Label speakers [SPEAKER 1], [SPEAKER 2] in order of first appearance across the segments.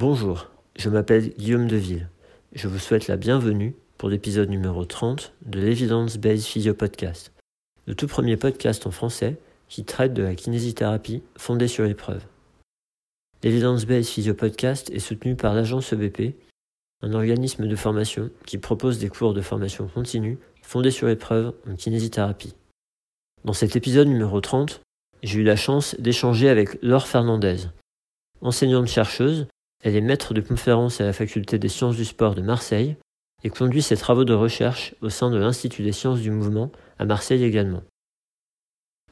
[SPEAKER 1] Bonjour, je m'appelle Guillaume Deville. Je vous souhaite la bienvenue pour l'épisode numéro 30 de l'Evidence Based Physio Podcast, le tout premier podcast en français qui traite de la kinésithérapie fondée sur l'épreuve. L'Evidence Based Physio Podcast est soutenu par l'agence EBP, un organisme de formation qui propose des cours de formation continue fondés sur l'épreuve en kinésithérapie. Dans cet épisode numéro 30, j'ai eu la chance d'échanger avec Laure Fernandez, enseignante chercheuse elle est maître de conférence à la faculté des sciences du sport de Marseille et conduit ses travaux de recherche au sein de l'Institut des sciences du mouvement à Marseille également.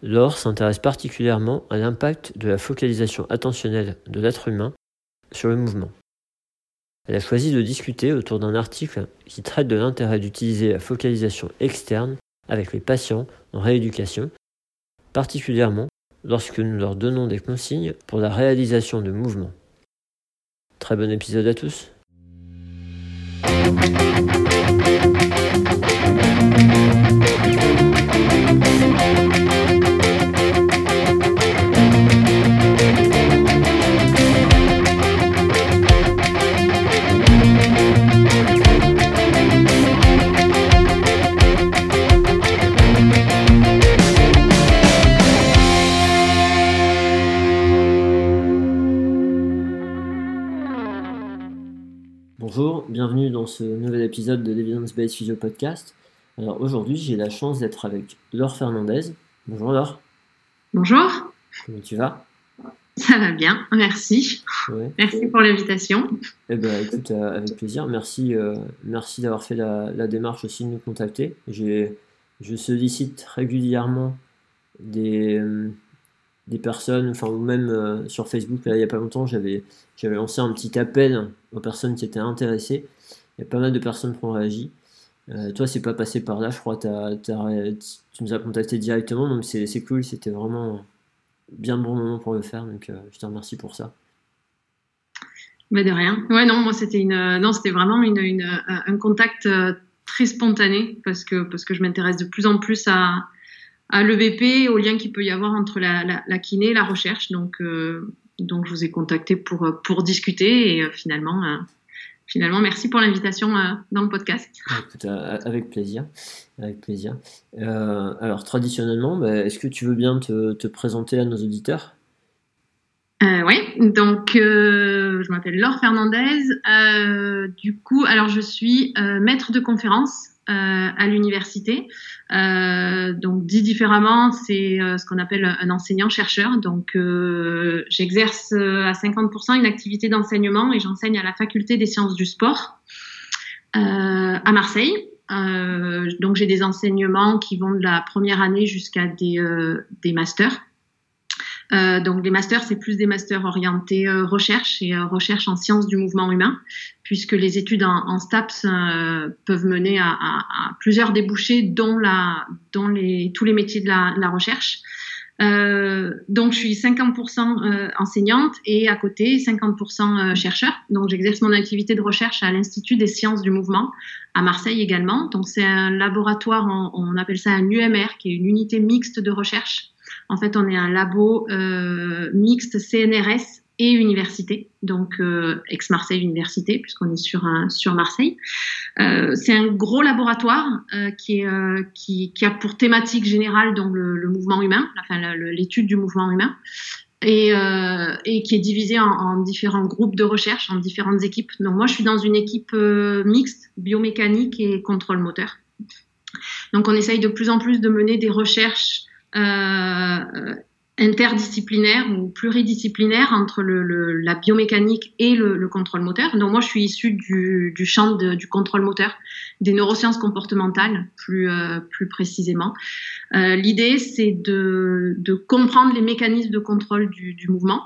[SPEAKER 1] Laure s'intéresse particulièrement à l'impact de la focalisation attentionnelle de l'être humain sur le mouvement. Elle a choisi de discuter autour d'un article qui traite de l'intérêt d'utiliser la focalisation externe avec les patients en rééducation, particulièrement lorsque nous leur donnons des consignes pour la réalisation de mouvements. Très bon épisode à tous. Épisode de l'Evidence Based Physio Podcast. Alors aujourd'hui, j'ai la chance d'être avec Laure Fernandez. Bonjour Laure.
[SPEAKER 2] Bonjour.
[SPEAKER 1] Comment tu vas?
[SPEAKER 2] Ça va bien, merci. Merci pour l'invitation.
[SPEAKER 1] Eh ben, écoute, euh, avec plaisir. Merci, euh, merci d'avoir fait la, démarche aussi de nous contacter. Je sollicite régulièrement des, euh, des personnes, enfin, ou même sur Facebook, il n'y a pas longtemps, j'avais lancé un petit appel aux personnes qui étaient intéressées. Il y a pas mal de personnes qui ont réagi. Euh, toi, c'est pas passé par là, je crois, tu nous as contacté directement, donc c'est, cool, c'était vraiment bien bon moment pour le faire, donc euh, je te remercie pour ça.
[SPEAKER 2] Mais de rien. Ouais, non, moi c'était une, non, c'était vraiment une, un contact très spontané parce que parce que je m'intéresse de plus en plus à, à l'EVP, au lien qu'il peut y avoir entre la, kiné et la recherche. Donc, euh, donc, je vous ai contacté pour, pour discuter et euh, finalement, euh, finalement, merci pour l'invitation dans le podcast.
[SPEAKER 1] avec plaisir. Avec plaisir. alors, traditionnellement, bah, est-ce que tu veux bien te, te présenter à nos auditeurs?
[SPEAKER 2] Oui, donc je m'appelle Laure Fernandez. du coup, alors je suis maître de conférence euh, à l'université. Euh, donc dit différemment, c'est euh, ce qu'on appelle un enseignant-chercheur. Donc j'exerce à 50% une activité d'enseignement et j'enseigne à la faculté des sciences du sport à Marseille. donc j'ai des enseignements qui vont de la première année jusqu'à des, des masters. Euh, donc les masters, c'est plus des masters orientés euh, recherche et euh, recherche en sciences du mouvement humain, puisque les études en, en STAPS peuvent mener à, à, à, plusieurs débouchés, dont, la, dont les, tous les métiers de la, la recherche. donc je suis 50% enseignante et à côté 50% chercheur. Donc j'exerce mon activité de recherche à l'Institut des sciences du mouvement à Marseille également. Donc c'est un laboratoire, on, on appelle ça un UMR, qui est une unité mixte de recherche en fait, on est un labo euh, mixte CNRS et université, donc euh, ex-Marseille Université, puisqu'on est sur, sur Marseille. Euh, c'est un gros laboratoire qui, a pour thématique générale donc le, mouvement humain, l'étude du mouvement humain, et, qui est divisé en, en, différents groupes de recherche, en différentes équipes. Donc moi, je suis dans une équipe mixte, biomécanique et contrôle moteur. Donc on essaye de plus en plus de mener des recherches interdisciplinaire ou pluridisciplinaire entre la biomécanique et le, contrôle moteur. Donc moi, je suis issue du, champ du contrôle moteur, des neurosciences comportementales plus, euh, précisément. Euh, L'idée, c'est de, comprendre les mécanismes de contrôle du, mouvement.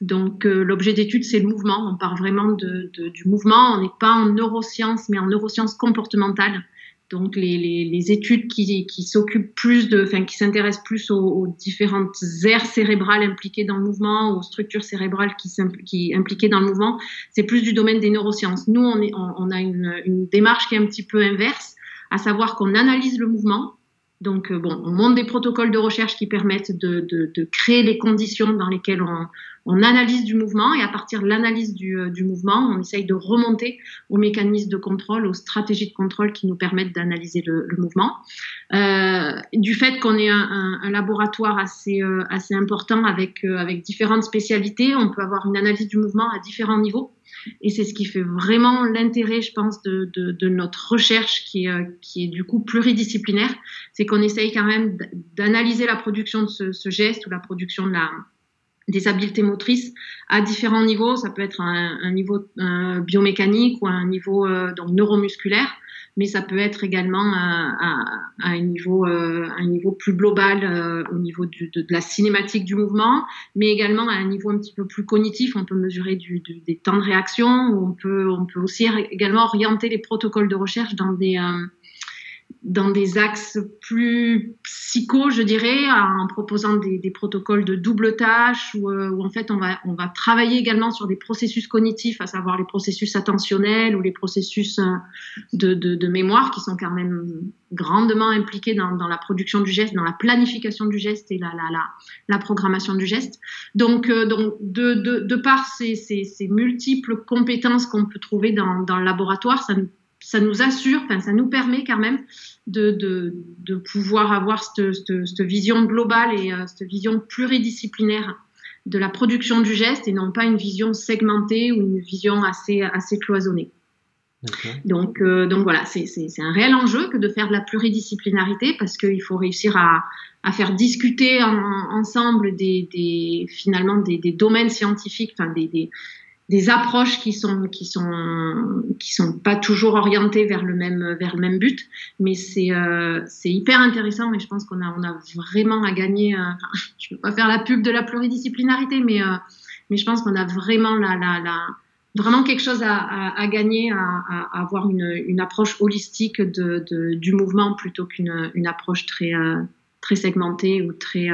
[SPEAKER 2] Donc euh, l'objet d'étude, c'est le mouvement. On parle vraiment du mouvement. On n'est pas en neurosciences, mais en neurosciences comportementales donc les, les, études qui, qui s'occupent plus de, enfin qui s'intéressent plus aux, différentes aires cérébrales impliquées dans le mouvement, aux structures cérébrales qui, impliquées dans le mouvement, c'est plus du domaine des neurosciences. Nous, on, a une, une, démarche qui est un petit peu inverse, à savoir qu'on analyse le mouvement. Donc euh, bon, on monte des protocoles de recherche qui permettent de, de, de créer les conditions dans lesquelles on, on analyse du mouvement et à partir de l'analyse du, euh, du, mouvement, on essaye de remonter aux mécanismes de contrôle, aux stratégies de contrôle qui nous permettent d'analyser le, le, mouvement. Euh, du fait qu'on est un, un, laboratoire assez, euh, assez important avec, euh, avec différentes spécialités, on peut avoir une analyse du mouvement à différents niveaux. Et c'est ce qui fait vraiment l'intérêt, je pense, de, de, de, notre recherche qui est, qui est du coup pluridisciplinaire. C'est qu'on essaye quand même d'analyser la production de ce, ce, geste ou la production de la, des habiletés motrices à différents niveaux. Ça peut être un, un niveau euh, biomécanique ou un niveau euh, donc neuromusculaire, mais ça peut être également à, à, à un, niveau, euh, un niveau plus global au niveau du, de, de, la cinématique du mouvement, mais également à un niveau un petit peu plus cognitif. On peut mesurer du, du, des temps de réaction. On peut, on peut aussi également orienter les protocoles de recherche dans des dans des axes plus psycho, je dirais, en proposant des, protocoles de double tâche, où, euh, où, en fait on va, travailler également sur des processus cognitifs, à savoir les processus attentionnels ou les processus euh, de, mémoire, qui sont quand même grandement impliqués dans, la production du geste, dans la planification du geste et la, programmation du geste. Donc, euh, de, de, par ces multiples compétences qu'on peut trouver dans, dans le laboratoire, ça nous ça nous assure, enfin, ça nous permet quand même de, de, de pouvoir avoir cette, cette, cette, vision globale et euh, cette vision pluridisciplinaire de la production du geste et non pas une vision segmentée ou une vision assez, assez cloisonnée. Okay. Donc, euh, donc voilà, c'est un réel enjeu que de faire de la pluridisciplinarité parce qu'il faut réussir à, à faire discuter en, ensemble des, des finalement des, des, domaines scientifiques, enfin des, des, des approches qui sont qui sont qui sont pas toujours orientées vers le même vers le même but mais c'est euh, c'est hyper intéressant et je pense qu'on a on a vraiment à gagner euh, enfin, je peux pas faire la pub de la pluridisciplinarité mais euh, mais je pense qu'on a vraiment la, la, vraiment quelque chose à, à, gagner à, avoir une, une approche holistique de, du mouvement plutôt qu'une une approche très euh, très segmentée ou très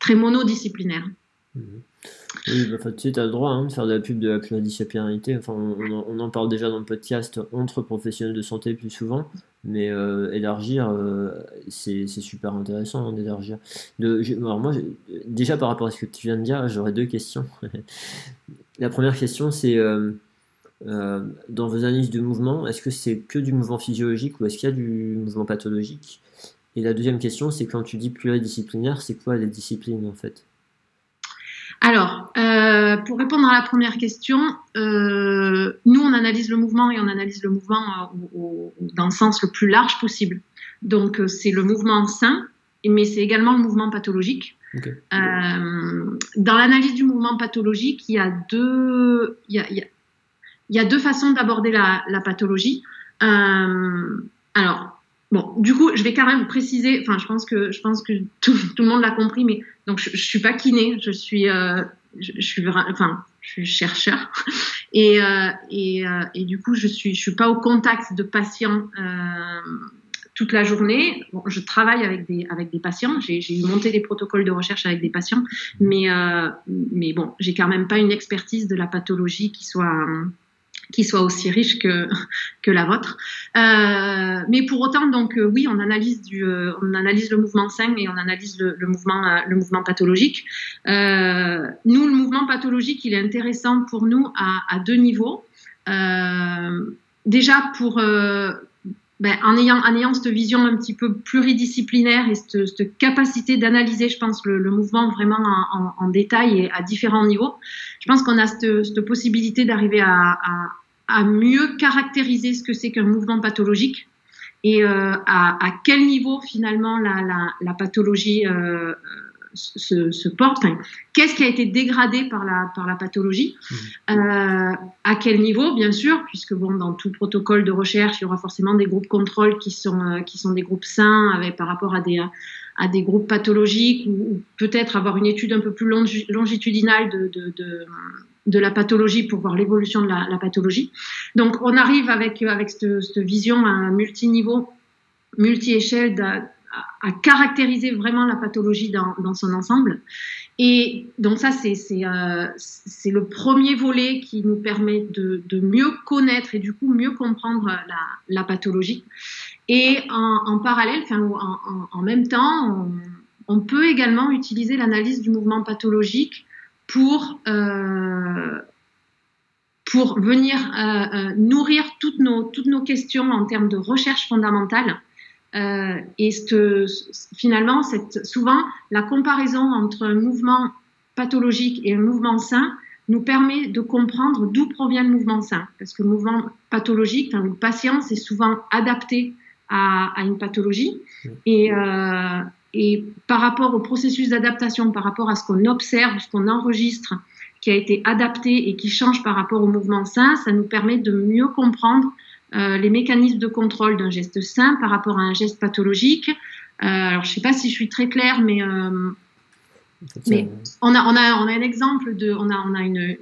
[SPEAKER 2] très monodisciplinaire
[SPEAKER 1] mmh. Oui, bah, tu sais, le droit hein, de faire de la pub de la pluridisciplinarité. Enfin, on, en parle déjà dans le podcast entre professionnels de santé plus souvent, mais euh, élargir, euh, c'est super intéressant hein, d'élargir. Déjà par rapport à ce que tu viens de dire, j'aurais deux questions. la première question, c'est euh, dans vos analyses de mouvement, est-ce que c'est que du mouvement physiologique ou est-ce qu'il y a du mouvement pathologique? Et la deuxième question, c'est quand tu dis pluridisciplinaire, c'est quoi les disciplines en fait?
[SPEAKER 2] Alors, euh, pour répondre à la première question, euh, nous, on analyse le mouvement et on analyse le mouvement euh, au, au, dans le sens le plus large possible. Donc, c'est le mouvement sain, mais c'est également le mouvement pathologique. Okay. Dans l'analyse du mouvement pathologique, il y a deux, il y a, il y a, il y a deux façons d'aborder la, la, pathologie. alors, Bon, du coup, je vais quand même préciser. Enfin, je pense que je pense que tout, tout le monde l'a compris, mais donc je, je suis pas kiné, je suis euh, je, suis enfin je suis chercheur et euh, euh, et du coup je suis je suis pas au contact de patients toute la journée. Bon, je travaille avec des avec des patients. J'ai monté des protocoles de recherche avec des patients, mais mais bon, j'ai quand même pas une expertise de la pathologie qui soit qui soit aussi riche que, que la vôtre. Euh, mais pour autant, donc euh, oui, on analyse du, euh, on analyse le mouvement sain et on analyse le, le mouvement, euh, le mouvement pathologique. Euh, nous, le mouvement pathologique, il est intéressant pour nous à, à deux niveaux. déjà pour ben, en, ayant, en ayant cette vision un petit peu pluridisciplinaire et cette, cette capacité d'analyser, je pense, le, le, mouvement vraiment en, en, détail et à différents niveaux, je pense qu'on a cette, cette possibilité d'arriver à, à, à, mieux caractériser ce que c'est qu'un mouvement pathologique et euh, à, à, quel niveau finalement la, la, la pathologie euh, se, se, porte. Enfin, Qu'est-ce qui a été dégradé par la, par la pathologie mmh. euh, À quel niveau, bien sûr, puisque bon, dans tout protocole de recherche, il y aura forcément des groupes contrôle qui sont, euh, qui sont des groupes sains avec, par rapport à des, à des groupes pathologiques ou, ou peut-être avoir une étude un peu plus longitudinale de, de, de, de la pathologie pour voir l'évolution de la, la, pathologie. Donc, on arrive avec, avec cette, cette vision à un multiniveau, multi-échelle à caractériser vraiment la pathologie dans, son ensemble. Et donc ça, c'est euh, le premier volet qui nous permet de, mieux connaître et du coup mieux comprendre la, pathologie. Et en, parallèle, en, même temps, on, peut également utiliser l'analyse du mouvement pathologique pour, pour venir nourrir toutes nos, toutes nos questions en termes de recherche fondamentale. Et finalement, cette, souvent, la comparaison entre un mouvement pathologique et un mouvement sain nous permet de comprendre d'où provient le mouvement sain. Parce que le mouvement pathologique, enfin, le patient, c'est souvent adapté à, à, une pathologie. Et, euh, et par rapport au processus d'adaptation, par rapport à ce qu'on observe, ce qu'on enregistre, qui a été adapté et qui change par rapport au mouvement sain, ça nous permet de mieux comprendre euh, les mécanismes de contrôle d'un geste sain par rapport à un geste pathologique. Euh, alors, je ne sais pas si je suis très claire, mais euh, mais on a, on, a, on a un exemple de, on a, on a une,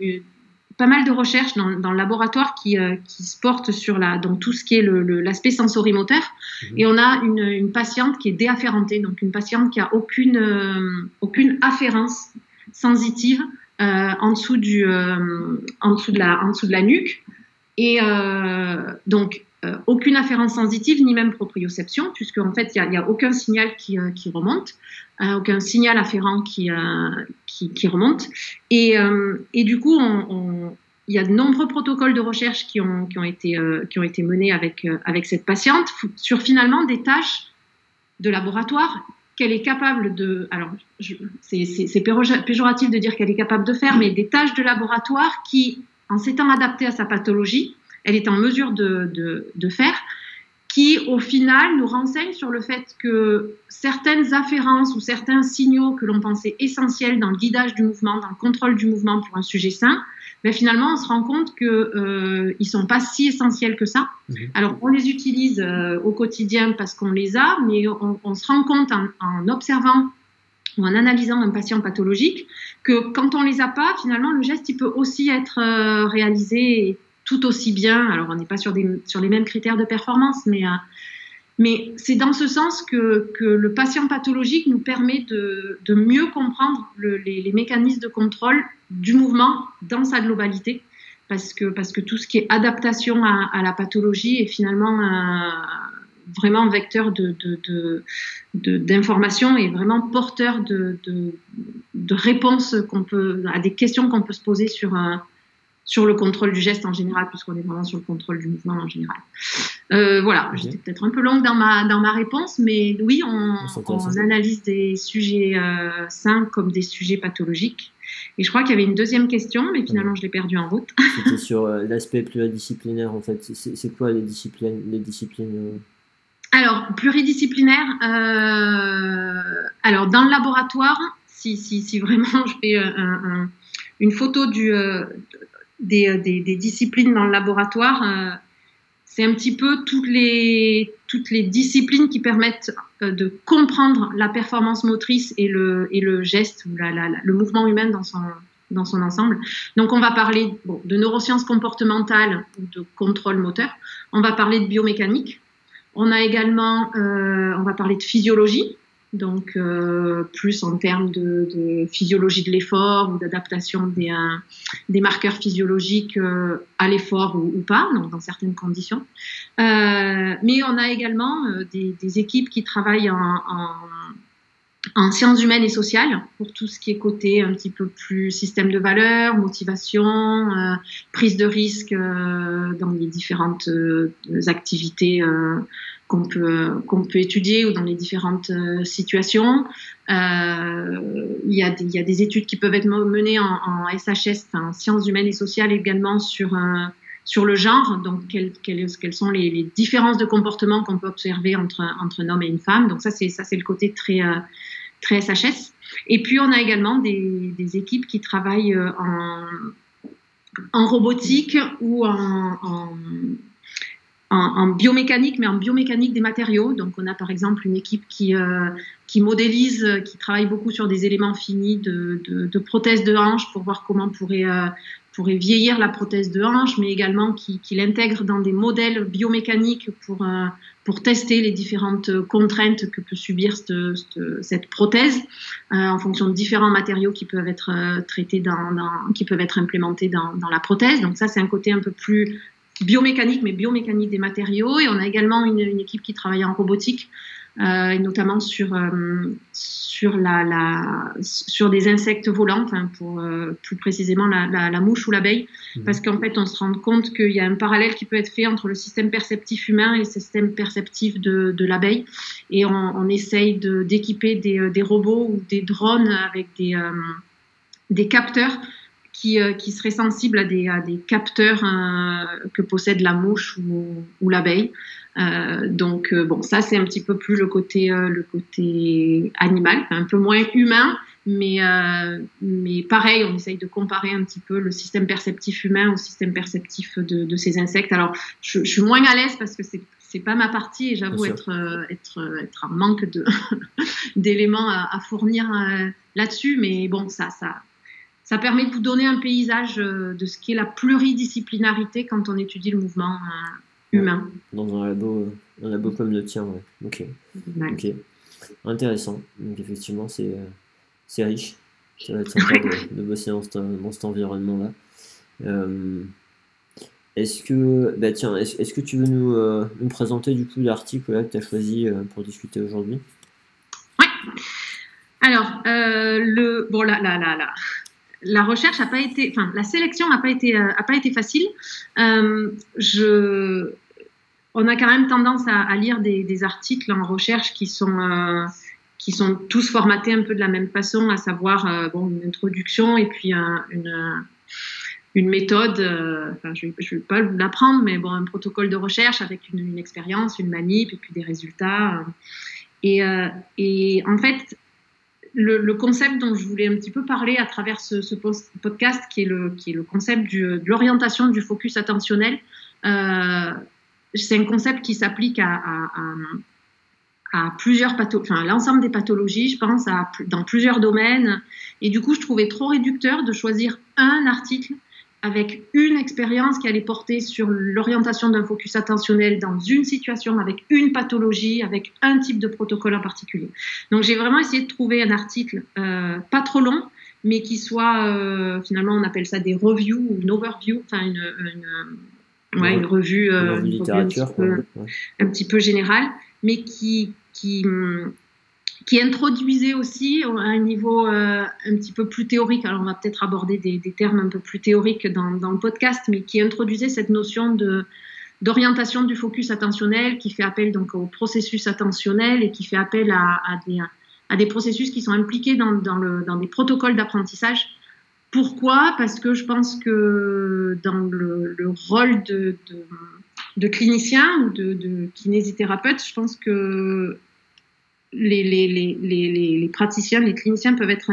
[SPEAKER 2] pas mal de recherches dans, dans le laboratoire qui, qui se portent sur la, dans tout ce qui est l'aspect sensorimoteur. Mhm. Et on a une, une, patiente qui est déafférentée, donc une patiente qui a aucune, aucune afférence sensitive en, dessous du, en, dessous de la, en dessous de la nuque. Et donc, aucune afférence sensitive ni même proprioception, puisque en fait, il n'y a, aucun signal qui, qui remonte. Euh, aucun signal afférent qui, euh, qui, remonte. Et, euh, et du coup, il y a de nombreux protocoles de recherche qui ont, qui ont, été, qui ont été menés avec, avec cette patiente sur finalement des tâches de laboratoire qu'elle est capable de. Alors, c'est péjoratif de dire qu'elle est capable de faire, mais des tâches de laboratoire qui, en s'étant adaptées à sa pathologie, elle est en mesure de, de, de faire qui au final nous renseigne sur le fait que certaines afférences ou certains signaux que l'on pensait essentiels dans le guidage du mouvement, dans le contrôle du mouvement pour un sujet sain, mais ben, finalement on se rend compte qu'ils euh, ne sont pas si essentiels que ça. Mhm. Alors on les utilise euh, au quotidien parce qu'on les a, mais on, on se rend compte en, en, observant en analysant un patient pathologique que quand on les a pas, finalement le geste il peut aussi être euh, réalisé tout aussi bien. Alors, on n'est pas sur, des, sur les mêmes critères de performance, mais, euh, mais c'est dans ce sens que, que, le patient pathologique nous permet de, de mieux comprendre le, les, mécanismes de contrôle du mouvement dans sa globalité. Parce que, parce que tout ce qui est adaptation à, la pathologie est finalement vraiment vecteur de, d'informations de, de, et vraiment porteur de, réponses qu'on peut, à des questions qu'on peut se poser sur un, sur le contrôle du geste en général, puisqu'on est vraiment sur le contrôle du mouvement en général. Euh, voilà, j'étais peut-être un peu longue dans ma, dans ma réponse, mais oui, on, on analyse des sujets euh, sains comme des sujets pathologiques. Et je crois qu'il y avait une deuxième question, mais finalement, je l'ai perdue en route.
[SPEAKER 1] C'était sur euh, l'aspect pluridisciplinaire, en fait. C'est quoi les disciplines, les disciplines euh
[SPEAKER 2] Alors, pluridisciplinaire, euh, alors dans le laboratoire, si, si, si vraiment je fais un, une photo euh, des, disciplines dans le laboratoire, euh, c'est un petit peu toutes les, toutes les disciplines qui permettent euh, de comprendre la performance motrice et le, et le geste, la, la, le mouvement humain dans son, dans son ensemble. Donc on va parler de neurosciences comportementales de contrôle moteur. On va parler de biomécanique. On a également, euh, on va parler de physiologie donc euh, plus en termes de, physiologie de l'effort ou d'adaptation des, euh, marqueurs physiologiques à l'effort ou, pas, donc dans certaines conditions. Mais on a également des, équipes qui travaillent en, en, en, sciences humaines et sociales pour tout ce qui est côté un petit peu plus système de valeurs, motivation, euh, prise de risque dans les différentes activités qu'on peut, qu'on peut étudier ou dans les différentes euh, situations. Euh, il, y a des, il y a des études qui peuvent être menées en, en SHS, en sciences humaines et sociales également sur, euh, sur le genre, donc quelles, quelles, quelles sont les, les, différences de comportement qu'on peut observer entre, entre un homme et une femme. Donc ça, c'est, ça, c'est le côté très, euh, très SHS. Et puis, on a également des, équipes qui travaillent en, en robotique ou en, biomécanique, mais en biomécanique des matériaux. Donc, on a par exemple une équipe qui, euh, qui modélise, euh, qui travaille beaucoup sur des éléments finis de, de, prothèses de hanche pour voir comment pourrait, euh, pourrait vieillir la prothèse de hanche, mais également qui, l'intègre dans des modèles biomécaniques pour, euh, pour tester les différentes contraintes que peut subir cette, cette, prothèse euh, en fonction de différents matériaux qui peuvent être euh, traités dans, qui peuvent être implémentés dans, dans la prothèse. Donc ça, c'est un côté un peu plus biomécanique, mais biomécanique des matériaux. Et on a également une équipe qui travaille en robotique et notamment sur sur la, la, sur des insectes volants, enfin pour plus précisément la, la, mouche ou l'abeille, mmh. parce qu'en fait on se rend compte qu'il y a un parallèle qui peut être fait entre le système perceptif humain et le système perceptif de, de l'abeille, et on, on essaye d'équiper des, des, robots ou des drones avec des des capteurs qui, euh, qui seraient sensibles à des, à des capteurs euh, que possède la mouche ou, ou l'abeille. Euh, donc euh, bon, ça c'est un petit peu plus le côté le côté animal, un peu moins humain, mais mais pareil, on essaye de comparer un petit peu le système perceptif humain au système perceptif de, de ces insectes. Alors je, je suis moins à l'aise parce que c'est c'est pas ma partie et j'avoue être être être en manque de d'éléments à, à, fournir là-dessus, mais bon ça ça ça permet de vous donner un paysage euh, de ce qu'est la pluridisciplinarité quand on étudie le mouvement euh, humain.
[SPEAKER 1] Dans un labo, euh, un labo comme le tien, ouais. Ok. Ok. Intéressant. Donc effectivement, c'est c'est riche. Ça va être sympa de, bosser dans, dans cet environnement-là. est-ce que, bah tiens, est-ce, que tu veux nous, nous présenter du coup l'article que tu as choisi pour discuter aujourd'hui?
[SPEAKER 2] Oui. Alors, le, bon, là, là, là, là la recherche n'a pas été, enfin, la sélection n'a pas été, euh, a pas été facile. Euh, je, on a quand même tendance à, lire des, articles en recherche qui sont, euh, qui sont tous formatés un peu de la même façon, à savoir bon, une introduction et puis une, méthode, enfin, je ne vais, pas l'apprendre, mais bon, un protocole de recherche avec une, expérience, une manip et puis des résultats. Et, en fait, le, concept dont je voulais un petit peu parler à travers ce, podcast, qui est le, qui est le concept de l'orientation du focus attentionnel, euh, c'est un concept qui s'applique à, plusieurs pathologies, enfin l'ensemble des pathologies, je pense, à, dans plusieurs domaines. Et du coup, je trouvais trop réducteur de choisir un article avec une expérience qui allait porter sur l'orientation d'un focus attentionnel dans une situation, avec une pathologie, avec un type de protocole en particulier. Donc j'ai vraiment essayé de trouver un article euh, pas trop long, mais qui soit, euh, finalement, on appelle ça des reviews ou une overview, enfin une, ouais, une revue, euh, une revue un, petit peu, un, petit peu, générale, mais qui, qui, qui introduisait aussi à un niveau euh, un petit peu plus théorique, alors on va peut-être aborder des, des, termes un peu plus théoriques dans, dans, le podcast, mais qui introduisait cette notion de d'orientation du focus attentionnel, qui fait appel donc au processus attentionnel et qui fait appel à, à, des, à des processus qui sont impliqués dans, dans, le, dans des protocoles d'apprentissage. Pourquoi? Parce que je pense que dans le, le rôle de, de, de clinicien ou de, de kinésithérapeute, je pense que les, les, les, les, praticiens, les cliniciens peuvent être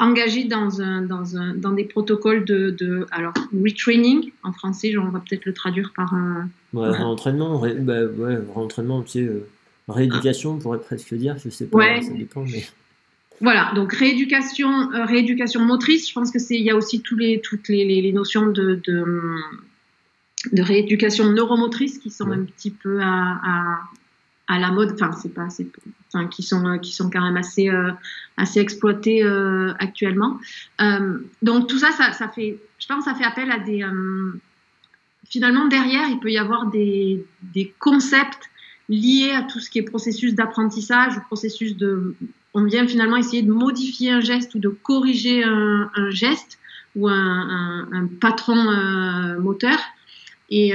[SPEAKER 2] engagés dans, un, dans, un, dans des protocoles de, de alors retraining. En français, on va peut-être le traduire par un
[SPEAKER 1] ouais, réentraînement, bah, ouais, réentraînement, tu sais, euh, rééducation, on pourrait presque dire, je sais pas, ça dépend, mais
[SPEAKER 2] voilà, donc rééducation, euh, rééducation motrice. Je pense que c'est, il y a aussi tous les, toutes les, les, notions de, de, de, rééducation neuromotrice qui sont un petit peu à, à, à la mode, enfin c'est pas, enfin qui sont euh, qui sont quand même assez euh, assez exploités euh, actuellement. donc tout ça, ça, ça, fait, je pense, ça fait appel à des finalement derrière il peut y avoir des, des concepts liés à tout ce qui est processus d'apprentissage, processus de, on vient finalement essayer de modifier un geste ou de corriger un, geste ou un, patron moteur. Et,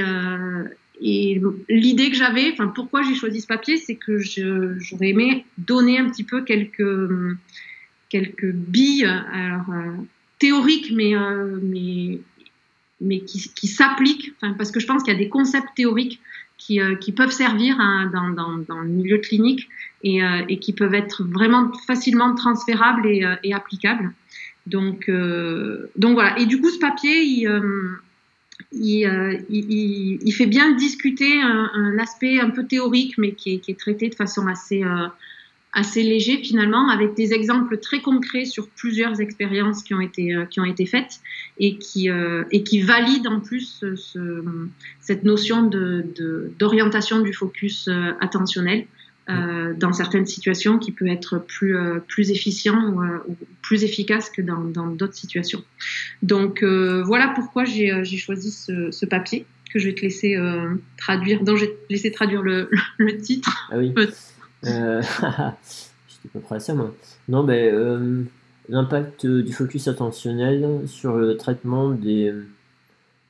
[SPEAKER 2] et l'idée que j'avais, enfin pourquoi j'ai choisi ce papier, c'est que j'aurais aimé donner un petit peu quelques quelques billes, euh, théoriques, mais euh, mais mais qui, s'appliquent, parce que je pense qu'il y a des concepts théoriques qui, euh, qui peuvent servir hein, dans, dans, dans, le milieu clinique et, et, qui peuvent être vraiment facilement transférables et, et applicables. Donc, donc voilà. Et du coup, ce papier, il, euh, fait bien discuter un, aspect un peu théorique, mais qui est, traité de façon assez, euh, assez léger finalement, avec des exemples très concrets sur plusieurs expériences qui ont été, euh, faites et qui, valident en plus ce, cette notion d'orientation du focus attentionnel. Euh, dans certaines situations qui peut être plus, euh, plus efficient ou, euh, ou, plus efficace que dans d'autres situations. Donc voilà pourquoi j'ai choisi ce, ce, papier que je vais te laisser traduire, dont je vais te laisser traduire le, le titre.
[SPEAKER 1] Ah oui. J'étais pas prêt à ça, moi. Non, mais euh, l'impact du focus attentionnel sur le traitement des,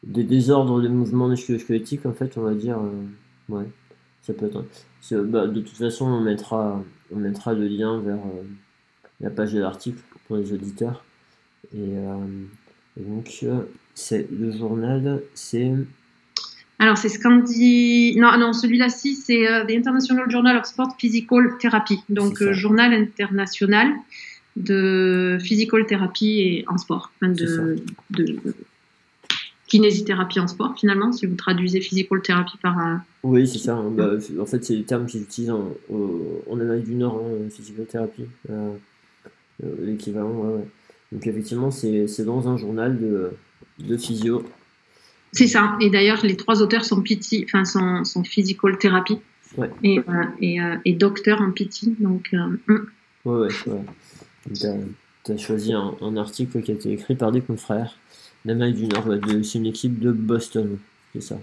[SPEAKER 1] des désordres de mouvements musculo-squelettiques, en fait, on va dire. Ouais, ça peut être. Bah, de toute façon, on mettra, on mettra le lien vers euh, la page de l'article pour les auditeurs. Et, et donc, c'est le journal, c'est
[SPEAKER 2] alors, c'est Scandi. Non, non celui-là, si, c'est euh, The International Journal of Sport Physical Therapy. Donc, euh, journal international de physical therapy et en sport. de, de, kinésithérapie en sport, finalement, si vous traduisez physical therapy par.
[SPEAKER 1] Oui, c'est ça. Hein. Bah, en fait, c'est les termes qu'ils utilisent en, en, Amérique du Nord, hein, physical therapy. Euh, l'équivalent, ouais, ouais. Donc, effectivement, c'est dans un journal de, de physio
[SPEAKER 2] c'est ça. Et d'ailleurs, les trois auteurs sont PT, enfin, sont, sont physical therapy. Ouais. Et, euh, et, euh, et, docteur en PT. Donc, euh,
[SPEAKER 1] hmm. Ouais, ouais, ouais. Tu as, choisi un, un, article qui a été écrit par des confrères d'Amérique du Nord. c'est une équipe de Boston. C'est ça.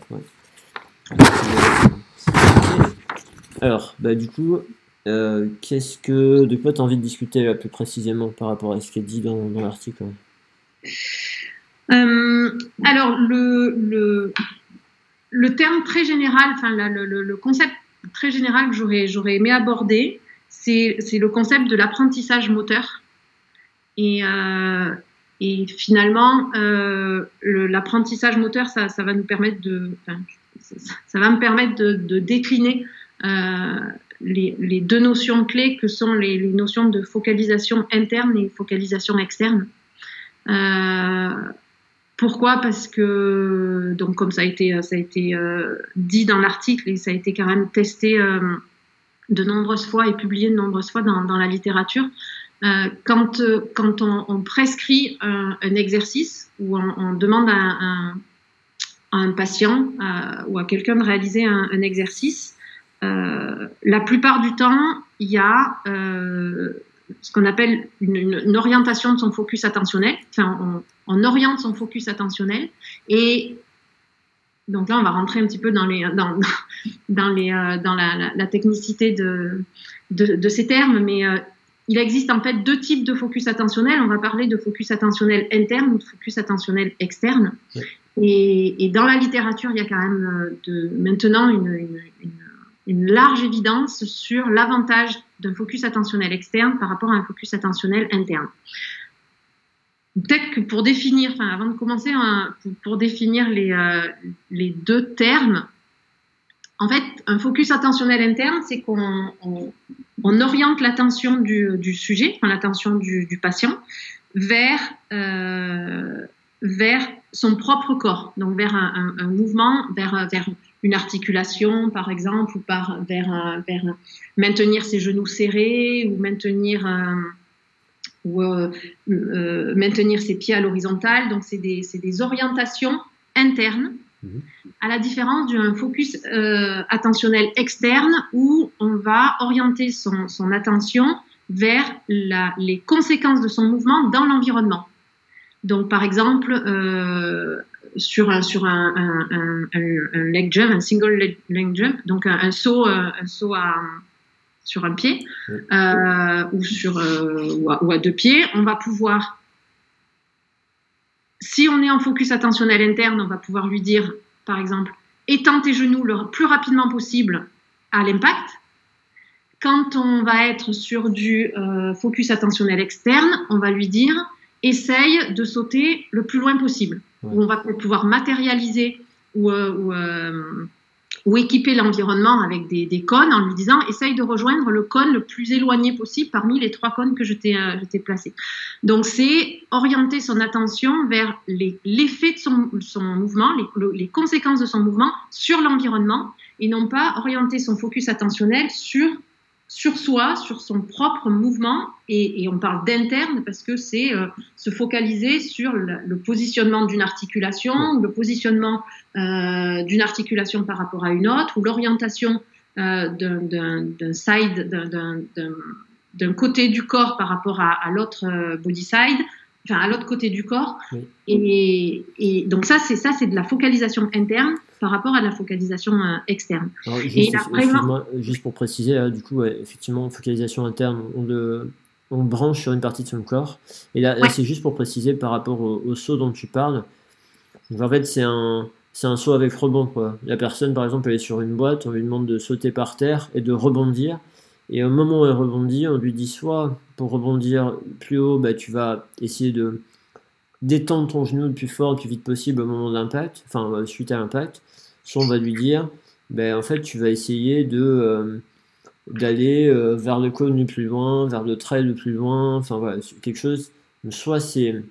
[SPEAKER 1] Alors, bah, du coup, euh, qu'est-ce que, de quoi tu as envie de discuter plus précisément par rapport à ce qui est dit dans, l'article
[SPEAKER 2] euh, alors, le, terme très général, enfin, le, concept très général que j'aurais, j'aurais aimé aborder, c'est, c'est le concept de l'apprentissage moteur. Et, euh, et finalement, euh, l'apprentissage moteur, ça, va nous permettre de, ça, va me permettre de, décliner euh, les, deux notions clés que sont les, notions de focalisation interne et focalisation externe. Euh, pourquoi? Parce que, donc comme ça a été, ça a été dit dans l'article et ça a été quand même testé de nombreuses fois et publié de nombreuses fois dans la littérature, euh, quand, quand on, prescrit un, exercice ou on, demande à un, patient ou à quelqu'un de réaliser un, exercice, la plupart du temps, il y a ce qu'on appelle une, orientation de son focus attentionnel. Enfin, on, oriente son focus attentionnel et donc là, on va rentrer un petit peu dans, euh, la, technicité de, de, ces termes, mais euh, il existe en fait deux types de focus attentionnel. On va parler de focus attentionnel interne ou de focus attentionnel externe. Et, et, dans la littérature, il y a quand même euh, de, maintenant une, une, une, une large évidence sur l'avantage d'un focus attentionnel externe par rapport à un focus attentionnel interne peut-être que pour définir, enfin avant de commencer, hein, pour, définir les, euh, les, deux termes, en fait, un focus attentionnel interne, c'est qu'on on, oriente l'attention du, sujet, l'attention du, patient, vers, euh, vers son propre corps, donc vers un, mouvement, vers, une articulation, par exemple, ou par, vers, maintenir ses genoux serrés, ou euh, euh, maintenir ses pieds à l'horizontale. Donc, c'est des, orientations internes. À la différence d'un focus euh, attentionnel externe où on va orienter son, son attention vers la, les conséquences de son mouvement dans l'environnement. Donc, par exemple, euh, sur, un, sur un, un, un, un, leg jump, un single leg, jump, donc un, saut, un saut à, sur un pied euh, ou, sur, euh, ou à, deux pieds, on va pouvoir, si on est en focus attentionnel interne, on va pouvoir lui dire, par exemple, étends tes genoux le plus rapidement possible à l'impact. Quand on va être sur du euh, focus attentionnel externe, on va lui dire, essaye de sauter le plus loin possible. on va pouvoir matérialiser ou, ou ou équiper l'environnement avec des, cônes en lui disant essaye de rejoindre le cône le plus éloigné possible parmi les trois cônes que je t'ai euh, placés. Donc c'est orienter son attention vers l'effet de son, mouvement, les, conséquences de son mouvement sur l'environnement et non pas orienter son focus attentionnel sur sur soi, sur son propre mouvement, et, et on parle d'interne parce que c'est euh, se focaliser sur le, le positionnement d'une articulation, le positionnement euh, d'une articulation par rapport à une autre, ou l'orientation euh, d'un side, d'un côté du corps par rapport à, à l'autre body side, enfin à l'autre côté du corps. Et, et, donc ça, c'est ça, c'est de la focalisation interne par rapport à de la focalisation euh, externe.
[SPEAKER 1] juste, et juste, pour préciser, du coup, effectivement, focalisation interne, on le, on branche sur une partie de son corps. Et là, c'est juste pour préciser par rapport au, saut dont tu parles. Donc, en fait, c'est un, c'est un saut avec rebond. Quoi. La personne, par exemple, elle est sur une boîte, on lui demande de sauter par terre et de rebondir. Et au moment où elle rebondit, on lui dit soit pour rebondir plus haut, bah, tu vas essayer de détendre ton genou le plus fort, le plus vite possible au moment de l'impact, enfin euh, suite à l'impact. Soit on va lui dire, ben, en fait, tu vas essayer de euh, d'aller euh, vers le cône le plus loin, vers le trail le plus loin, enfin voilà, quelque chose. Soit c'est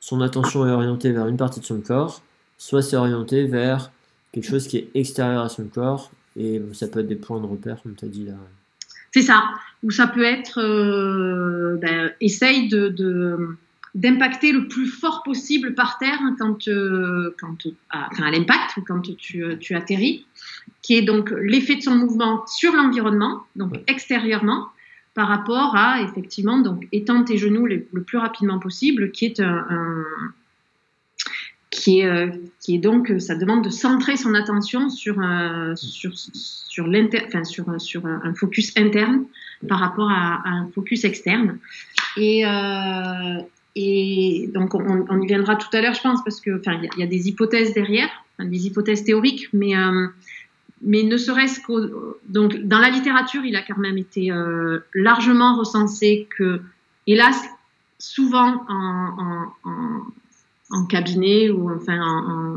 [SPEAKER 1] son attention est orientée vers une partie de son corps, soit c'est orienté vers quelque chose qui est extérieur à son corps, et ça peut être des points de repère, comme tu as dit là.
[SPEAKER 2] C'est ça. Ou ça peut être, euh, ben, essaye de, d'impacter le plus fort possible par terre quand, euh, quand à, enfin, à l'impact ou quand tu, tu, atterris, qui est donc l'effet de son mouvement sur l'environnement, donc extérieurement, par rapport à effectivement donc étendre tes genoux le, plus rapidement possible, qui est un, qui est, euh, qui est donc, euh, ça demande de centrer son attention sur, euh, sur, sur, enfin, sur, sur un focus interne par rapport à, un focus externe. Et, et donc, on, y viendra tout à l'heure, je pense, parce que, enfin, il y, a des hypothèses derrière, des hypothèses théoriques, mais, mais ne serait-ce qu'au, donc, dans la littérature, il a quand même été largement recensé que, hélas, souvent en, en en cabinet ou enfin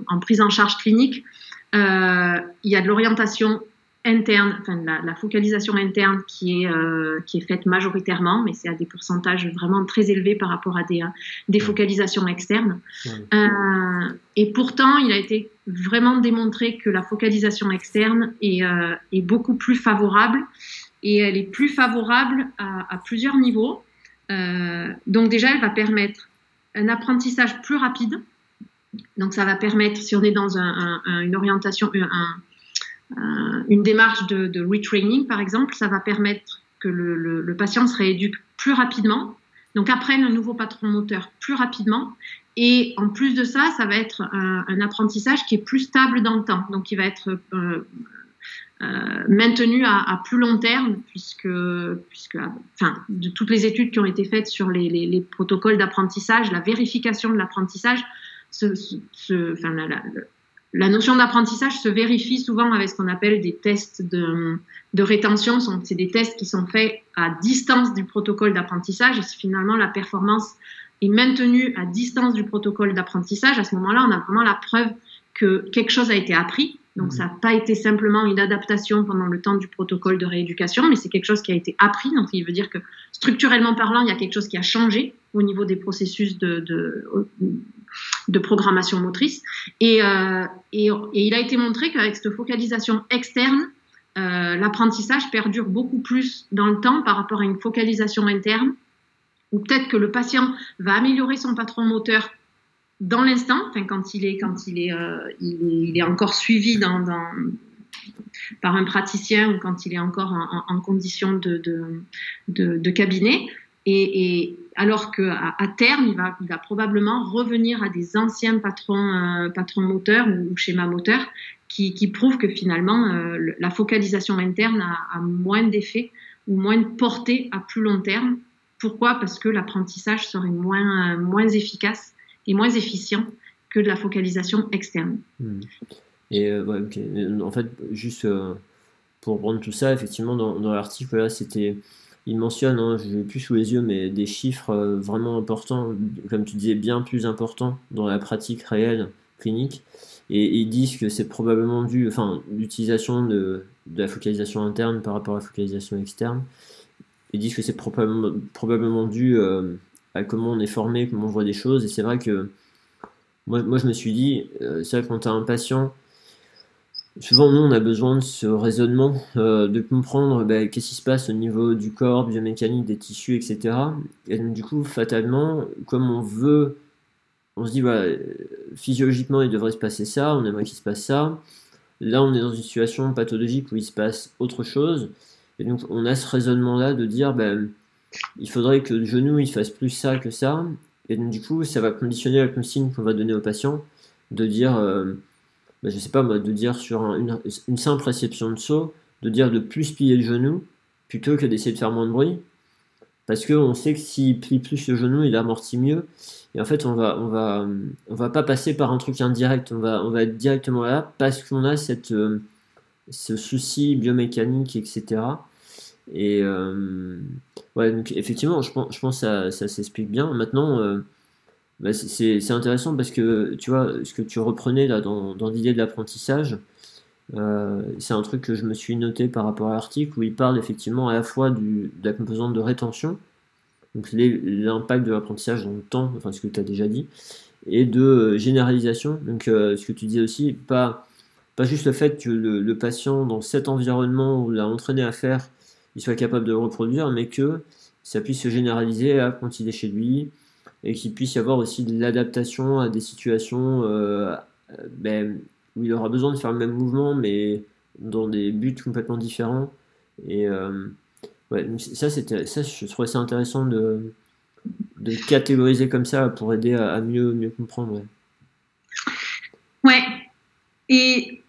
[SPEAKER 2] en, prise en charge clinique, euh, il y a de l'orientation interne, enfin la, la, focalisation interne qui est, euh, qui est faite majoritairement, mais c'est à des pourcentages vraiment très élevés par rapport à des, euh, des focalisations externes. et pourtant, il a été vraiment démontré que la focalisation externe est, est beaucoup plus favorable et elle est plus favorable à, à plusieurs niveaux. donc déjà, elle va permettre un apprentissage plus rapide. Donc ça va permettre, si on est dans une orientation, une démarche de, retraining par exemple, ça va permettre que le, patient se rééduque plus rapidement, donc apprenne un nouveau patron moteur plus rapidement. Et en plus de ça, ça va être un, apprentissage qui est plus stable dans le temps, donc qui va être euh, euh, maintenu à, plus long terme, puisque, puisque enfin, de toutes les études qui ont été faites sur les, les, protocoles d'apprentissage, la vérification de l'apprentissage, enfin, la, la, notion d'apprentissage se vérifie souvent avec ce qu'on appelle des tests de, de rétention. C'est des tests qui sont faits à distance du protocole d'apprentissage. Et finalement la performance est maintenue à distance du protocole d'apprentissage, à ce moment-là, on a vraiment la preuve que quelque chose a été appris donc, ça n'a pas été simplement une adaptation pendant le temps du protocole de rééducation, mais c'est quelque chose qui a été appris. Donc, il veut dire que structurellement parlant, il y a quelque chose qui a changé au niveau des processus de, de, programmation motrice. Et, euh, et, il a été montré qu'avec cette focalisation externe, euh, l'apprentissage perdure beaucoup plus dans le temps par rapport à une focalisation interne, ou peut-être que le patient va améliorer son patron moteur dans l'instant, quand il est, quand il est, euh, il est, encore suivi par un praticien ou quand il est encore en, condition de, de, cabinet. Et, et, alors qu'à à terme, il va, il va, probablement revenir à des anciens patrons, euh, patrons moteurs ou, schémas moteurs qui, qui, prouvent que finalement euh, la focalisation interne a, a moins d'effet ou moins de portée à plus long terme. Pourquoi? Parce que l'apprentissage serait moins, moins efficace est moins efficient que de la focalisation externe.
[SPEAKER 1] Hmm. Et euh, en fait, juste euh, pour prendre tout ça, effectivement, dans, dans l'article, là, c'était. Il mentionne, hein, je n'ai plus sous les yeux, mais des chiffres euh, vraiment importants, comme tu disais, bien plus importants dans la pratique réelle clinique. Et, ils disent que c'est probablement dû, enfin, l'utilisation de, de, la focalisation interne par rapport à la focalisation externe. Ils disent que c'est probablement, probablement dû comment on est formé, comment on voit des choses. Et c'est vrai que moi, je me suis dit, euh, c'est vrai quand tu as un patient, souvent nous on a besoin de ce raisonnement, euh, de comprendre ben, qu'est-ce qui se passe au niveau du corps, biomécanique, des tissus, etc. Et donc du coup, fatalement, comme on veut, on se dit, voilà, physiologiquement il devrait se passer ça, on aimerait qu'il se passe ça. Là, on est dans une situation pathologique où il se passe autre chose. Et donc, on a ce raisonnement-là de dire, ben, il faudrait que le genou il fasse plus ça que ça. Et donc, du coup, ça va conditionner la consigne qu'on va donner au patient de dire, euh, bah, je sais pas moi, de dire sur une, simple réception de saut, de dire de plus plier le genou plutôt que d'essayer de faire moins de bruit. Parce qu'on sait que s'il plie plus le genou, il amortit mieux. Et en fait, on va, on va, on va pas passer par un truc indirect. On va, on être directement là parce qu'on a euh, ce souci biomécanique, etc. Et euh, ouais, donc effectivement, je pense, je pense que ça, ça s'explique bien. Maintenant, euh, bah, c'est intéressant parce que tu vois, ce que tu reprenais là dans, dans l'idée de l'apprentissage, euh, c'est un truc que je me suis noté par rapport à l'article où il parle effectivement à la fois du, de la composante de rétention, donc l'impact de l'apprentissage dans le temps, enfin ce que tu as déjà dit, et de généralisation, donc ce que tu disais aussi, pas, pas juste le fait que le, patient dans cet environnement où l'a entraîné à faire, il soit capable de reproduire, mais que ça puisse se généraliser à quand il est chez lui, et qu'il puisse y avoir aussi de l'adaptation à des situations ben, où il aura besoin de faire le même mouvement, mais dans des buts complètement différents. Et euh, ouais, ça, c'était, ça, je trouvais ça intéressant de, de catégoriser comme ça pour aider à, mieux, mieux comprendre.
[SPEAKER 2] Ouais. Et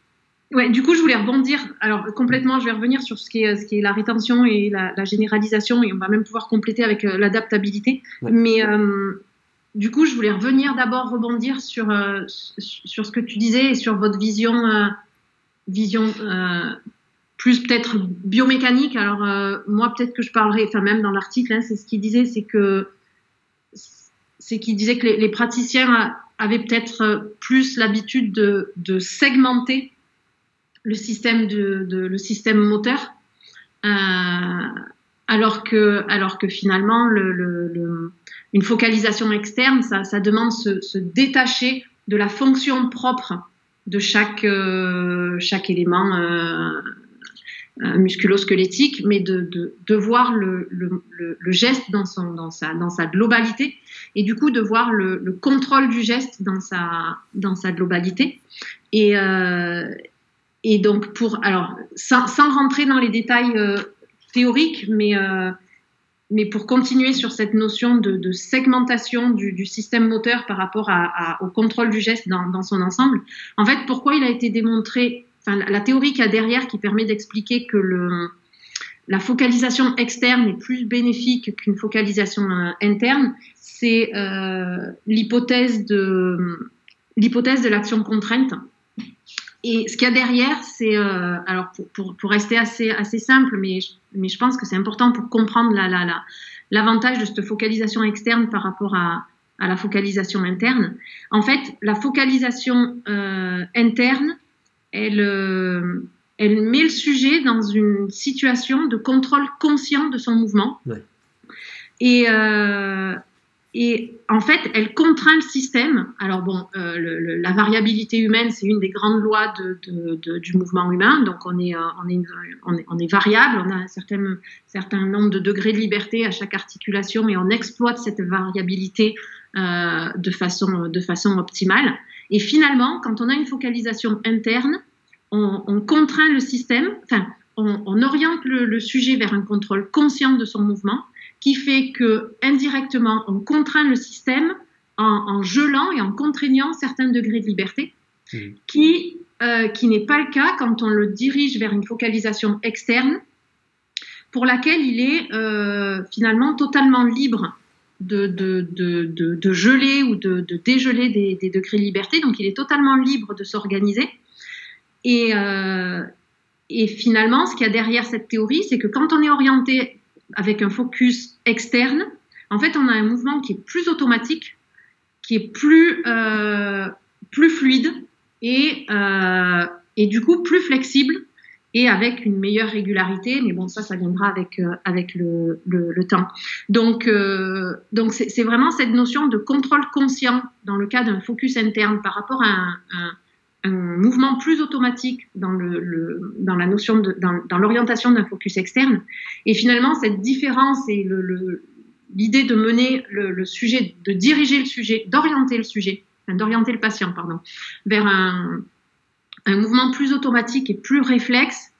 [SPEAKER 2] ouais, du coup, je voulais rebondir. Alors, complètement, je vais revenir sur ce qui est, ce qui est la rétention et la, généralisation, et on va même pouvoir compléter avec euh, l'adaptabilité. Mais euh, du coup, je voulais revenir d'abord rebondir sur, euh, sur ce que tu disais et sur votre vision, vision plus peut-être biomécanique. Alors, moi, peut-être que je parlerai, enfin, même dans l'article, hein, c'est ce qu'il disait, c'est que c'est qu'il disait que les, praticiens avaient peut-être plus l'habitude de, de, segmenter le système, de, le système moteur, alors, que, alors que finalement, le, le une focalisation externe, ça, demande se, se, détacher de la fonction propre de chaque, euh, chaque élément euh, euh, musculo-squelettique, mais de, de, de voir le, le, geste dans, son, dans, sa, dans sa globalité et du coup de voir le, le contrôle du geste dans sa, dans sa globalité. Et, euh, et donc, pour, alors, sans, rentrer dans les détails euh, théoriques, mais euh, mais pour continuer sur cette notion de, segmentation du, système moteur par rapport au contrôle du geste dans, son ensemble, en fait, pourquoi il a été démontré, la théorie qu'il y a derrière qui permet d'expliquer que la focalisation externe est plus bénéfique qu'une focalisation euh, interne, c'est l'hypothèse de l'hypothèse de l'action contrainte. Et ce qu'il y a derrière, c'est euh, alors pour, pour, pour, rester assez assez simple, mais mais je pense que c'est important pour comprendre l'avantage la, la, de cette focalisation externe par rapport à, à, la focalisation interne. En fait, la focalisation euh, interne, elle, euh, elle met le sujet dans une situation de contrôle conscient de son mouvement. Ouais. Et, euh, et en fait, elle contraint le système. Alors bon, euh, la variabilité humaine, c'est une des grandes lois du mouvement humain. Donc on est, euh, on est, on est, on est, variable, on a un certain, certain nombre de degrés de liberté à chaque articulation et on exploite cette variabilité euh, de, façon, de façon optimale. Et finalement, quand on a une focalisation interne, on, on contraint le système, enfin, on, oriente le sujet vers un contrôle conscient de son mouvement qui fait que indirectement on contraint le système en, en gelant et en contraignant certains degrés de liberté, mmh. qui, euh, qui n'est pas le cas quand on le dirige vers une focalisation externe, pour laquelle il est euh, finalement totalement libre de, de, de, de geler ou de, dégeler des, des, degrés de liberté, donc il est totalement libre de s'organiser. Et, euh, et finalement, ce qu'il y a derrière cette théorie, c'est que quand on est orienté avec un focus externe, en fait, on a un mouvement qui est plus automatique, qui est plus, euh, plus fluide et, euh, et du coup plus flexible et avec une meilleure régularité. Mais bon, ça, ça viendra avec, euh, avec le, le, temps. Donc, c'est vraiment cette notion de contrôle conscient dans le cas d'un focus interne par rapport à un un mouvement plus automatique dans, la notion dans, l'orientation d'un focus externe. Et finalement, cette différence et l'idée de mener le, sujet, de diriger le sujet, d'orienter le sujet, d'orienter le patient, pardon, vers un, mouvement plus automatique et plus réflexe,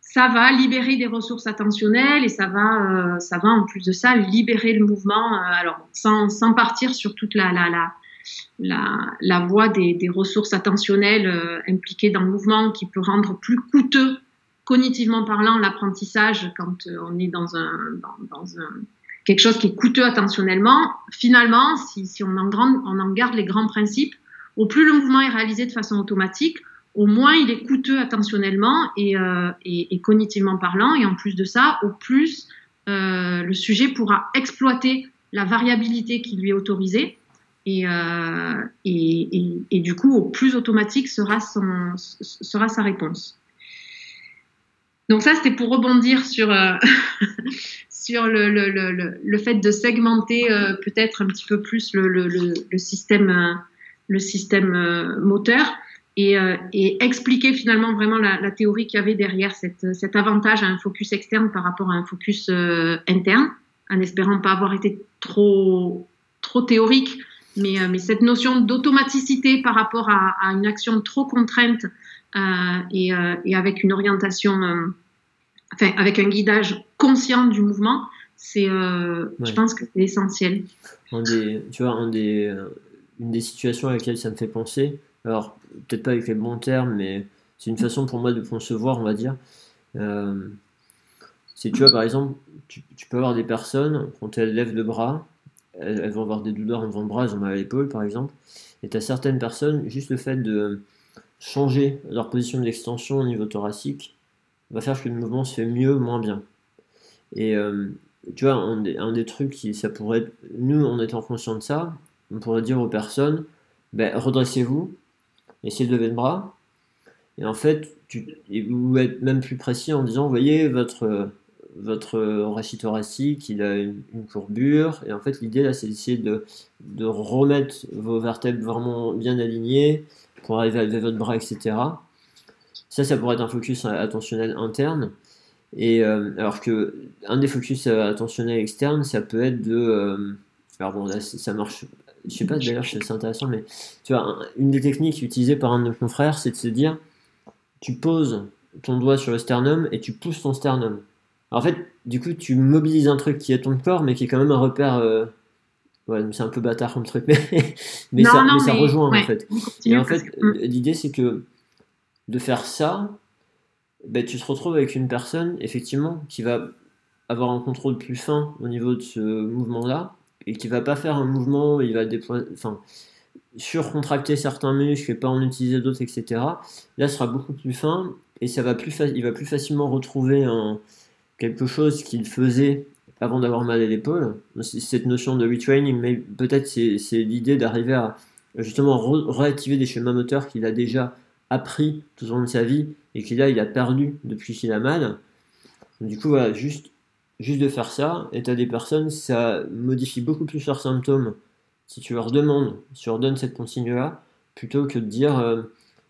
[SPEAKER 2] ça va libérer des ressources attentionnelles et ça va, ça va en plus de ça libérer le mouvement. alors sans, partir sur toute la la, voie des, ressources attentionnelles impliquées dans le mouvement qui peut rendre plus coûteux cognitivement parlant l'apprentissage quand on est dans quelque chose qui est coûteux attentionnellement, finalement, si, on, en garde les grands principes, au plus le mouvement est réalisé de façon automatique, au moins il est coûteux attentionnellement et, euh, cognitivement parlant, et en plus de ça, au plus euh, le sujet pourra exploiter la variabilité qui lui est autorisée, et, euh, et, du coup, au plus automatique sera, sa réponse. Donc ça, c'était pour rebondir sur, euh, sur le, le, le, le, fait de segmenter euh, peut-être un petit peu plus le, système, le système moteur et, expliquer finalement vraiment la, la théorie qu'il y avait derrière cette, cet avantage à un focus externe par rapport à un focus interne, en espérant pas avoir été trop, trop théorique, mais, mais cette notion d'automaticité par rapport à, à, une action trop contrainte et, et, avec une orientation enfin, avec un guidage conscient du mouvement, c'est, euh, je pense que c'est essentiel.
[SPEAKER 1] des, tu vois, des, euh, une des situations à laquelle ça me fait penser, alors peut-être pas avec les bons termes, mais c'est une façon pour moi de concevoir, on va dire. Euh, c'est, tu vois, par exemple, tu, peux avoir des personnes, quand elles lèvent le bras, elles, vont avoir des douleurs devant le bras, elles ont mal à l'épaule, par exemple, et tu as certaines personnes, juste le fait de changer leur position d'extension au niveau thoracique, va faire que le mouvement se fait mieux, moins bien. Et euh, tu vois, un des, trucs qui ça pourrait nous en étant conscients de ça, on pourrait dire aux personnes, ben, redressez-vous, essayez de lever le bras, et en fait, tu, vous êtes même plus précis en disant, voyez, votre, votre rachis thoracique, il a une, courbure, et en fait, l'idée là, c'est d'essayer de, remettre vos vertèbres vraiment bien alignées pour arriver à lever votre bras, etc. Ça, ça pourrait être un focus attentionnel interne. Et euh, alors que un des focus euh, attentionnels externes, ça peut être de. Euh, alors bon, ça marche. Je sais pas d'ailleurs, c'est intéressant, mais tu vois, une des techniques utilisées par un de nos confrères, c'est de se dire tu poses ton doigt sur le sternum et tu pousses ton sternum. En fait, du coup, tu mobilises un truc qui est ton corps, mais qui est quand même un repère. Ouais, c'est un peu bâtard comme truc, mais, mais, ça, mais, ça, rejoint en fait. Et en fait, l'idée c'est que de faire ça, ben, tu te retrouves avec une personne, effectivement, qui va avoir un contrôle plus fin au niveau de ce mouvement-là, et qui va pas faire un mouvement, il va déployer, enfin, surcontracter certains muscles et pas en utiliser d'autres, etc. Là, ce sera beaucoup plus fin, et ça va plus il va plus facilement retrouver un, quelque chose qu'il faisait avant d'avoir mal à l'épaule. Cette notion de retraining, mais peut-être c'est l'idée d'arriver à justement réactiver des schémas moteurs qu'il a déjà appris tout au long de sa vie et qu'il a, il a perdu depuis qu'il a mal. Du coup, voilà, juste, juste de faire ça, et as des personnes, ça modifie beaucoup plus leurs symptômes si tu leur demandes, si tu leur donnes cette consigne-là, plutôt que de dire euh,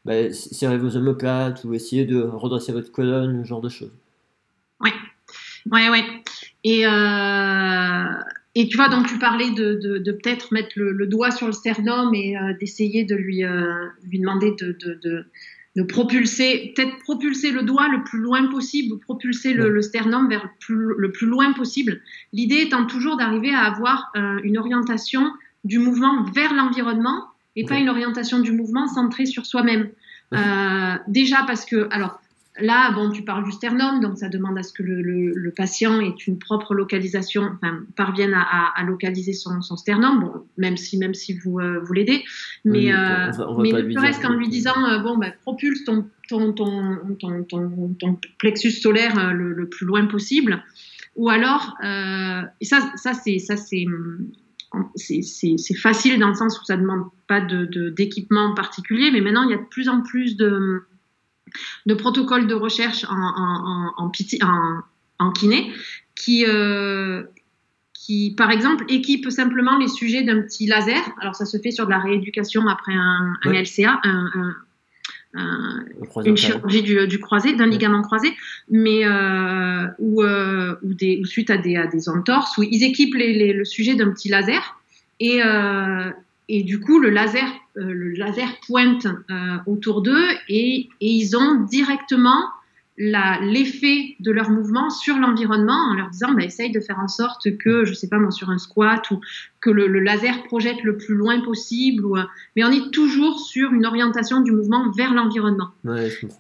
[SPEAKER 1] bah, serrez vos omoplates ou essayez de redresser votre colonne, ce genre de choses.
[SPEAKER 2] Oui, ouais, ouais. Et, euh, et tu vois, donc tu parlais de, de, de peut-être mettre le, le, doigt sur le sternum et euh, d'essayer de lui, euh, lui demander de, de, de propulser, peut-être propulser le doigt le plus loin possible, propulser le, le sternum vers le plus, le plus, loin possible. L'idée étant toujours d'arriver à avoir une orientation du mouvement vers l'environnement et pas une orientation du mouvement centrée sur soi-même. Euh, déjà parce que, alors, Là, bon, tu parles du sternum, donc ça demande à ce que le, patient ait une propre localisation, enfin, parvienne à, localiser son, sternum, bon, même si, même si vous, euh, vous l'aidez. Mais, euh, mais ne serait-ce qu'en lui disant, euh, bon, bah, propulse ton, ton, ton, ton, plexus solaire le, plus loin possible. Ou alors, et ça, ça c'est, ça c'est, c'est, facile dans le sens où ça demande pas de, d'équipement particulier, mais maintenant il y a de plus en plus de de protocoles de recherche en, en, en, en kiné qui, euh, qui, par exemple, équipe simplement les sujets d'un petit laser. Alors, ça se fait sur de la rééducation après un, LCA, une chirurgie du, croisé, d'un ligament croisé, mais euh, ou, euh, ou, des, suite à des, à des entorses, où ils équipent le sujet d'un petit laser et, et du coup, le laser, euh, le laser pointe euh, autour d'eux et, et, ils ont directement l'effet de leur mouvement sur l'environnement en leur disant bah, essaye de faire en sorte que, je sais pas moi, sur un squat ou que le, laser projette le plus loin possible. Ou, mais on est toujours sur une orientation du mouvement vers l'environnement.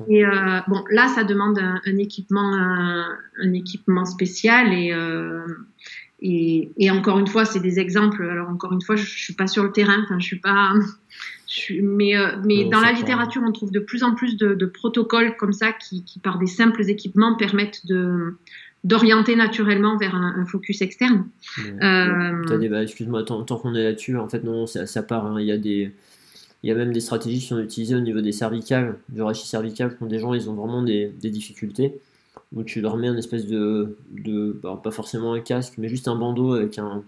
[SPEAKER 2] et euh, bon, là, ça demande un, équipement, un, équipement spécial et, euh, et, et, encore une fois, c'est des exemples. Alors encore une fois, je, je suis pas sur le terrain, enfin, je suis pas mais, euh, mais dans la littérature, on trouve de plus en plus de, protocoles comme ça qui, par des simples équipements, permettent de d'orienter naturellement vers un, focus externe.
[SPEAKER 1] Euh, bah, excuse-moi, tant, qu'on est là-dessus, en fait, non, ça, ça part. Hein. Il, y a des, il y a même des stratégies qui sont utilisées au niveau des cervicales, du rachis cervical, quand des gens ils ont vraiment des, des difficultés, où tu mets un espèce de, de bah, pas forcément un casque, mais juste un bandeau avec un,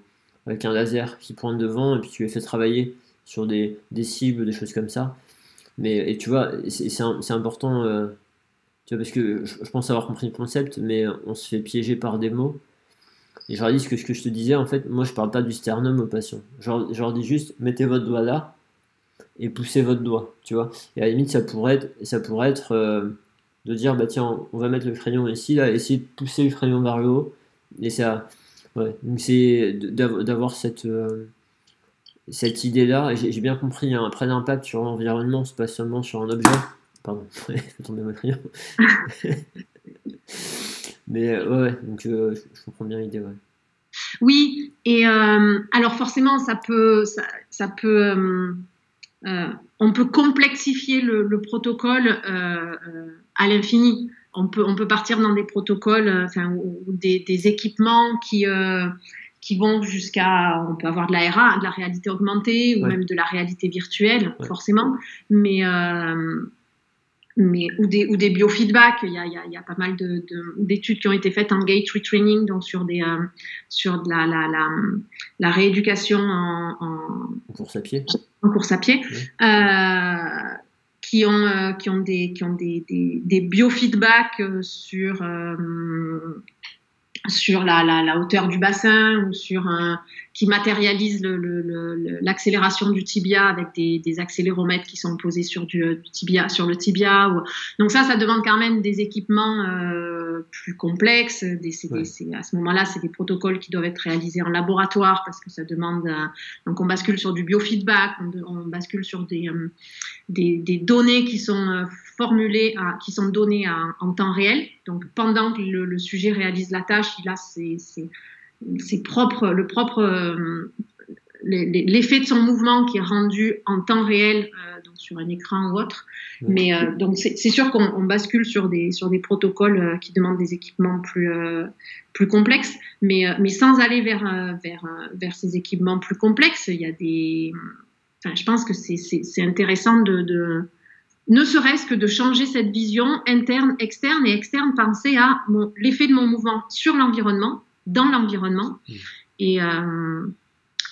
[SPEAKER 1] avec un laser qui pointe devant, et puis tu les fais travailler sur des, des, cibles, des choses comme ça. Mais et tu vois, c'est important, euh, tu vois, parce que je, pense avoir compris le concept, mais on se fait piéger par des mots. Et je leur dis que, ce que je te disais, en fait, moi je parle pas du sternum aux patients. Je leur, dis juste, mettez votre doigt là et poussez votre doigt, tu vois. Et à la limite, ça pourrait être, ça pourrait être euh, de dire, bah tiens, on va mettre le crayon ici, là, essayer de pousser le crayon vers le haut. Et ça, ouais, c'est d'avoir cette. Euh, cette idée-là, j'ai bien compris, il y a un prêt d'impact sur l'environnement, c'est pas seulement sur un objet. Pardon, tomber ma Mais euh, ouais, donc euh, je, comprends bien l'idée. Ouais.
[SPEAKER 2] Oui, et alors forcément, ça peut, ça, peut, on peut complexifier le, protocole à l'infini. On peut, on peut partir dans des protocoles, ou, des, des, équipements qui qui vont jusqu'à, on peut avoir de la RA, de la réalité augmentée ou même de la réalité virtuelle, forcément, mais, euh, mais ou des, ou des biofeedbacks. Il y a, il y a, pas mal d'études de, qui ont été faites en gate retraining, donc sur, des, euh, sur de la, la, la, la rééducation en,
[SPEAKER 1] en, course à pied.
[SPEAKER 2] En course à pied. Euh, qui ont, qui ont des, qui ont des, des, des biofeedbacks sur, sur la, la, la, hauteur du bassin ou sur un, qui matérialise l'accélération le, le, du tibia avec des, des, accéléromètres qui sont posés sur du, tibia sur le tibia ou... donc ça ça demande quand même des équipements euh, plus complexes des, à ce moment-là c'est des protocoles qui doivent être réalisés en laboratoire parce que ça demande euh, donc on bascule sur du biofeedback on, on bascule sur des, euh, des, des, données qui sont euh, formulées à, qui sont données en temps réel. Donc pendant que le, sujet réalise la tâche a c'est c'est propre, le propre, euh, l'effet de son mouvement qui est rendu en temps réel euh, donc sur un écran ou autre. Mais euh, donc c'est sûr qu'on bascule sur des sur des protocoles qui demandent des équipements plus plus complexes, mais mais sans aller vers vers vers ces équipements plus complexes, il y a des, enfin, je pense que c'est intéressant de, de ne serait-ce que de changer cette vision interne, externe et externe, penser à l'effet de mon mouvement sur l'environnement dans l'environnement et, euh,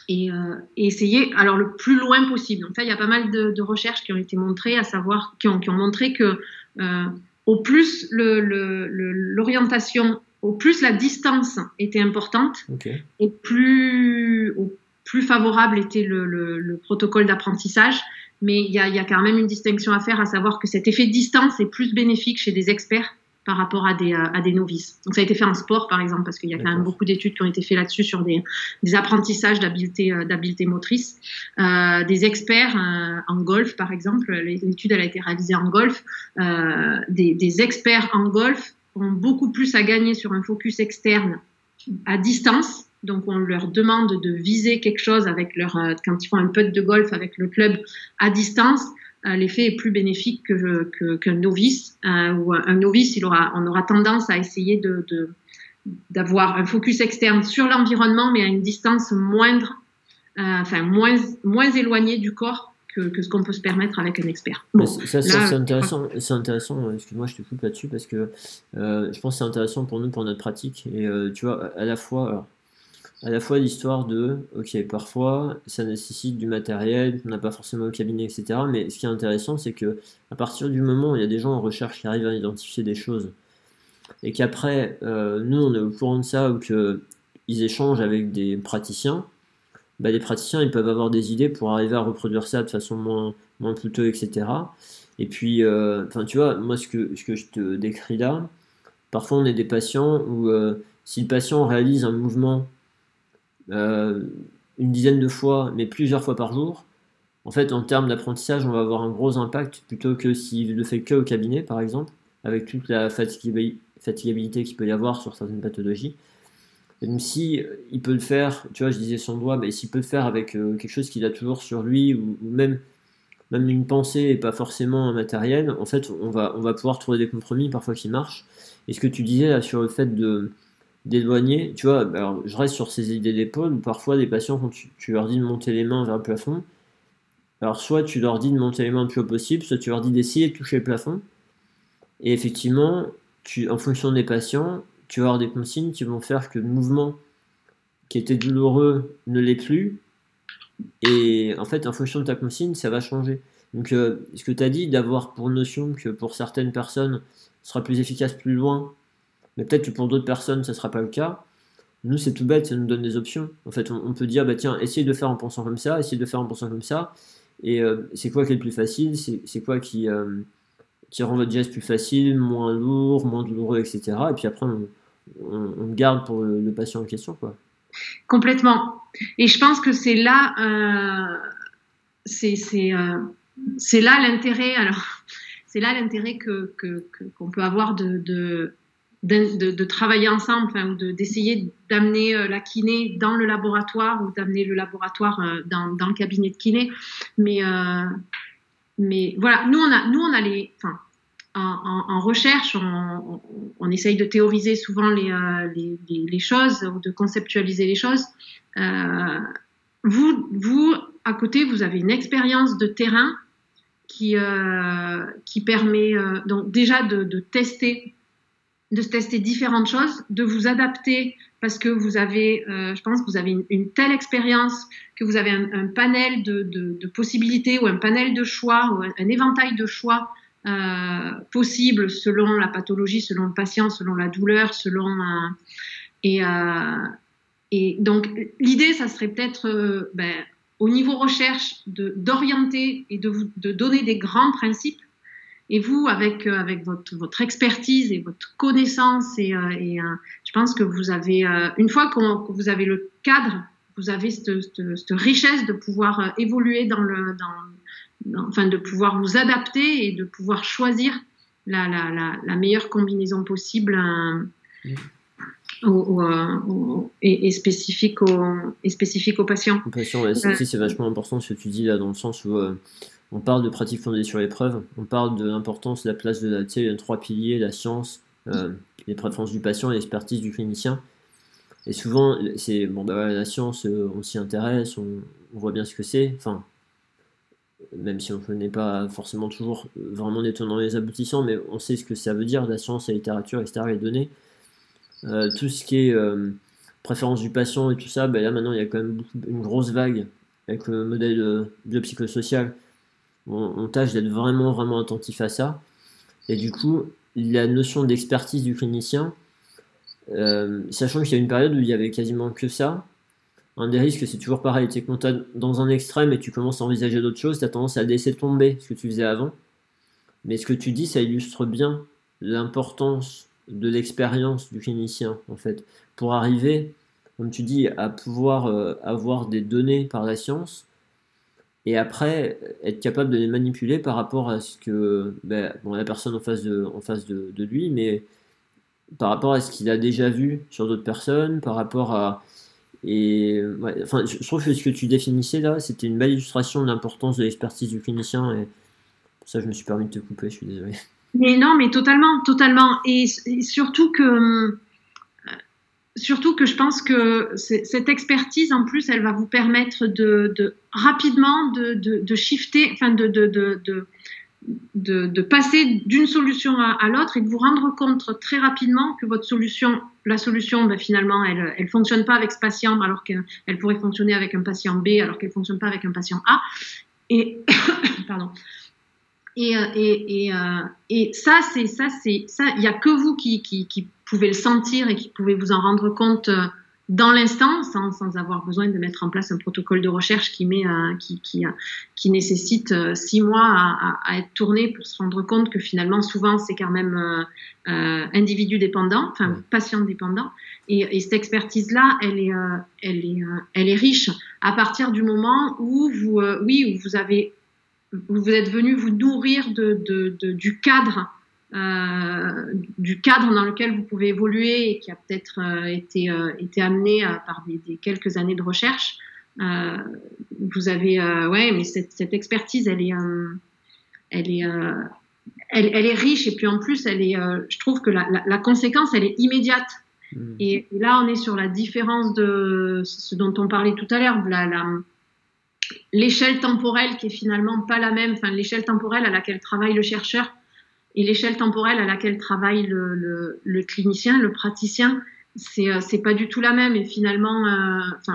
[SPEAKER 2] et, euh, et, essayer alors le plus loin possible. Donc ça, il y a pas mal de, de recherches qui ont été montrées, à savoir qui ont, qui ont montré que euh, au plus l'orientation, le, au plus la distance était importante, okay. et plus, au plus favorable était le, le protocole d'apprentissage. Mais il y, a, il y a quand même une distinction à faire, à savoir que cet effet de distance est plus bénéfique chez des experts par rapport à des, euh, à des novices. Donc ça a été fait en sport par exemple parce qu'il y a quand même beaucoup d'études qui ont été faites là-dessus sur des, des apprentissages d'habileté euh, d'habileté motrice. Euh, des experts euh, en golf par exemple, l'étude elle a été réalisée en golf. Euh, des, des, experts en golf ont beaucoup plus à gagner sur un focus externe à distance. Donc on leur demande de viser quelque chose avec leur quand ils font un putt de golf avec le club à distance euh, l'effet est plus bénéfique que, que, qu'un novice. Euh, ou un novice, il aura, on aura tendance à essayer de, de d'avoir un focus externe sur l'environnement, mais à une distance moindre, euh, enfin moins, moins éloignée du corps que, que ce qu'on peut se permettre avec un expert.
[SPEAKER 1] Bon, ça, ça c'est intéressant, c'est intéressant, excuse-moi, je te coupe là-dessus, parce que euh, je pense que c'est intéressant pour nous, pour notre pratique, et euh, tu vois, à la fois, alors, à la fois l'histoire de, ok, parfois ça nécessite du matériel qu'on n'a pas forcément au cabinet, etc. Mais ce qui est intéressant, c'est que à partir du moment où il y a des gens en recherche qui arrivent à identifier des choses, et qu'après, euh, nous on est au courant de ça, ou qu'ils échangent avec des praticiens, bah, les praticiens ils peuvent avoir des idées pour arriver à reproduire ça de façon moins, moins coûteuse, etc. Et puis, euh, enfin, tu vois, moi, ce que, ce que je te décris là, parfois on est des patients où si le patient réalise un mouvement une dizaine de fois, mais plusieurs fois par jour, en fait, en termes d'apprentissage, on va avoir un gros impact plutôt que s'il le fait que au cabinet, par exemple, avec toute la fatigabilité qu'il peut y avoir sur certaines pathologies. Même si il peut le faire, tu vois, je disais son doigt, mais s'il peut le faire avec euh, quelque chose qu'il a toujours sur lui, ou, même, même une pensée et pas forcément un matériel, en fait, on va, on va pouvoir trouver des compromis parfois qui marchent. Et ce que tu disais sur le fait de d'éloigner, tu vois, alors je reste sur ces idées d'épaule, parfois des patients, quand tu, tu, leur dis de monter les mains vers le plafond, alors soit tu leur dis de monter les mains le plus haut possible, soit tu leur dis d'essayer de toucher le plafond, et effectivement, tu, en fonction des patients, tu vas avoir des consignes qui vont faire que le mouvement qui était douloureux ne l'est plus. Et en fait, en fonction de ta consigne, ça va changer. Donc, euh, ce que tu as dit d'avoir pour notion que pour certaines personnes, ce sera plus efficace plus loin, mais peut-être que pour d'autres personnes, ça ne sera pas le cas. Nous, c'est tout bête, ça nous donne des options. En fait, on, peut dire, bah tiens, essaye de faire en pensant comme ça, essaye de faire en pensant comme ça. Et euh, c'est quoi qui est le plus facile? C'est quoi qui, euh, qui rend votre geste plus facile, moins lourd, moins douloureux, etc. Et puis après, on, on, garde pour le, patient en question. Quoi.
[SPEAKER 2] Complètement. Et je pense que c'est là, euh, c'est, euh, là l'intérêt. Alors, c'est là l'intérêt que, qu'on peut avoir de, de, travailler ensemble, d'essayer d'amener euh, la kiné dans le laboratoire ou d'amener le laboratoire dans, dans, le cabinet de kiné. Mais, mais voilà, nous on a, nous on les, enfin, en, recherche, on, essaye de théoriser souvent euh, les, les, choses ou de conceptualiser les choses. Euh, vous, vous, à côté, vous avez une expérience de terrain qui, euh, qui permet donc déjà de, tester, de tester différentes choses, de vous adapter parce que vous avez, je pense, que vous avez une, telle expérience que vous avez un, panel de, possibilités ou un panel de choix ou un éventail de choix euh, possible selon la pathologie, selon le patient, selon la douleur, selon euh, et, euh, donc l'idée, ça serait peut-être ben, au niveau recherche d'orienter et de donner des grands principes. Et vous, avec avec votre votre expertise et votre connaissance et, et je pense que vous avez une fois que vous avez le cadre, vous avez cette, cette, cette richesse de pouvoir évoluer dans le dans enfin de pouvoir vous adapter et de pouvoir choisir la, la, la, meilleure combinaison possible euh, euh, et, spécifique au, et spécifique aux patients.
[SPEAKER 1] Euh, c'est vachement important ce que tu dis là, dans le sens où on parle de pratique fondée sur l'épreuve, on parle de l'importance la place de la, tu trois piliers, la science, les préférences du patient et l'expertise du clinicien. Et souvent, c'est bon, bah, la science, on s'y intéresse, on, voit bien ce que c'est. Enfin, même si on n'est pas forcément toujours vraiment étonnant les aboutissants, mais on sait ce que ça veut dire, la science, la littérature, etc., les données. Euh, tout ce qui est euh, préférence du patient et tout ça, ben là maintenant il y a quand même une grosse vague avec le modèle euh, biopsychosocial. On, tâche d'être vraiment, vraiment attentif à ça. Et du coup, la notion d'expertise du clinicien, sachant qu'il y a une période où il y avait quasiment que ça, un des risques, c'est toujours pareil. Tu es dans un extrême et tu commences à envisager d'autres choses, tu as tendance à laisser tomber ce que tu faisais avant. Mais ce que tu dis, ça illustre bien l'importance de l'expérience du clinicien, en fait, pour arriver, comme tu dis, à pouvoir euh, avoir des données par la science et après être capable de les manipuler par rapport à ce que ben, bon, la personne en face, de, lui, mais par rapport à ce qu'il a déjà vu sur d'autres personnes, par rapport à et enfin, je trouve que ce que tu définissais là, c'était une belle illustration de l'importance de l'expertise du clinicien. Et ça, je me suis permis de te couper, je suis désolé.
[SPEAKER 2] Mais non, mais totalement, totalement. Et, surtout que, euh, surtout que je pense que cette expertise, en plus, elle va vous permettre de, de rapidement de, de, de, enfin de passer d'une solution à, l'autre et de vous rendre compte très rapidement que votre solution, la solution, ben, finalement, elle ne fonctionne pas avec ce patient alors qu'elle pourrait fonctionner avec un patient B alors qu'elle ne fonctionne pas avec un patient A. Et, pardon. Et, euh, et, et, euh, et ça, c'est ça, c'est ça. Il n'y a que vous qui, qui, qui, pouvez le sentir et qui pouvez vous en rendre compte euh, dans l'instant, sans, sans, avoir besoin de mettre en place un protocole de recherche qui, met, qui, qui, qui, nécessite six mois à, à, être tourné pour se rendre compte que finalement, souvent, c'est quand même euh individu dépendant, enfin patient dépendant. Et, et cette expertise-là, elle est, elle, est, elle est riche à partir du moment où vous, oui, où vous avez, vous êtes venu vous nourrir de, de, de du cadre euh, du cadre dans lequel vous pouvez évoluer et qui a peut-être euh, été, euh, été amené par des, des, quelques années de recherche. vous avez, ouais, mais cette, cette, expertise, elle est, elle est, elle, elle, est riche et puis en plus, elle est, je trouve que la, la, la, conséquence, elle est immédiate. Mmh. Et, là, on est sur la différence de ce dont on parlait tout à l'heure, la, la l'échelle temporelle qui est finalement pas la même, enfin l'échelle temporelle à laquelle travaille le chercheur et l'échelle temporelle à laquelle travaille le, clinicien, le praticien, c'est euh, c'est pas du tout la même. Et finalement, euh,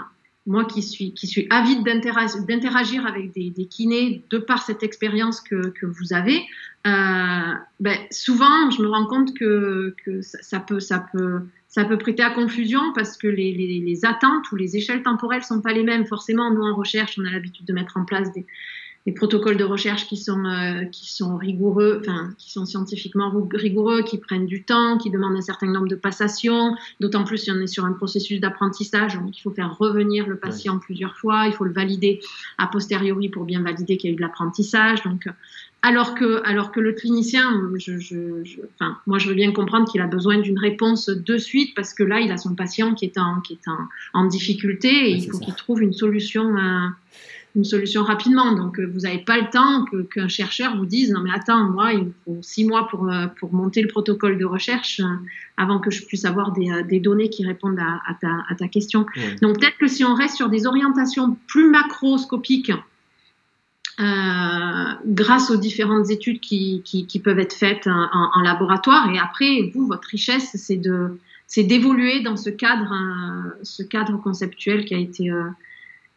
[SPEAKER 2] moi qui suis qui suis avide d'interagir avec des, kinés de par cette expérience que, que vous avez, euh, ben, souvent je me rends compte que, que ça, peut ça peut ça peut prêter à confusion parce que les, les, les attentes ou les échelles temporelles sont pas les mêmes. Forcément, nous en recherche, on a l'habitude de mettre en place des, des protocoles de recherche qui sont, euh, qui sont rigoureux, enfin, qui sont scientifiquement rigoureux, qui prennent du temps, qui demandent un certain nombre de passations, d'autant plus si on est sur un processus d'apprentissage, donc il faut faire revenir le patient plusieurs fois, il faut le valider a posteriori pour bien valider qu'il y a eu de l'apprentissage. Donc, alors que, alors que le clinicien, je, je, je, enfin, moi je veux bien comprendre qu'il a besoin d'une réponse de suite parce que là il a son patient qui est en, qui est en, en difficulté et il faut qu'il trouve une solution. Euh, une solution rapidement. Donc, euh, vous n'avez pas le temps qu'un chercheur vous dise non mais attends, moi il me faut six mois pour euh, pour monter le protocole de recherche euh, avant que je puisse avoir des, des données qui répondent à, à, ta, à ta, question. Donc peut-être que si on reste sur des orientations plus macroscopiques, euh, grâce aux différentes études qui, qui, qui peuvent être faites en, en, laboratoire, et après vous votre richesse c'est de c'est d'évoluer dans ce cadre, ce cadre conceptuel qui a été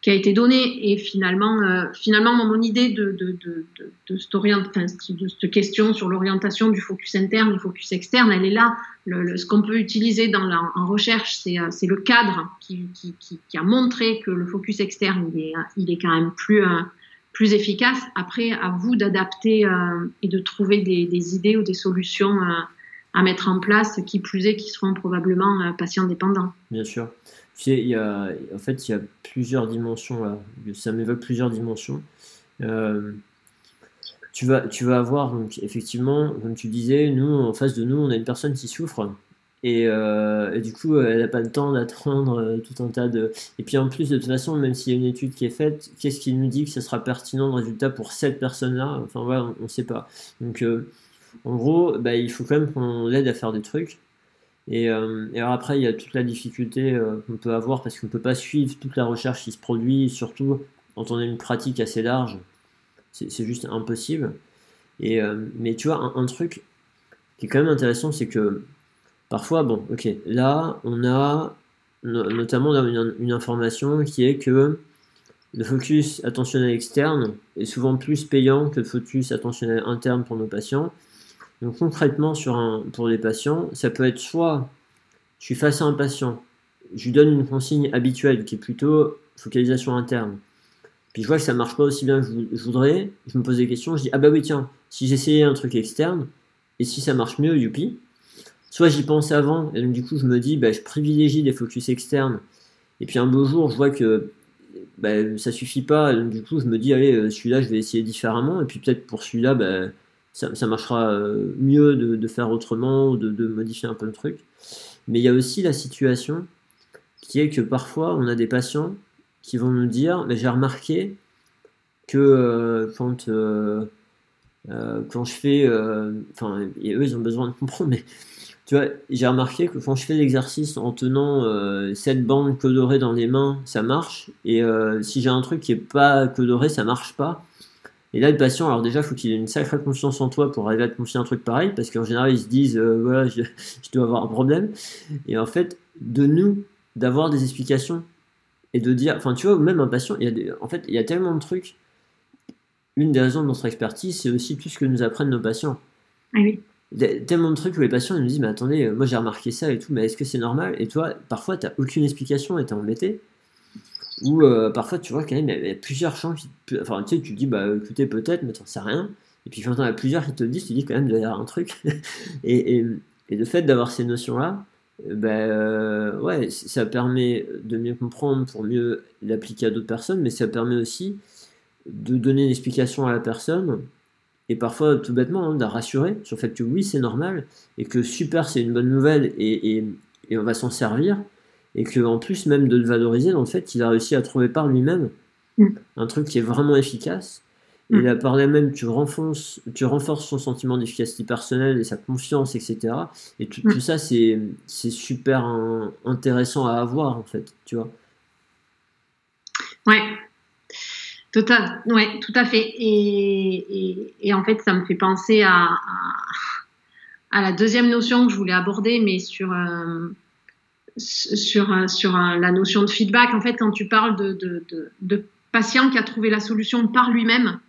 [SPEAKER 2] qui a été donné. Et finalement, euh, finalement mon idée de, de, de, de, cette de cette question sur l'orientation du focus interne, du focus externe, elle est là. Le, ce qu'on peut utiliser dans la, en recherche, c'est euh, le cadre qui, qui, qui, qui, a montré que le focus externe, il est, il est quand même plus, euh, plus efficace. Après, à vous d'adapter euh, et de trouver des, des, idées ou des solutions à mettre en place, qui plus est, qui seront probablement patients dépendants.
[SPEAKER 1] Bien sûr il y a, en fait, il y a plusieurs dimensions là. Ça m'évoque plusieurs dimensions. Euh, tu vas, tu vas avoir, donc, effectivement, comme tu disais, nous, en face de nous, on a une personne qui souffre. Et, euh, du coup, elle n'a pas le temps d'attendre euh, tout un tas de. Et puis en plus, de toute façon, même s'il y a une étude qui est faite, qu'est-ce qui nous dit que ce sera pertinent le résultat pour cette personne-là? Enfin voilà, on ne sait pas. Donc en gros, bah, il faut quand même qu'on l'aide à faire des trucs. Et, euh, alors après, il y a toute la difficulté euh, qu'on peut avoir parce qu'on ne peut pas suivre toute la recherche qui se produit, surtout quand on a une pratique assez large. C'est juste impossible. Et, euh, mais tu vois, un, truc qui est quand même intéressant, c'est que parfois, bon, ok, là, on a notamment une, une, information qui est que le focus attentionnel externe est souvent plus payant que le focus attentionnel interne pour nos patients. Donc concrètement, pour les patients, ça peut être soit je suis face à un patient, je lui donne une consigne habituelle qui est plutôt focalisation interne. Puis je vois que ça marche pas aussi bien que je voudrais, je me pose des questions, je dis ah bah oui tiens, si j'essayais un truc externe, et si ça marche mieux, youpi. Soit j'y pense avant, et donc du coup je me dis bah, je privilégie des focus externes, et puis un beau jour je vois que bah, ça suffit pas, donc du coup je me dis allez euh, celui-là je vais essayer différemment, et puis peut-être pour celui-là bah, ça, marchera euh, mieux de, faire autrement ou de, modifier un peu le truc. Mais il y a aussi la situation qui est que parfois on a des patients qui vont nous dire mais j'ai remarqué que euh, quand, euh, quand je fais. Enfin, eux ils ont besoin de comprendre, mais tu vois, j'ai remarqué que quand je fais l'exercice en tenant cette bande colorée dans les mains, ça marche. Et si j'ai un truc qui est pas coloré, ça marche pas. Et là, le patient, alors déjà, il faut qu'il ait une sacrée confiance en toi pour arriver à te confier un truc pareil, parce qu'en général, ils se disent, euh, voilà, je, dois avoir un problème. Et en fait, de nous, d'avoir des explications et de dire, enfin, tu vois, même un patient, il y a en fait, il y a tellement de trucs. Une des raisons de notre expertise, c'est aussi tout ce que nous apprennent nos patients.
[SPEAKER 2] Ah oui.
[SPEAKER 1] tellement de trucs où les patients ils me disent mais attendez moi j'ai remarqué ça et tout mais est-ce que c'est normal? Et toi parfois tu n'as aucune explication et t'es embêté ou parfois tu vois quand même il y, a plusieurs champs qui enfin tu sais tu dis bah écoutez peut-être mais t'en sais rien. Et puis quand t'en as plusieurs qui te disent tu dis quand même il un truc. Et, et, et, le fait d'avoir ces notions là ben ouais ça permet de mieux comprendre pour mieux l'appliquer à d'autres personnes mais ça permet aussi de donner une explication à la personne et parfois tout bêtement hein, de rassurer sur le fait que oui c'est normal et que super c'est une bonne nouvelle et, et, on va s'en servir et que en plus même de le valoriser dans le fait qu'il a réussi à trouver par lui-même mm. un truc qui est vraiment efficace et mm. là par là-même tu renforces, tu renforces son sentiment d'efficacité personnelle et sa confiance etc et tout, mm. tout ça c'est super intéressant à avoir en fait tu vois
[SPEAKER 2] ouais Total, ouais, tout à fait. Et, et, en fait, ça me fait penser à, à, la deuxième notion que je voulais aborder, mais sur, euh, sur, sur la notion de feedback. En fait, quand tu parles de, de, de, patient qui a trouvé la solution par lui-même,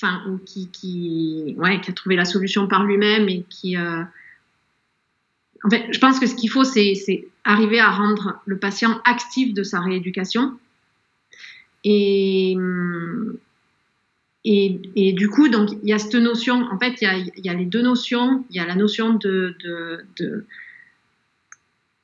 [SPEAKER 2] enfin, ou qui, qui, ouais, qui a trouvé la solution par lui-même et qui. Euh, en fait, je pense que ce qu'il faut, c'est arriver à rendre le patient actif de sa rééducation et, et, et, du coup, donc, il y a cette notion, en fait, il y a, y a les deux notions. Il y a la notion de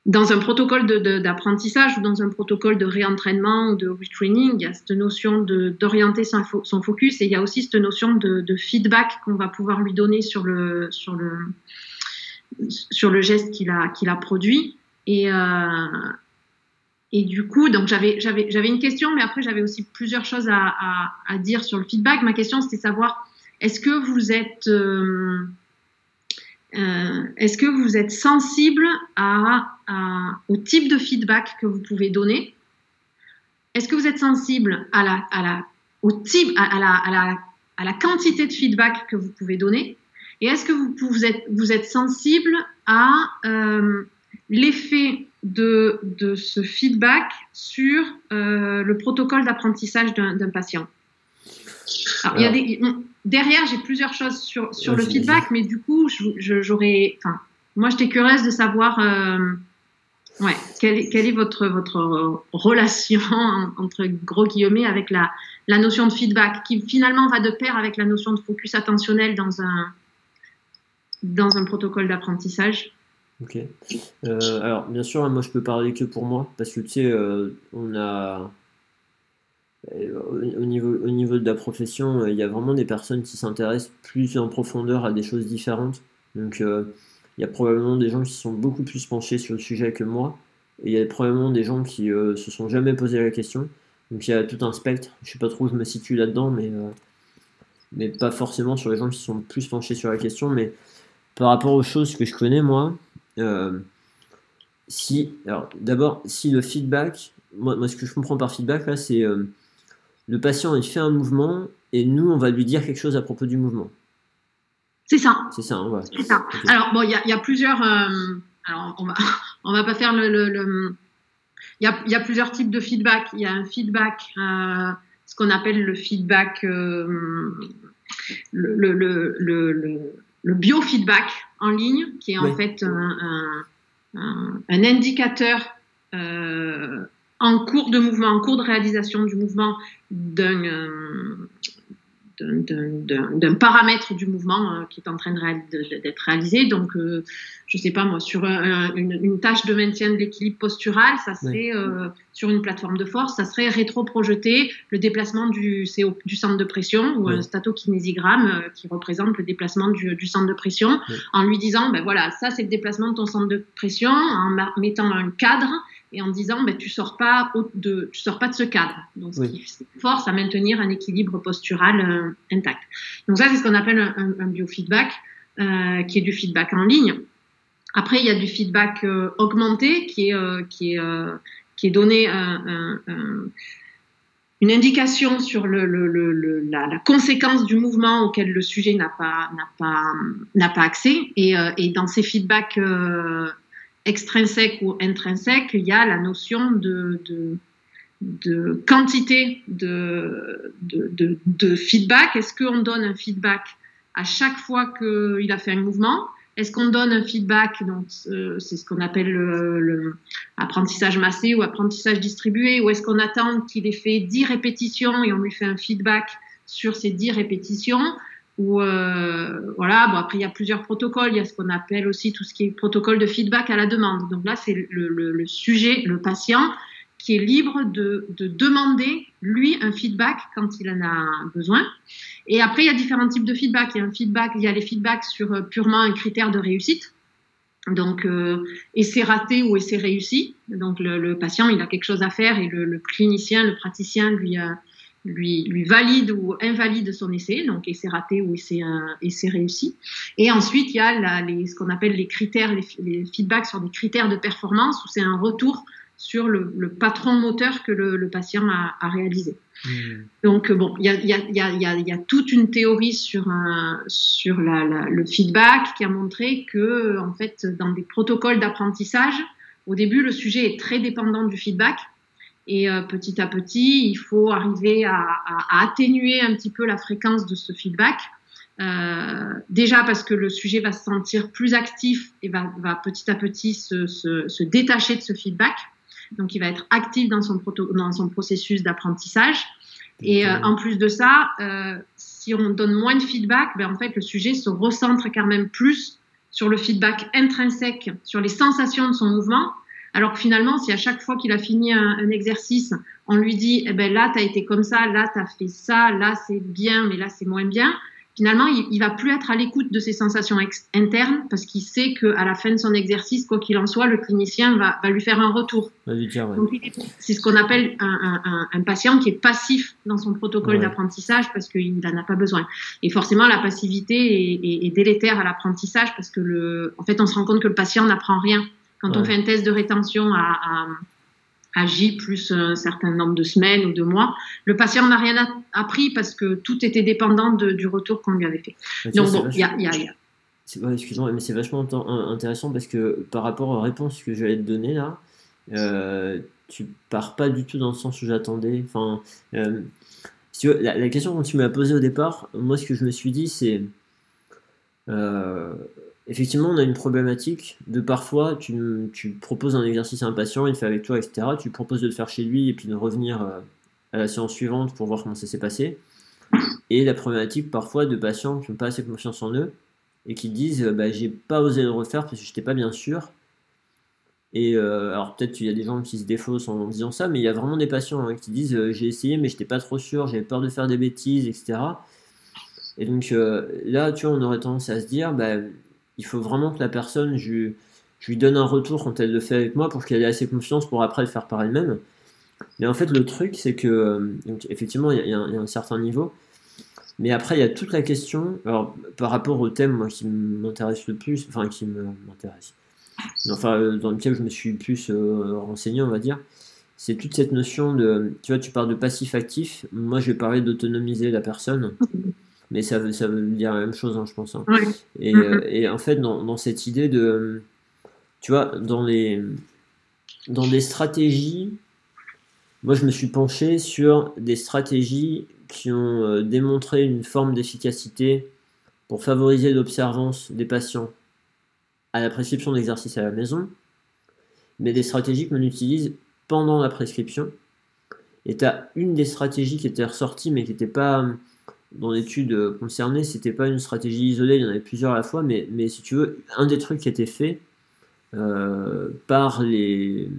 [SPEAKER 2] dans un protocole d'apprentissage ou dans un protocole de réentraînement ou de retraining, il y a cette notion d'orienter son, focus et il y a aussi cette notion de, feedback qu'on va pouvoir lui donner sur le, geste qu'il a, produit. Et, euh, du coup, j'avais, une question, mais après j'avais aussi plusieurs choses à, dire sur le feedback. Ma question, c'était savoir, est-ce que vous êtes, euh, euh, est-ce que vous êtes sensible à, à, au type de feedback que vous pouvez donner? Est-ce que vous êtes sensible à la, à la, au type, à, la, à, la, à la quantité de feedback que vous pouvez donner? Et est-ce que vous, vous, êtes, vous êtes sensible à euh, l'effet de, de, ce feedback sur euh, le protocole d'apprentissage d'un patient? Alors, il y a des, derrière, j'ai plusieurs choses sur, sur le feedback, mais du coup, j'aurais. Enfin, moi, j'étais curieuse de savoir euh, ouais, quelle, est, quelle est votre, votre relation, entre gros guillemets, avec la, la notion de feedback, qui finalement va de pair avec la notion de focus attentionnel dans un, dans un protocole d'apprentissage.
[SPEAKER 1] Ok. Euh, alors, bien sûr, moi je peux parler que pour moi, parce que tu sais, euh, on a. Euh, au niveau, au niveau de la profession, il y a vraiment des personnes qui s'intéressent plus en profondeur à des choses différentes. Donc, il y a probablement des gens qui sont beaucoup plus penchés sur le sujet que moi, et il y a probablement des gens qui se sont jamais posé la question. Donc, il y a tout un spectre. Je sais pas trop où je me situe là-dedans, mais, mais pas forcément sur les gens qui sont plus penchés sur la question. Mais par rapport aux choses que je connais, moi, euh, si, alors d'abord, si le feedback, moi, ce que je comprends par feedback là, c'est euh, le patient il fait un mouvement et nous on va lui dire quelque chose à propos du mouvement.
[SPEAKER 2] C'est ça.
[SPEAKER 1] C'est ça, hein,
[SPEAKER 2] C'est ça. Alors bon, il y, y, a plusieurs. Euh, alors on va on va pas faire le. le, il, y a, y a, plusieurs types de feedback. Il y a un feedback, euh, ce qu'on appelle le feedback, euh, le, biofeedback en ligne, qui est en fait un, un, un indicateur euh, en cours de mouvement, en cours de réalisation du mouvement d'un euh, d'un paramètre du mouvement euh, qui est en train d'être réalisé. Donc, euh, je sais pas moi, sur une, une, tâche de maintien de l'équilibre postural, ça serait euh, sur une plateforme de force, ça serait rétro-projeter le déplacement du, du centre de pression ou un statokinésigramme qui représente le déplacement du, du centre de pression, en lui disant, ben voilà, ça c'est le déplacement de ton centre de pression, en mettant un cadre et en disant ben, tu sors pas de tu sors pas de ce cadre. Donc ce qui force à maintenir un équilibre postural euh, intact. Donc ça c'est ce qu'on appelle un, biofeedback euh, qui est du feedback en ligne. Après il y a du feedback euh, augmenté qui est qui est qui est donné un, une indication sur le, le, le, la, la, conséquence du mouvement auquel le sujet n'a pas n'a pas n'a pas accès. Et, et dans ces feedbacks extrinsèque ou intrinsèque, il y a la notion de, quantité de, feedback. Est-ce qu'on donne un feedback à chaque fois qu'il a fait un mouvement? Est-ce qu'on donne un feedback Donc, euh, c'est ce qu'on appelle le, le, apprentissage massé ou apprentissage distribué. Ou est-ce qu'on attend qu'il ait fait 10 répétitions et on lui fait un feedback sur ces 10 répétitions? Ou euh, voilà, bon après il y a plusieurs protocoles, il y a ce qu'on appelle aussi tout ce qui est protocole de feedback à la demande. Donc là c'est le, le, le, sujet, le patient qui est libre de, de, demander lui un feedback quand il en a besoin. Et après il y a différents types de feedback. Il y a un feedback, il y a les feedbacks sur euh, purement un critère de réussite. Donc, euh, essai raté ou essai réussi. Donc, le, le, patient, il a quelque chose à faire et le, le clinicien, le praticien lui, euh, lui, lui valide ou invalide son essai, donc essai raté ou essai, essai réussi. Et ensuite, il y a la, les, ce qu'on appelle les critères, les, les, feedbacks sur des critères de performance, où c'est un retour sur le, le, patron moteur que le, le patient a, a réalisé. Mmh. Donc, bon, il y a, y, a, y, a, y a, toute une théorie sur, un, sur la, la, le feedback qui a montré que, en fait, dans des protocoles d'apprentissage, au début, le sujet est très dépendant du feedback. Et euh, petit à petit, il faut arriver à, à, à, atténuer un petit peu la fréquence de ce feedback. Euh, déjà parce que le sujet va se sentir plus actif et va, va petit à petit se, se, se, détacher de ce feedback. Donc, il va être actif dans son, dans son processus d'apprentissage. Et euh, en plus de ça, si on donne moins de feedback, ben, en fait, le sujet se recentre quand même plus sur le feedback intrinsèque, sur les sensations de son mouvement, alors que finalement, si à chaque fois qu'il a fini un, un, exercice, on lui dit, eh ben là, tu as été comme ça, là, tu as fait ça, là, c'est bien, mais là, c'est moins bien, finalement, il, il va plus être à l'écoute de ses sensations internes parce qu'il sait qu'à la fin de son exercice, quoi qu'il en soit, le clinicien va, va, lui faire un retour.
[SPEAKER 1] Ouais.
[SPEAKER 2] C'est ce qu'on appelle un, un, un, patient qui est passif dans son protocole ouais. d'apprentissage parce qu'il n'en a pas besoin. Et forcément, la passivité est, est, est délétère à l'apprentissage parce que, le, en fait, on se rend compte que le patient n'apprend rien. Quand ouais. on fait un test de rétention à, à, à, J plus un certain nombre de semaines ou de mois, le patient n'a rien appris parce que tout était dépendant de, du retour qu'on lui avait fait.
[SPEAKER 1] Mais
[SPEAKER 2] Donc bon, il y a, y a, y
[SPEAKER 1] a... Ouais, excuse-moi, mais c'est vachement intéressant parce que par rapport aux réponses que je vais te donner là, euh, tu pars pas du tout dans le sens où j'attendais. Enfin, euh, si tu veux, la, la, question que tu m'as posée au départ, moi ce que je me suis dit c'est euh, effectivement, on a une problématique de parfois, tu, proposes un exercice à un patient, il fait avec toi, etc. Tu proposes de le faire chez lui et puis de revenir euh, à la séance suivante pour voir comment ça s'est passé. Et la problématique parfois de patients qui n'ont pas assez confiance en eux et qui disent bah, j'ai pas osé le refaire parce que j'étais pas bien sûr. Et euh, alors peut-être qu'il y a des gens qui se défaussent en disant ça, mais il y a vraiment des patients hein, qui disent euh, j'ai essayé mais j'étais pas trop sûr, j'avais peur de faire des bêtises, etc. Et donc euh, là, tu vois, on aurait tendance à se dire, bah, il faut vraiment que la personne, je, lui donne un retour quand elle le fait avec moi pour qu'elle ait assez confiance pour après le faire par elle-même. Mais en fait, le truc, c'est que, euh, effectivement, il y, a un certain niveau. Mais après, il y a toute la question, par rapport au thème moi, qui m'intéresse le plus, enfin qui m'intéresse, enfin euh, dans lequel je me suis plus euh, renseigné, on va dire, c'est toute cette notion de, tu vois, tu parles de passif-actif, moi je vais parler d'autonomiser la personne mais ça veut, ça veut dire la même chose, hein, je pense. Hein. Et, mm -hmm. et, en fait, dans, dans, cette idée de, tu vois, dans les, dans des stratégies, moi je me suis penché sur des stratégies qui ont euh, démontré une forme d'efficacité pour favoriser l'observance des patients à la prescription d'exercice à la maison, mais des stratégies que l'on utilise pendant la prescription. Et tu as une des stratégies qui était ressortie, mais qui n'était pas dans l'étude concernée, c'était pas une stratégie isolée, il y en avait plusieurs à la fois, mais, mais si tu veux, un des trucs qui était fait euh, par les.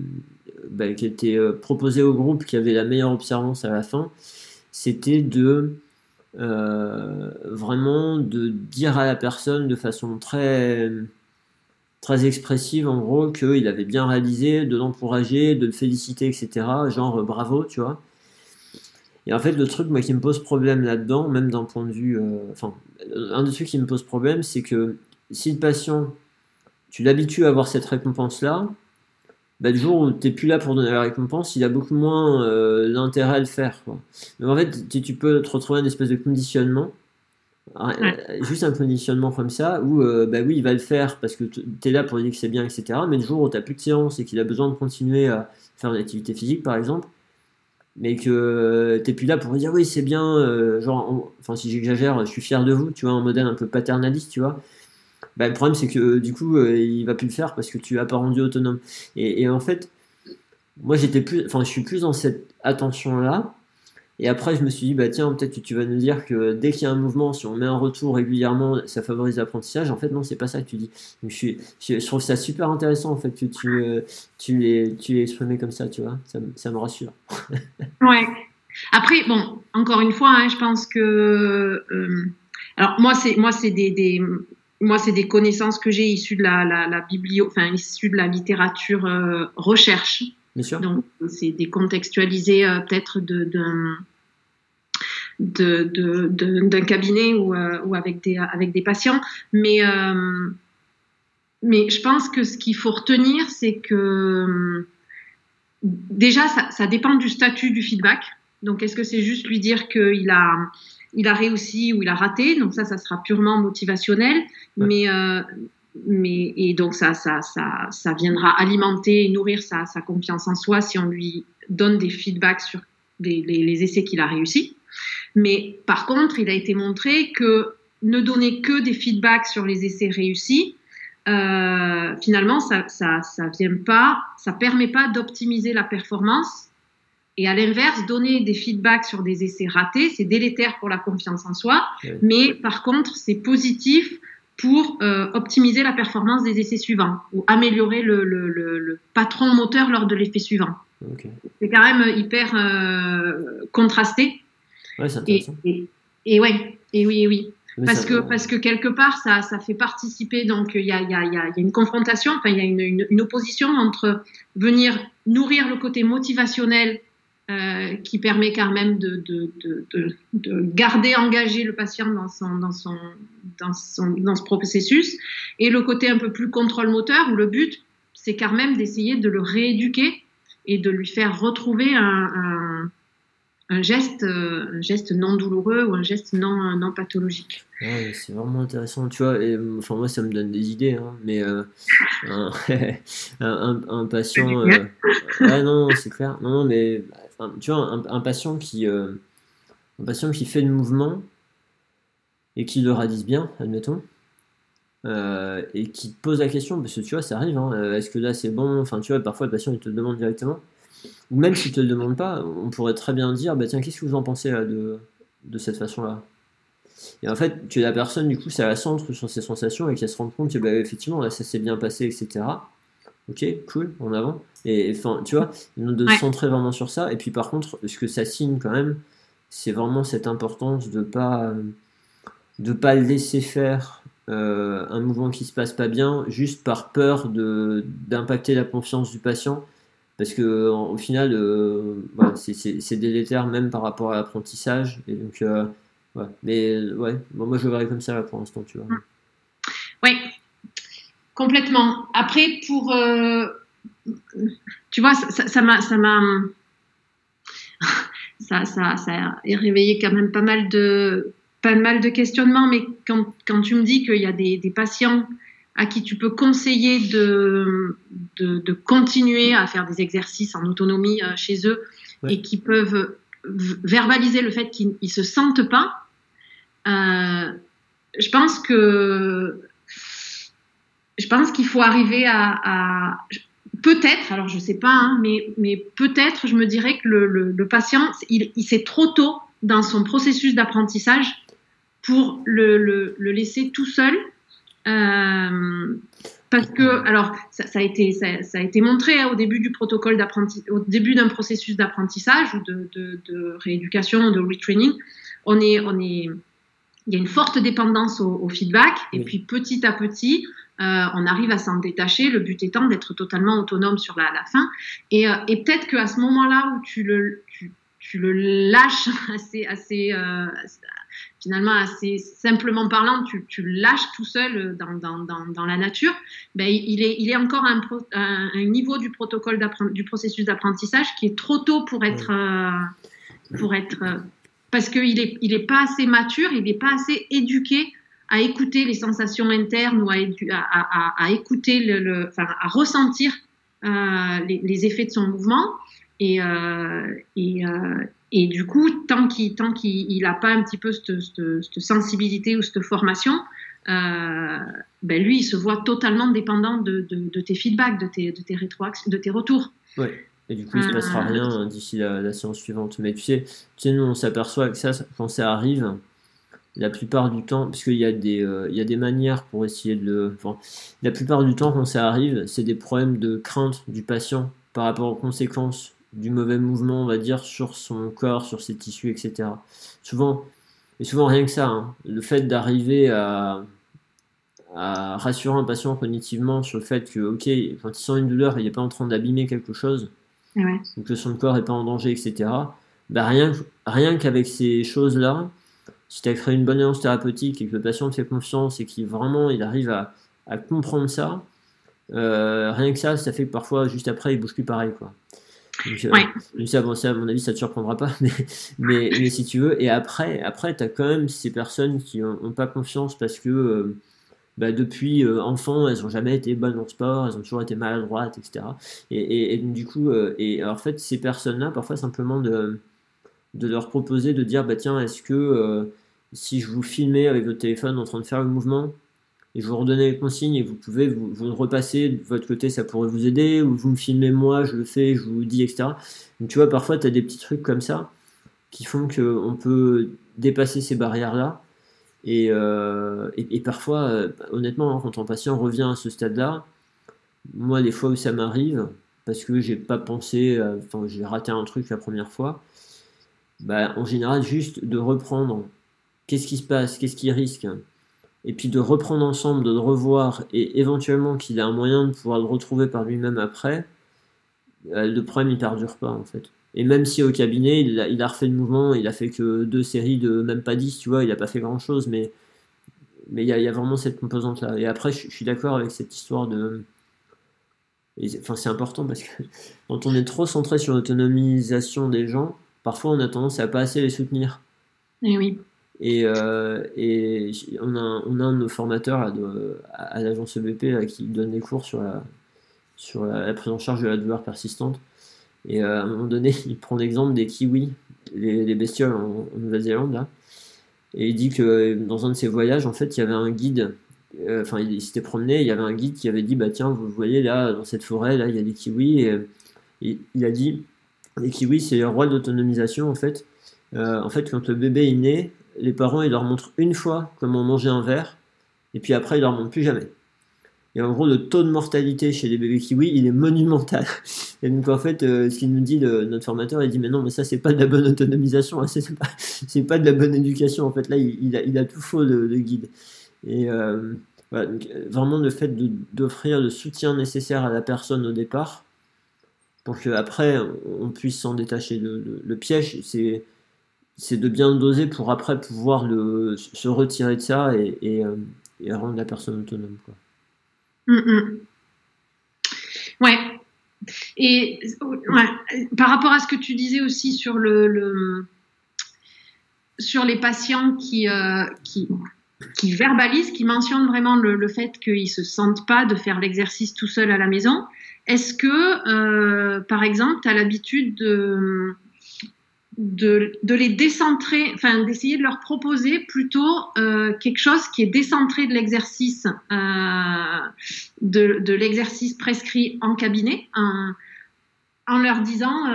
[SPEAKER 1] Bah, qui était euh, proposé au groupe qui avait la meilleure observance à la fin, c'était de euh, vraiment de dire à la personne de façon très très expressive en gros qu'il avait bien réalisé, de l'encourager, de le féliciter, etc. Genre bravo, tu vois. Et en fait, le truc moi, qui me pose problème là-dedans, même d'un point de vue. Euh, enfin, un des trucs qui me pose problème, c'est que si le patient, tu l'habitues à avoir cette récompense-là, bah, le jour où tu n'es plus là pour donner la récompense, il a beaucoup moins euh, l'intérêt à le faire. Quoi. Donc en fait, tu, tu, peux te retrouver une espèce de conditionnement, ouais. Euh, juste un conditionnement comme ça, où euh, bah oui, il va le faire parce que tu es là pour lui dire que c'est bien, etc. Mais le jour où tu n'as plus de séance et qu'il a besoin de continuer à faire une activité physique, par exemple, mais que t'es plus là pour dire oui c'est bien euh, genre enfin si j'exagère je suis fier de vous tu vois un modèle un peu paternaliste tu vois bah, le problème, c'est que du coup, euh, il va plus le faire parce que tu l'as pas rendu autonome. Et, en fait, moi, j'étais plus, enfin, je suis plus dans cette attention-là. Et après, je me suis dit, bah tiens, peut-être que tu vas nous dire que dès qu'il y a un mouvement, si on met un retour régulièrement, ça favorise l'apprentissage. En fait, non, c'est pas ça que tu dis. je, trouve ça super intéressant, en fait, que tu, euh, tu l'aies exprimé comme ça, tu vois. Ça, me rassure.
[SPEAKER 2] ouais. Après, bon, encore une fois, hein, je pense que. Euh, alors, moi, c'est moi c'est des, moi, c'est des connaissances que j'ai issues de la, la, la biblio, enfin, issues de la littérature euh, recherche.
[SPEAKER 1] Bien sûr.
[SPEAKER 2] Donc, c'est décontextualisé euh, peut-être d'un de, de, de, cabinet ou, euh, ou, avec, des, avec des patients. Mais, mais je pense que ce qu'il faut retenir, c'est que déjà, ça, ça, dépend du statut du feedback. Donc, est-ce que c'est juste lui dire qu'il a il a réussi ou il a raté? Donc ça, ça sera purement motivationnel. Mais, euh, mais et donc ça, ça, ça, ça viendra alimenter et nourrir sa, sa confiance en soi si on lui donne des feedbacks sur les, les, essais qu'il a réussi. Mais par contre, il a été montré que ne donner que des feedbacks sur les essais réussis, euh, finalement, ça, ça, ça vient pas, ça permet pas d'optimiser la performance. Et à l'inverse, donner des feedbacks sur des essais ratés, c'est délétère pour la confiance en soi, mais par contre, c'est positif pour euh, optimiser la performance des essais suivants ou améliorer le, le, le, patron moteur lors de l'effet suivant. C'est quand même hyper euh, contrasté.
[SPEAKER 1] Ouais, et,
[SPEAKER 2] et, et, ouais, et oui, et oui. parce que, parce que quelque part, ça, ça fait participer, donc il y a, y, a, y a, une confrontation, enfin il y a une, une, une opposition entre venir nourrir le côté motivationnel euh, qui permet quand même de, de, de, de, garder engagé le patient dans, son, dans, son, dans, son, dans ce processus, et le côté un peu plus contrôle moteur, où le but, c'est quand même d'essayer de le rééduquer et de lui faire retrouver un, un, un geste, un geste non douloureux ou un geste non, non pathologique.
[SPEAKER 1] Ouais, c'est vraiment intéressant, tu vois. Et, enfin, moi, ça me donne des idées, hein, mais euh, un, un, patient. Euh, ouais, non, c'est clair. Non, mais tu vois, un, patient qui, euh, un patient qui fait le mouvement et qui le radisse bien, admettons, euh, et qui te pose la question, parce que tu vois, ça arrive, hein, euh, est-ce que là c'est bon? Enfin, tu vois, parfois le patient il te demande directement, ou même s'il te le demande pas, on pourrait très bien dire, bah tiens, qu'est-ce que vous en pensez de, de cette façon-là? Et en fait, tu es la personne, du coup, ça la centre sur ses sensations et qu'elle se rend compte que, bah, effectivement, là, ça s'est bien passé, etc ok, cool, en avant. Et enfin, tu vois, de centrer vraiment sur ça. Et puis par contre, ce que ça signe quand même, c'est vraiment cette importance de pas de pas laisser faire euh, un mouvement qui se passe pas bien juste par peur de d'impacter la confiance du patient. Parce que au final euh, c'est délétère même par rapport à l'apprentissage. Et donc euh, mais ouais moi je le verrais comme ça là pour l'instant tu vois.
[SPEAKER 2] Oui Complètement. Après, pour. Euh, tu vois, ça m'a. Ça, m'a ça, ça, ça, a réveillé quand même pas mal de, pas mal de questionnements, mais quand, quand tu me dis qu'il y a des, des, patients à qui tu peux conseiller de, de, de, continuer à faire des exercices en autonomie euh, chez eux et qui peuvent verbaliser le fait qu'ils ne se sentent pas, euh, je pense que je pense qu'il faut arriver à, peut-être, alors je sais pas, hein, mais, mais peut-être, je me dirais que le, le, patient, il, il s'est trop tôt dans son processus d'apprentissage pour le, laisser tout seul. Euh, parce que, alors, ça, ça a été, ça, ça, a été montré hein, au début du protocole d'apprentissage, au début d'un processus d'apprentissage ou de, de, de, rééducation, de retraining, on est, on est, il y a une forte dépendance au, au feedback, et puis petit à petit, euh, on arrive à s'en détacher, le but étant d'être totalement autonome sur la, la fin. Et, euh, et peut-être qu'à ce moment-là où tu le, tu, tu le lâches assez, assez euh, finalement assez simplement parlant, tu, tu le lâches tout seul dans, dans, dans, dans la nature, ben, il, est, il est encore à un, niveau du protocole du processus d'apprentissage qui est trop tôt pour être, pour être parce qu'il est, il est pas assez mature, il n'est pas assez éduqué à écouter les sensations internes ou à, à, à, écouter, le, enfin, à ressentir euh, les, les, effets de son mouvement. Et, euh, et, euh, et, du coup, tant qu'il n'a pas un petit peu cette, cette, cette, sensibilité ou cette formation, ben lui, il se voit totalement dépendant de, tes feedbacks, de tes, de tes, de tes retours.
[SPEAKER 1] Oui, et du coup, il ne se passera rien d'ici la, séance suivante. Mais tu sais, tu sais nous, on s'aperçoit que ça, quand ça arrive, la plupart du temps, parce qu'il y, a des, euh, il y a des manières pour essayer de le. Enfin, la plupart du temps, quand ça arrive, c'est des problèmes de crainte du patient par rapport aux conséquences du mauvais mouvement, on va dire, sur son corps, sur ses tissus, etc. Souvent, et souvent rien que ça, hein, le fait d'arriver à, à rassurer un patient cognitivement sur le fait que, ok, quand il sent une douleur, il n'est pas en train d'abîmer quelque chose, ouais. que son corps n'est pas en danger, etc. Bah rien, rien qu'avec ces choses-là, si tu as créé une bonne alliance thérapeutique et que le patient te fait confiance et qu'il vraiment il arrive à, à comprendre ça, euh, rien que ça, ça fait que parfois, juste après, il bouge plus pareil. Quoi. Donc, euh, ça, bon, ça, à mon avis, ça te surprendra pas, mais, mais, mais si tu veux. Et après, après tu as quand même ces personnes qui n'ont pas confiance parce que euh, bah, depuis euh, enfant, elles n'ont jamais été bonnes en sport, elles ont toujours été maladroites, etc. Et, et, du coup, et en fait, ces personnes-là, parfois simplement de de leur proposer de dire bah tiens est-ce que euh, si je vous filmais avec votre téléphone en train de faire le mouvement et je vous redonnais les consignes et vous pouvez vous, repasser de votre côté ça pourrait vous aider ou vous me filmez moi je le fais je vous dis etc tu vois parfois tu as des petits trucs comme ça qui font qu'on peut dépasser ces barrières là et, euh, et, parfois euh, honnêtement hein, quand un patient revient à ce stade là moi les fois où ça m'arrive parce que j'ai pas pensé enfin j'ai raté un truc la première fois bah, en général, juste de reprendre qu'est-ce qui se passe, qu'est-ce qui risque, et puis de reprendre ensemble, de le revoir, et éventuellement qu'il a un moyen de pouvoir le retrouver par lui-même après, euh, le problème il perdure pas en fait. Et même si au cabinet, il a, refait le mouvement, il a fait que deux séries de même pas 10, tu vois, il a pas fait grand chose, mais mais il y, a, vraiment cette composante là. Et après, je, suis d'accord avec cette histoire de. enfin, c'est important parce que quand on est trop centré sur l'autonomisation des gens, parfois on a tendance à pas assez les soutenir.
[SPEAKER 2] Et eh oui.
[SPEAKER 1] Et, euh, et on, a, on, a, un de nos formateurs à, l'agence EBP qui donne des cours sur la, sur la, prise en charge de la douleur persistante. Et euh, à un moment donné, il prend l'exemple des kiwis, les, bestioles en, Nouvelle-Zélande. Là. Et il dit que dans un de ses voyages, en fait, il y avait un guide. Euh, enfin, il, s'était promené, il y avait un guide qui avait dit Bah, tiens, vous voyez là, dans cette forêt, là, il y a des kiwis. et il a dit les kiwis, c'est le roi d'autonomisation en fait. Euh, en fait, quand le bébé est né, les parents ils leur montrent une fois comment manger un verre, et puis après ils leur montrent plus jamais. Et en gros, le taux de mortalité chez les bébés kiwis, il est monumental. Et donc en fait, euh, ce qu'il nous dit, notre formateur, il dit mais non, mais ça c'est pas de la bonne autonomisation, hein, c'est pas, de la bonne éducation. En fait, là, il, a, tout faux le, guide. Et euh, voilà, vraiment le fait d'offrir le soutien nécessaire à la personne au départ, pour qu'après on puisse s'en détacher. Le, piège, c'est c'est de bien doser pour après pouvoir le, se retirer de ça et, euh, rendre la personne autonome. Quoi.
[SPEAKER 2] Mm, mm. Ouais. Et par rapport à ce que tu disais aussi sur le, sur les patients qui, euh, qui, qui verbalisent, qui mentionnent vraiment le, le fait qu'ils ne se sentent pas de faire l'exercice tout seul à la maison, est-ce que, euh, par exemple, tu as l'habitude de, les décentrer, enfin d'essayer de leur proposer plutôt euh, quelque chose qui est décentré de l'exercice, euh, de, l'exercice prescrit en cabinet, en, leur disant,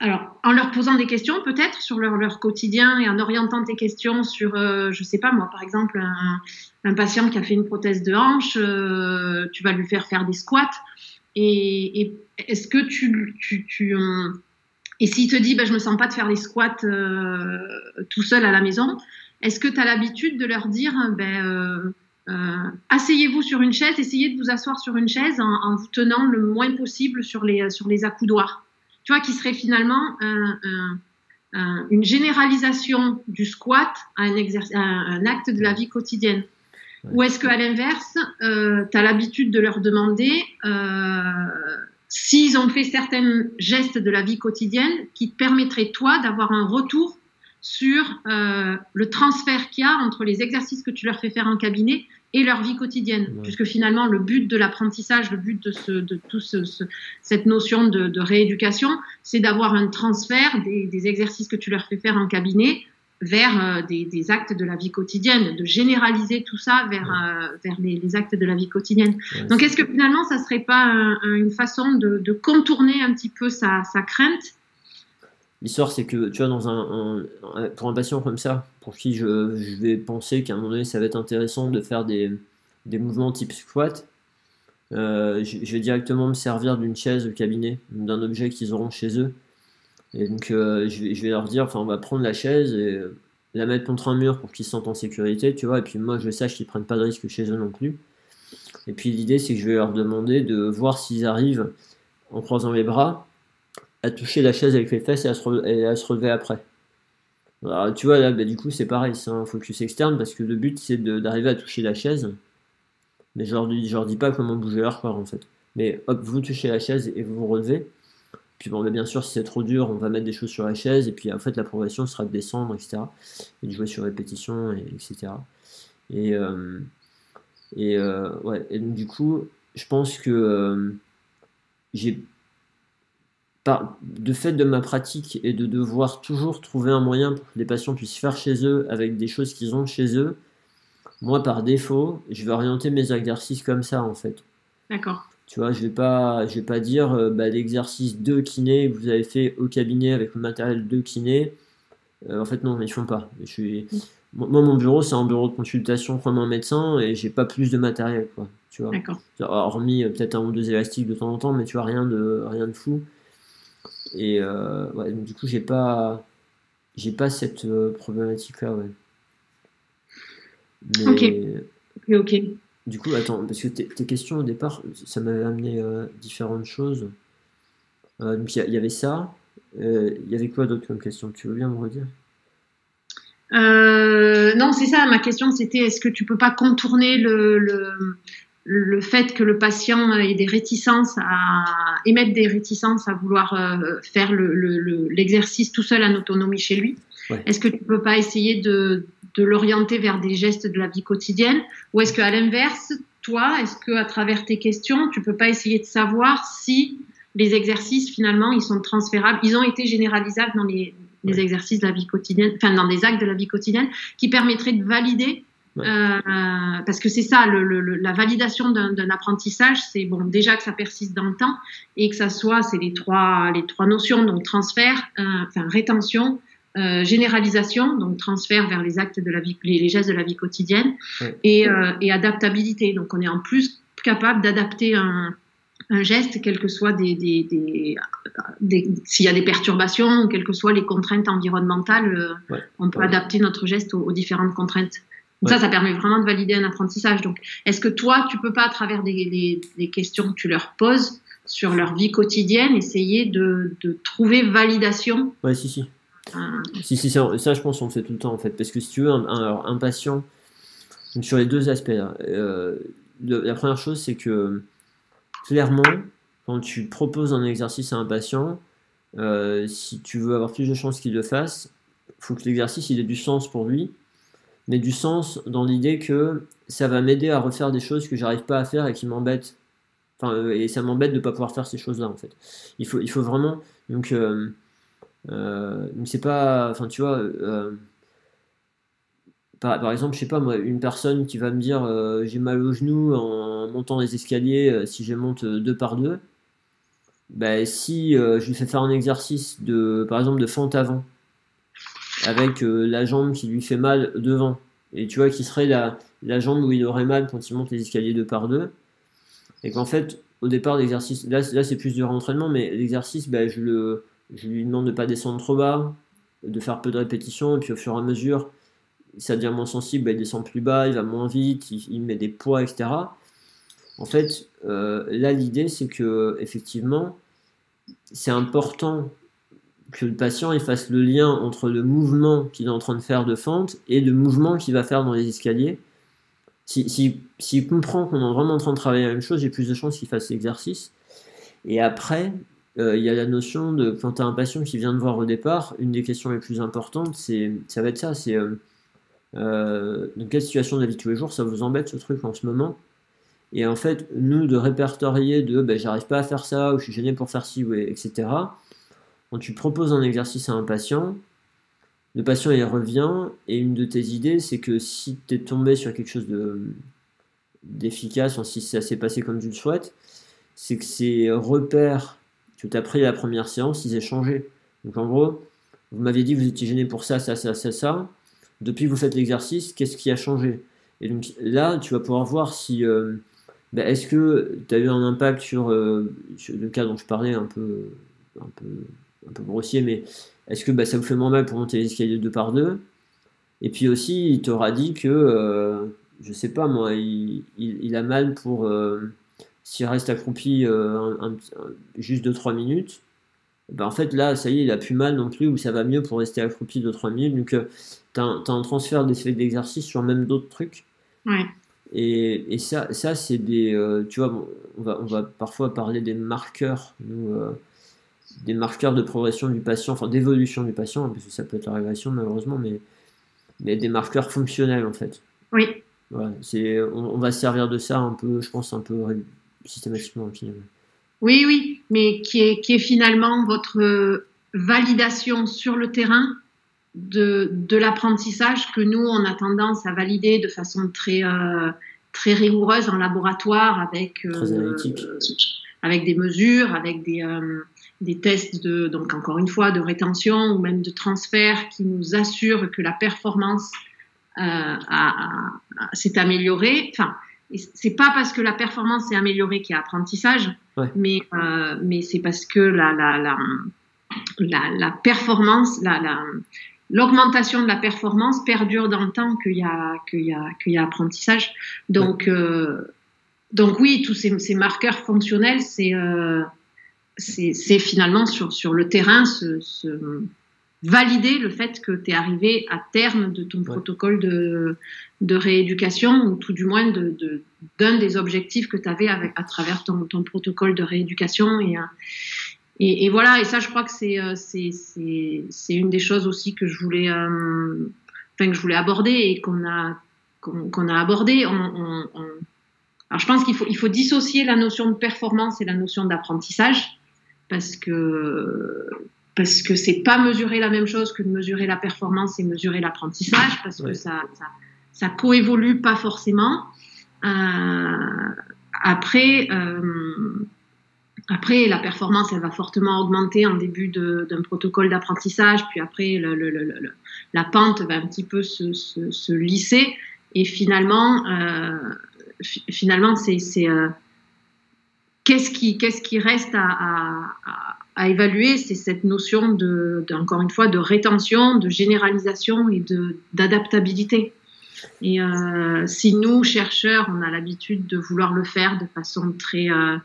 [SPEAKER 2] alors en leur posant des questions peut-être sur leur, quotidien et en orientant tes questions sur, je sais pas moi, par exemple un, patient qui a fait une prothèse de hanche, tu vas lui faire faire des squats. Et, est-ce que tu, tu, tu euh, et s'il te dit, bah, je me sens pas de faire les squats euh, tout seul à la maison, est-ce que tu as l'habitude de leur dire, ben, euh, asseyez-vous sur une chaise, essayez de vous asseoir sur une chaise en, vous tenant le moins possible sur les, sur les accoudoirs? Tu vois, qui serait finalement une généralisation du squat à un, un, acte de la vie quotidienne. Ou est-ce qu'à l'inverse, euh, tu as l'habitude de leur demander euh, s'ils ont fait certains gestes de la vie quotidienne qui te permettraient, toi, d'avoir un retour sur euh, le transfert qu'il y a entre les exercices que tu leur fais faire en cabinet et leur vie quotidienne. Puisque finalement, le but de l'apprentissage, le but de, ce, de tout ce, cette notion de, de rééducation, c'est d'avoir un transfert des, des, exercices que tu leur fais faire en cabinet vers des, actes de la vie quotidienne, de généraliser tout ça vers, vers les, actes de la vie quotidienne. Donc, est-ce que finalement, ça serait pas une façon de, contourner un petit peu sa, sa crainte
[SPEAKER 1] L'histoire, c'est que, tu vois, dans un, pour un patient comme ça, pour qui je, vais penser qu'à un moment donné, ça va être intéressant de faire des, des mouvements type squat, euh, je, vais directement me servir d'une chaise au cabinet, d'un objet qu'ils auront chez eux. Et donc, euh, je, vais, leur dire, enfin, on va prendre la chaise et la mettre contre un mur pour qu'ils se sentent en sécurité, tu vois, et puis moi, je sache qu'ils prennent pas de risque chez eux non plus. Et puis, l'idée, c'est que je vais leur demander de voir s'ils arrivent, en croisant les bras, à toucher la chaise avec les fesses et à se, relever après. Alors, tu vois, là, bah, du coup, c'est pareil, c'est un focus externe parce que le but, c'est d'arriver à toucher la chaise. Mais je leur, leur dis pas comment bouger leur corps, en fait. Mais hop, vous touchez la chaise et vous vous relevez. Puis bon, bah, bien sûr, si c'est trop dur, on va mettre des choses sur la chaise. Et puis, en fait, la progression sera de descendre, etc. Et de jouer sur répétition, et, etc. Et, euh, et, euh, ouais. et donc, du coup, je pense que euh, j'ai de fait de ma pratique et de devoir toujours trouver un moyen pour que les patients puissent faire chez eux avec des choses qu'ils ont chez eux, moi par défaut, je vais orienter mes exercices comme ça en fait.
[SPEAKER 2] D'accord.
[SPEAKER 1] Tu vois, je vais pas, je vais pas dire euh, bah, l'exercice de kiné que vous avez fait au cabinet avec le matériel de kiné. Euh, en fait, non, ils font pas. Je suis, moi, mon bureau, c'est un bureau de consultation comme un médecin et j'ai pas plus de matériel, quoi. Tu vois.
[SPEAKER 2] D'accord.
[SPEAKER 1] Hormis euh, peut-être un ou deux élastiques de temps en temps, mais tu vois rien de rien de fou. Et euh, du coup, j'ai pas, j'ai pas cette euh, problématique-là, ouais.
[SPEAKER 2] ok. Ok.
[SPEAKER 1] Du coup, attends, parce que tes, questions au départ, ça m'avait amené euh, différentes choses. donc il y, avait ça. Il y avait quoi d'autre comme question? Tu veux bien me redire?
[SPEAKER 2] Non, c'est ça. Ma question, c'était est-ce que tu peux pas contourner le, le fait que le patient ait des réticences à émettre des réticences à vouloir euh, faire l'exercice tout seul en autonomie chez lui. Est-ce que tu peux pas essayer de, l'orienter vers des gestes de la vie quotidienne? Ou est-ce qu'à l'inverse, toi, est-ce que à travers tes questions, tu peux pas essayer de savoir si les exercices finalement ils sont transférables, ils ont été généralisables dans les, les exercices de la vie quotidienne, enfin dans des actes de la vie quotidienne qui permettraient de valider euh, parce que c'est ça, la validation d'un apprentissage, c'est bon déjà que ça persiste dans le temps et que ça soit, c'est les trois, les trois notions, donc transfert, euh, enfin rétention, euh, généralisation, donc transfert vers les actes de la vie, les, gestes de la vie quotidienne, et, et, adaptabilité. Donc on est en plus capable d'adapter un, un, geste, quel que soit des, des, des, s'il y a des perturbations, quelles que soient les contraintes environnementales, on peut adapter notre geste aux différentes contraintes. Ça, ça permet vraiment de valider un apprentissage. Donc, est-ce que toi, tu peux pas, à travers des, questions que tu leur poses sur leur vie quotidienne, essayer de, trouver validation?
[SPEAKER 1] Ouais, si, si. Euh. Si, si, ça, je pense qu'on le fait tout le temps, en fait. Parce que si tu veux, un, patient, sur les deux aspects, euh, la première chose, c'est que, clairement, quand tu proposes un exercice à un patient, euh, si tu veux avoir plus de chances qu'il le fasse, il faut que l'exercice ait du sens pour lui mais du sens dans l'idée que ça va m'aider à refaire des choses que j'arrive pas à faire et qui m'embêtent. Enfin, euh, et ça m'embête de ne pas pouvoir faire ces choses-là, en fait. Il faut, il faut vraiment. Donc, euh, euh, c'est pas. Enfin, tu vois. Par, par, exemple, je sais pas moi, une personne qui va me dire j'ai mal au genou en montant les escaliers si je monte deux par deux, ben, si je lui fais faire un exercice de, par exemple, de fente avant, avec euh, la jambe qui lui fait mal devant. Et tu vois, qui serait la, jambe où il aurait mal quand il monte les escaliers deux par deux. Et qu'en fait, au départ l'exercice, là, c'est plus du rentraînement, mais l'exercice, ben, je, lui demande de pas descendre trop bas, de faire peu de répétitions, et puis au fur et à mesure, ça devient moins sensible, ben, il descend plus bas, il va moins vite, il, met des poids, etc. En fait, euh, là l'idée c'est que effectivement, c'est important que le patient il fasse le lien entre le mouvement qu'il est en train de faire de fente et le mouvement qu'il va faire dans les escaliers. S'il si, si, comprend qu'on est vraiment en train de travailler la même chose, j'ai plus de chances qu'il fasse l'exercice. Et après, euh, il y a la notion de quand tu as un patient qui vient de voir au départ, une des questions les plus importantes, c'est ça va être ça, c'est euh, euh, dans quelle situation de la vie tous les jours ça vous embête ce truc en ce moment? Et en fait, nous de répertorier de ben, j'arrive pas à faire ça, ou je suis gêné pour faire ci, etc quand tu proposes un exercice à un patient, le patient il revient et une de tes idées c'est que si tu es tombé sur quelque chose de d'efficace, si ça s'est passé comme tu le souhaites, c'est que ces repères que tu as pris la première séance, ils aient changé. Donc en gros, vous m'aviez dit que vous étiez gêné pour ça, ça, ça, ça, ça. Depuis que vous faites l'exercice, qu'est-ce qui a changé? Et donc là, tu vas pouvoir voir si euh, ben, est-ce que tu as eu un impact sur, euh, le cas dont je parlais un peu, un peu, un peu grossier, mais est-ce que ben, ça vous fait moins mal pour monter l'escalier deux par deux? Et puis aussi, il t'aura dit que, euh, je sais pas moi, il, il, a mal pour s'il reste accroupi juste 2-3 minutes ben en fait là, ça y est, il a plus mal non plus, ou ça va mieux pour rester accroupi 2-3 minutes. Donc euh, tu as, un transfert d'effet d'exercice sur même d'autres trucs.
[SPEAKER 2] Ouais.
[SPEAKER 1] Et, et, ça, ça c'est des. Euh, tu vois, on, va, on va parfois parler des marqueurs, nous, euh, des marqueurs de progression du patient, enfin d'évolution du patient, hein, parce que ça peut être la régression malheureusement, mais, mais des marqueurs fonctionnels en fait.
[SPEAKER 2] Oui.
[SPEAKER 1] Voilà, c'est, on, on, va se servir de ça un peu, je pense, un peu systématiquement finalement.
[SPEAKER 2] Oui, oui, mais qui est, qui est finalement votre validation sur le terrain de, de l'apprentissage que nous, on a tendance à valider de façon très, euh, très rigoureuse en laboratoire avec,
[SPEAKER 1] euh,
[SPEAKER 2] avec des mesures, avec des, euh, des tests de, donc encore une fois, de rétention ou même de transfert qui nous assurent que la performance s'est améliorée. Enfin, c'est pas parce que la performance est améliorée qu'il y a apprentissage, mais, euh, mais c'est parce que la, la, la, la, la performance, la, l'augmentation de la performance perdure dans le temps qu'il y a, qu'il y a, qu'il y a apprentissage. Donc, euh, donc oui, tous ces, ces marqueurs fonctionnels, c'est, euh, c'est, finalement sur, sur le terrain ce valider le fait que tu es arrivé à terme de ton protocole de, de rééducation, ou tout du moins d'un de, des objectifs que tu avais avec, à travers ton, ton, protocole de rééducation. Et, et, et, voilà, et ça, je crois que c'est euh, une des choses aussi que je voulais, euh, enfin, que je voulais aborder et qu'on a, qu'on a abordé. On, on, on... Alors, je pense qu'il faut, il faut dissocier la notion de performance et la notion d'apprentissage parce que parce que c'est pas mesurer la même chose que de mesurer la performance et mesurer l'apprentissage, parce que ça, ça, ça, coévolue pas forcément. Euh, après, euh, après, la performance, elle va fortement augmenter en début d'un protocole d'apprentissage, puis après, le, le, le, la pente va un petit peu se, se, se lisser, et finalement, euh, finalement, c'est euh, qu'est-ce qui, reste à, évaluer, c'est cette notion de, encore une fois, de rétention, de généralisation et de d'adaptabilité. Et euh, si nous, chercheurs, on a l'habitude de vouloir le faire de façon très, euh,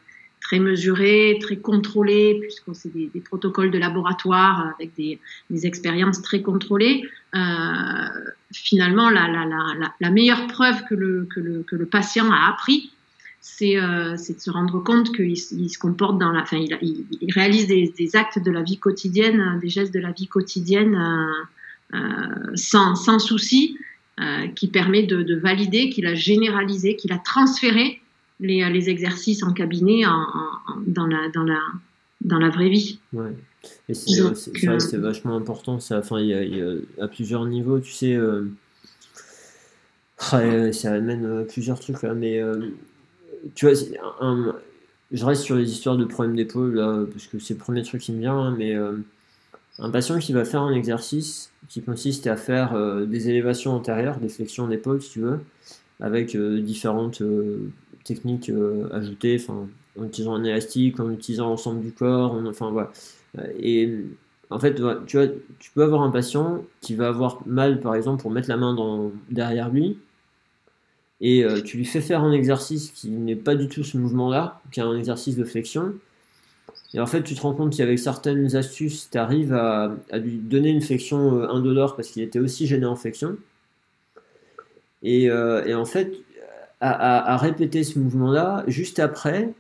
[SPEAKER 2] mesurée, très contrôlée, puisqu'on c'est des, protocoles de laboratoire avec des, expériences très contrôlées, euh, finalement, la, meilleure preuve que le patient a appris, euh, c'est de se rendre compte qu'il il se comporte dans la, enfin, il, il, réalise des, des, actes de la vie quotidienne, des gestes de la vie quotidienne euh, euh sans, sans souci, euh, qui permet de, de valider qu'il a généralisé, qu'il a transféré les, les, exercices en cabinet en, en, dans, la, dans, la, dans la vraie vie.
[SPEAKER 1] Ouais. Et c'est euh, vachement important. Ça, enfin, il y, a, il y a à plusieurs niveaux, tu sais. ça amène plusieurs trucs là, mais tu vois, je reste sur les histoires de problèmes d'épaule, parce que c'est le premier truc qui me vient, hein, mais euh, un patient qui va faire un exercice qui consiste à faire euh, des élévations antérieures, des flexions d'épaule, si tu veux, avec euh, différentes techniques ajoutées, en utilisant un élastique, en utilisant l'ensemble du corps, enfin voilà. Et en fait, tu vois, tu peux avoir un patient qui va avoir mal, par exemple, pour mettre la main derrière lui, et euh, tu lui fais faire un exercice qui n'est pas du tout ce mouvement-là, qui est un exercice de flexion. Et en fait, tu te rends compte qu'avec certaines astuces, tu arrives à, lui donner une flexion euh, indolore parce qu'il était aussi gêné en flexion. Et, euh, en fait, à, à, répéter ce mouvement-là, juste après,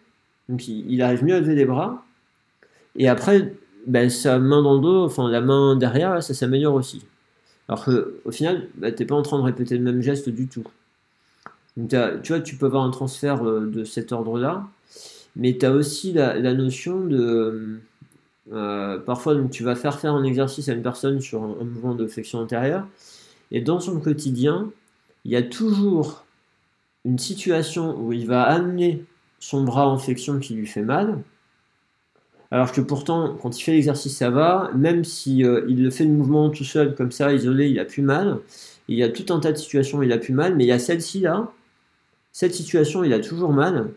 [SPEAKER 1] donc il, arrive mieux à lever les bras. Et après, ben, sa main dans le dos, enfin la main derrière, ça s'améliore aussi. Alors qu'au final, ben, tu n'es pas en train de répéter le même geste du tout. Tu vois, tu peux avoir un transfert euh, de cet ordre-là, mais tu as aussi la, notion de. parfois, tu vas faire faire un exercice à une personne sur un, mouvement de flexion antérieure, et dans son quotidien, il y a toujours une situation où il va amener son bras en flexion qui lui fait mal, alors que pourtant, quand il fait l'exercice, ça va, même si il le fait le mouvement tout seul, comme ça, isolé, il a plus mal. Il y a tout un tas de situations où il a plus mal, mais il y a celle-ci là, cette situation, il a toujours mal.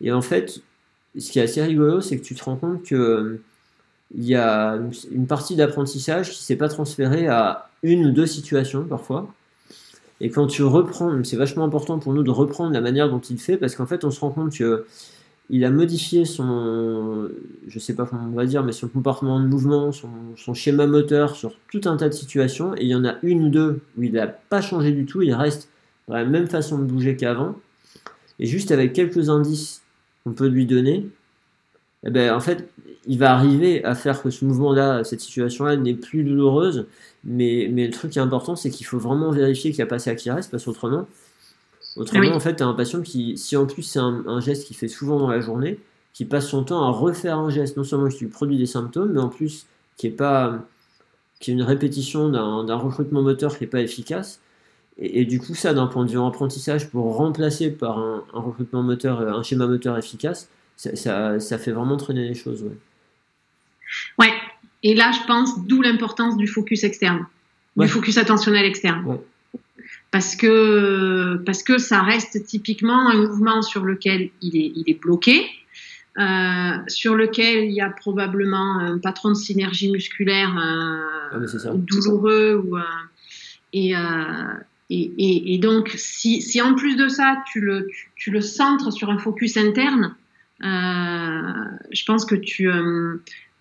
[SPEAKER 1] Et en fait, ce qui est assez rigolo, c'est que tu te rends compte que il y a une partie d'apprentissage qui s'est pas transférée à une ou deux situations parfois. Et quand tu reprends, c'est vachement important pour nous de reprendre la manière dont il fait, parce qu'en fait, on se rend compte que il a modifié son, je sais pas comment on va dire, mais son comportement de mouvement, son, son, schéma moteur sur tout un tas de situations, et il y en a une ou deux où il n'a pas changé du tout, il reste dans la même façon de bouger qu'avant, et juste avec quelques indices qu'on peut lui donner, eh ben, en fait, il va arriver à faire que ce mouvement-là, cette situation-là n'est plus douloureuse, mais, mais le truc qui est important, c'est qu'il faut vraiment vérifier qu'il n'y a pas ça qui reste, parce qu'autrement, autrement, en fait, tu as un patient qui, si en plus c'est un, geste qu'il fait souvent dans la journée, qui passe son temps à refaire un geste, non seulement qui lui produit des symptômes, mais en plus qui est pas qui est une répétition d'un recrutement moteur qui n'est pas efficace, et, du coup, ça, d'un point de vue apprentissage, pour remplacer par un, recrutement moteur, un schéma moteur efficace, ça, ça, fait vraiment traîner les choses. Ouais.
[SPEAKER 2] ouais. Et là, je pense, d'où l'importance du focus externe, du focus attentionnel externe. Parce que, parce que ça reste typiquement un mouvement sur lequel il est, il est bloqué, euh, sur lequel il y a probablement un patron de synergie musculaire euh, ah, douloureux ou, euh, et, et, et, donc, si, si, en plus de ça, tu le, tu, le centres sur un focus interne, euh, je pense que tu, euh,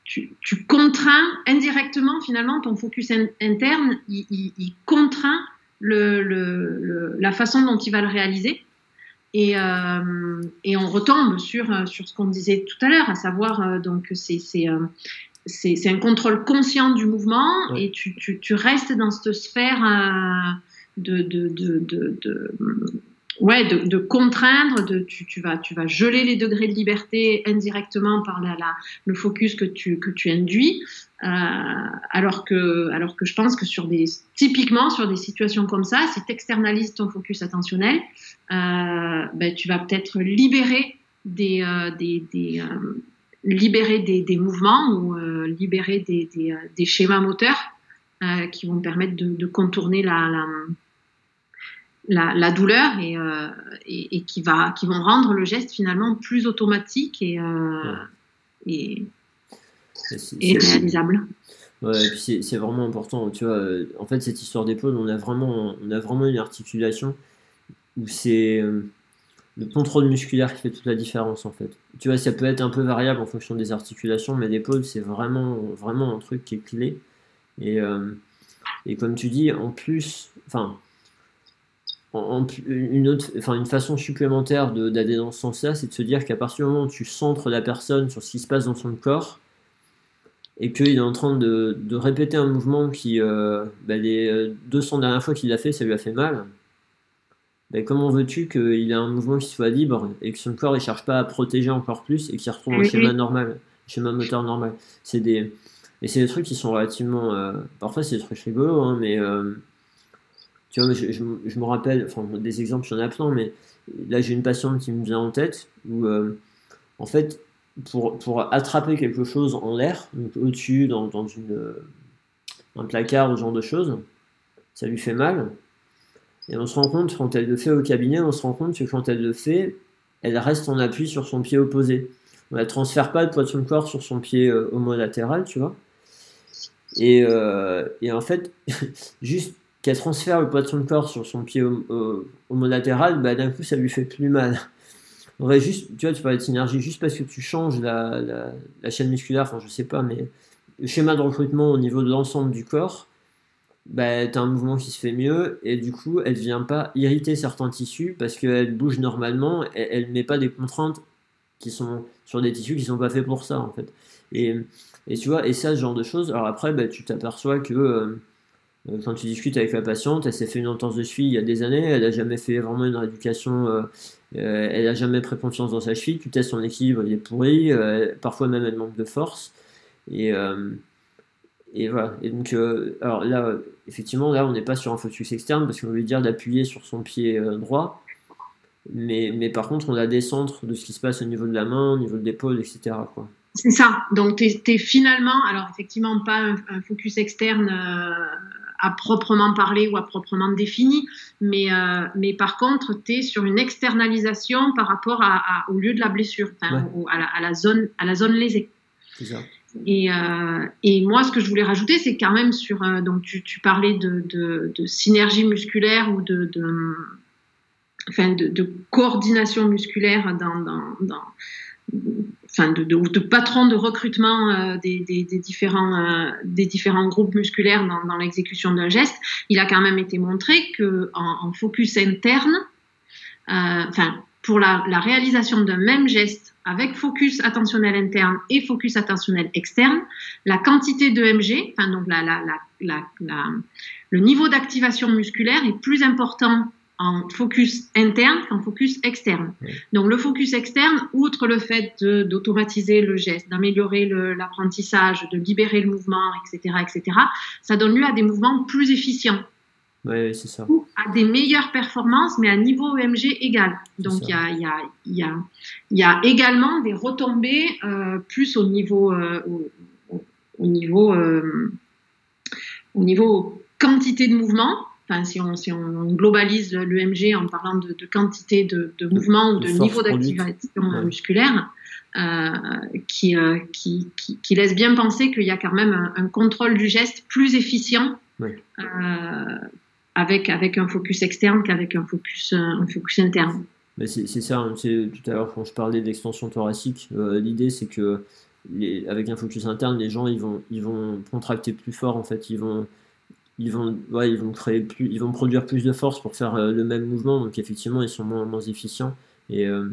[SPEAKER 2] tu, tu, contrains indirectement, finalement, ton focus interne, il, il, il contraint le, le, la façon dont il va le réaliser. Et, euh, et on retombe sur, sur ce qu'on disait tout à l'heure, à savoir, donc, c'est c'est un contrôle conscient du mouvement et tu, tu, tu, restes dans cette sphère de, de, de, ouais, de, contraindre, de, tu, tu, vas, tu vas geler les degrés de liberté indirectement par la, le focus que tu, que tu induis, euh, alors, que, alors que je pense que sur des, typiquement sur des situations comme ça, si tu externalises ton focus attentionnel, euh, ben, tu vas peut-être libérer des, euh, des, des libérer des, des, mouvements ou libérer des, des, schémas moteurs qui vont permettre de, contourner la la, douleur euh, et, et, qui, va, qui vont rendre le geste finalement plus automatique et, euh, et, réalisable.
[SPEAKER 1] Ouais, et puis c'est vraiment important, tu vois. Euh, en fait, cette histoire d'épaule, on a vraiment, on a vraiment une articulation où c'est le contrôle musculaire qui fait toute la différence, en fait. Tu vois, ça peut être un peu variable en fonction des articulations, mais l'épaule, c'est vraiment, vraiment un truc qui est clé. Et, et comme tu dis, en plus, enfin, une, autre, enfin, une façon supplémentaire d'aller dans ce sens-là, c'est de se dire qu'à partir du moment où tu centres la personne sur ce qui se passe dans son corps, et qu'il est en train de, de, répéter un mouvement qui, euh, bah, les 200 dernières fois qu'il l'a fait, ça lui a fait mal, bah, comment veux-tu qu'il ait un mouvement qui soit libre et que son corps ne cherche pas à protéger encore plus et qu'il retrouve un schéma normal, schéma moteur normal? C'est des et c'est des trucs qui sont relativement, euh, parfois c'est des trucs rigolos, hein, mais euh, je, me rappelle, des exemples, j'en ai plein, mais là, j'ai une patiente qui me vient en tête où, euh, en fait, pour, pour attraper quelque chose en l'air, donc au-dessus, dans, dans une, euh, un placard, ce genre de choses, ça lui fait mal. Et on se rend compte, quand elle le fait au cabinet, on se rend compte que quand elle le fait, elle reste en appui sur son pied opposé. On ne transfère pas le poids de son corps sur son pied euh, homolatéral, tu vois. Et, et en fait, juste qu'elle transfère le poids de son corps sur son pied homolatéral, bah, d'un coup ça lui fait plus mal. On juste, tu vois, tu parlais de synergie, juste parce que tu changes la, la, chaîne musculaire, enfin je sais pas, mais le schéma de recrutement au niveau de l'ensemble du corps, bah, tu un mouvement qui se fait mieux et du coup elle ne vient pas irriter certains tissus parce qu'elle bouge normalement et elle ne met pas des contraintes qui sont sur des tissus qui sont pas faits pour ça en fait. Et, et tu vois, et ça, ce genre de choses, alors après, bah, tu t'aperçois que euh, quand tu discutes avec la patiente, elle s'est fait une entorse de cheville il y a des années, elle n'a jamais fait vraiment une rééducation, euh, euh, elle n'a jamais pris confiance dans sa cheville, tu testes son équilibre, il est pourri, parfois même elle manque de force. Et, voilà. Et donc, alors là, effectivement, là, on n'est pas sur un focus externe parce qu'on veut dire d'appuyer sur son pied droit. Mais, mais par contre, on a des de ce qui se passe au niveau de la main, au niveau de l'épaule, etc.
[SPEAKER 2] C'est ça. Donc, tu es, finalement, alors effectivement, pas un, focus externe euh, à proprement parler ou à proprement défini, mais, euh, mais par contre, tu es sur une externalisation par rapport à, au lieu de la blessure, à, la, zone, à la zone lésée. C'est ça. Et, euh, et, moi, ce que je voulais rajouter, c'est quand même sur. donc, tu, tu parlais de, de, de, synergie musculaire ou de, de enfin, de, coordination musculaire dans, dans, dans enfin de, de, de, patron de recrutement euh, euh, des différents groupes musculaires dans, l'exécution d'un geste, il a quand même été montré que en, focus interne, euh, pour la, réalisation d'un même geste avec focus attentionnel interne et focus attentionnel externe, la quantité de MG, enfin donc le niveau d'activation musculaire est plus important en focus interne qu'en focus externe. Donc le focus externe, outre le fait d'automatiser le geste, d'améliorer l'apprentissage, de libérer le mouvement, etc., etc., ça donne lieu à des mouvements plus efficients.
[SPEAKER 1] Oui, c'est ça.
[SPEAKER 2] Ou à des meilleures performances, mais à niveau EMG égal. Donc il y a, y, a, y, a, y a, également des retombées euh, plus au niveau, euh, au, au, niveau, euh, au niveau quantité de mouvement enfin, si on, si on globalise l'EMG en parlant de, quantité de, de mouvement ou de niveau d'activation musculaire, euh, qui, euh, qui, qui, qui, laisse bien penser qu'il y a quand même un, contrôle du geste plus efficient euh, avec, avec un focus externe qu'avec un focus, un focus interne.
[SPEAKER 1] C'est ça, tout à l'heure quand je parlais d'extension thoracique, l'idée c'est que les, avec un focus interne, les gens ils vont, ils vont contracter plus fort en fait, ils vont ils vont, ouais, ils vont créer plus, ils vont produire plus de force pour faire euh, le même mouvement, donc effectivement ils sont moins, moins efficients. Et, euh,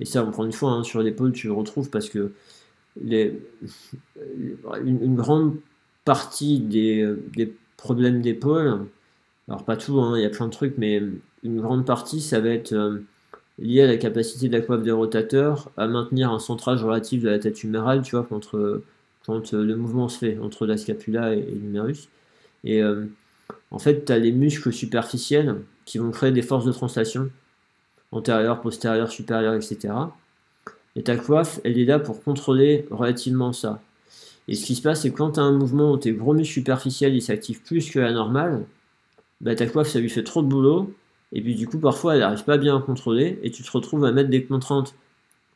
[SPEAKER 1] et ça, encore une fois, hein, sur l'épaule, tu le retrouves parce que les, une, grande partie des, des problèmes d'épaule, alors pas tout, hein, il y a plein de trucs, mais une grande partie, ça va être euh, lié à la capacité de la coiffe des rotateurs à maintenir un centrage relatif de la tête humérale, tu vois, quand, quand le mouvement se fait entre la scapula et l'humérus. Et euh, en fait, tu as les muscles superficiels qui vont créer des forces de translation, antérieure, postérieure, supérieure, etc. Et ta coiffe, elle est là pour contrôler relativement ça. Et ce qui se passe, c'est que quand tu as un mouvement où tes gros muscles superficiels s'activent plus que la normale, bah, ta coiffe, ça lui fait trop de boulot. Et puis du coup, parfois, elle n'arrive pas bien à contrôler. Et tu te retrouves à mettre des contraintes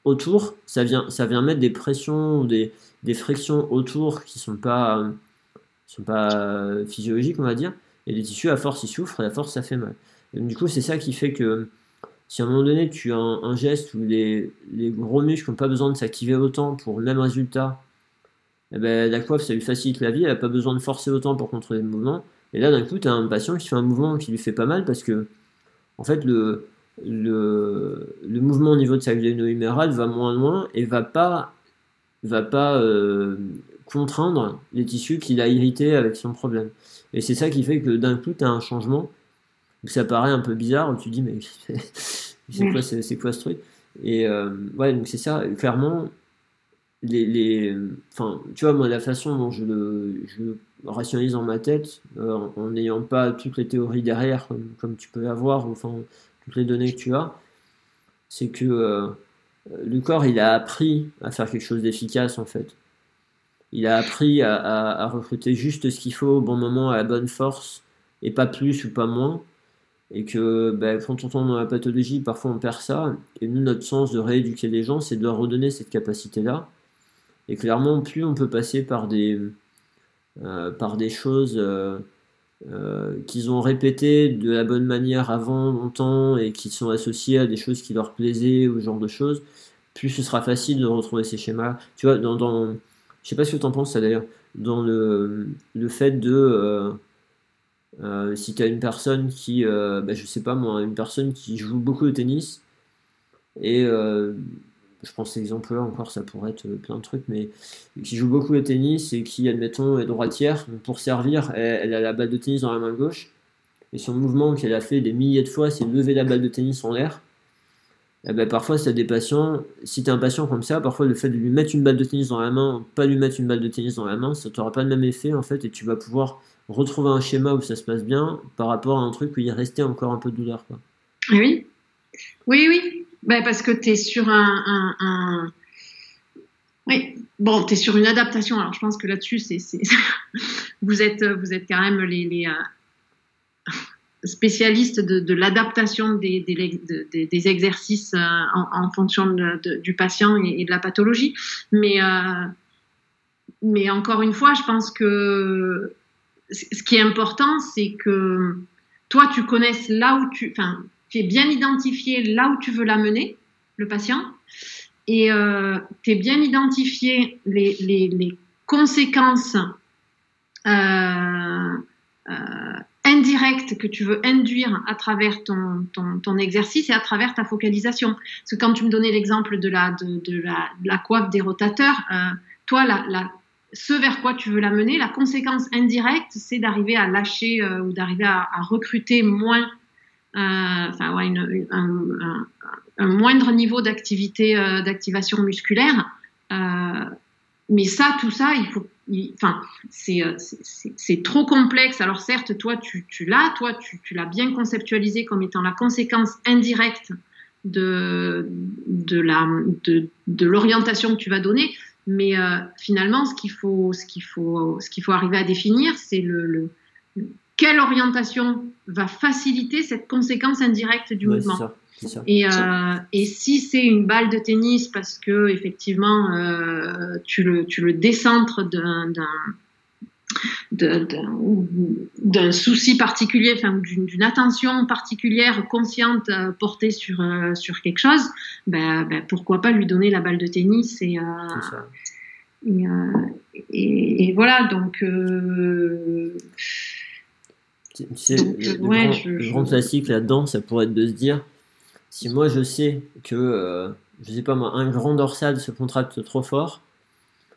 [SPEAKER 1] autour. Ça vient, ça vient mettre des pressions, des, des frictions autour qui sont pas sont pas physiologiques, on va dire. Et les tissus, à force, ils souffrent, et à force, ça fait mal. du coup, c'est ça qui fait que si à un moment donné, tu as un, geste où les, gros muscles n'ont pas besoin de s'activer autant pour le même résultat, eh ben, la coiffe, ça lui facilite la vie, elle n'a pas besoin de forcer autant pour contrôler le mouvement. Et là, d'un coup, tu as un patient qui fait un mouvement qui lui fait pas mal parce que, en fait, le, le, mouvement au niveau de sa gléno humérale va moins loin et va pas, va pas euh, contraindre les tissus qu'il a irrités avec son problème. Et c'est ça qui fait que d'un coup, tu as un changement. Ça paraît un peu bizarre, où tu dis, mais c'est quoi, quoi ce truc? Et euh, ouais, donc c'est ça, clairement, les, les, tu vois, moi, la façon dont je le, je rationalise dans ma tête, euh, en n'ayant pas toutes les théories derrière, comme, tu peux avoir, enfin, toutes les données que tu as, c'est que euh, le corps, il a appris à faire quelque chose d'efficace, en fait il a appris à, recruter juste ce qu'il faut au bon moment, à la bonne force, et pas plus ou pas moins. Et que ben, quand on tombe dans la pathologie, parfois on perd ça. Et nous, notre sens de rééduquer les gens, c'est de leur redonner cette capacité-là. Et clairement, plus on peut passer par des, euh, par des choses euh, euh, qu'ils ont répétées de la bonne manière avant longtemps et qui sont associées à des choses qui leur plaisaient ou ce genre de choses, plus ce sera facile de retrouver ces schémas. Tu vois, dans, dans je sais pas ce que tu en penses ça d'ailleurs, dans le, fait de euh, euh, si tu as une personne qui, euh, bah, je sais pas moi, une personne qui joue beaucoup au tennis et je pense exemple là encore, ça pourrait être plein de trucs, mais qui joue beaucoup au tennis et qui, admettons, est droitière, pour servir, elle, a la balle de tennis dans la main gauche, et son mouvement qu'elle a fait des milliers de fois, c'est lever la balle de tennis en l'air. Eh ben, parfois, si tu des patients, si tu un patient comme ça, parfois le fait de lui mettre une balle de tennis dans la main, pas lui mettre une balle de tennis dans la main, ça t'aura pas le même effet en fait, et tu vas pouvoir retrouver un schéma où ça se passe bien par rapport à un truc où il restait encore un peu de douleur. Quoi.
[SPEAKER 2] Oui, oui, oui. Ben, parce que tu es sur un, Oui, bon, tu es sur une adaptation. Alors, je pense que là-dessus, c'est, vous, êtes, vous êtes quand même les, euh, spécialistes de, l'adaptation des, exercices euh, en, fonction du patient et, de la pathologie. Mais, euh, mais encore une fois, je pense que ce qui est important, c'est que toi, tu connaisses là où tu, enfin, tu es bien identifié là où tu veux l'amener, le patient, et euh, tu es bien identifié les, les, conséquences indirectes que tu veux induire à travers ton, ton, ton, exercice et à travers ta focalisation. Parce que quand tu me donnais l'exemple de la, de, la, de la coiffe des rotateurs, euh, toi, la, ce vers quoi tu veux l'amener, la conséquence indirecte, c'est d'arriver à lâcher euh, ou d'arriver à, recruter moins, euh, enfin, ouais, un, moindre niveau d'activité, d'activation musculaire. Mais ça, tout ça, il faut, enfin, c'est trop complexe. Alors certes, toi, tu, tu l'as, toi, tu, tu l'as bien conceptualisé comme étant la conséquence indirecte de, de l'orientation de, que tu vas donner. Mais euh, finalement, ce qu'il faut, ce qu'il faut, ce qu'il faut arriver à définir, c'est le, quelle orientation va faciliter cette conséquence indirecte du mouvement. Et, euh, et, si c'est une balle de tennis parce que effectivement euh, tu, le, tu le décentres d'un d'un souci particulier, enfin, d'une attention particulière consciente euh, portée sur, sur quelque chose, ben, ben, pourquoi pas lui donner la balle de tennis et, et, voilà, donc.
[SPEAKER 1] C'est le, grand, classique là-dedans, ça pourrait être de se dire si moi je sais que, je sais pas moi, un grand dorsal se contracte trop fort,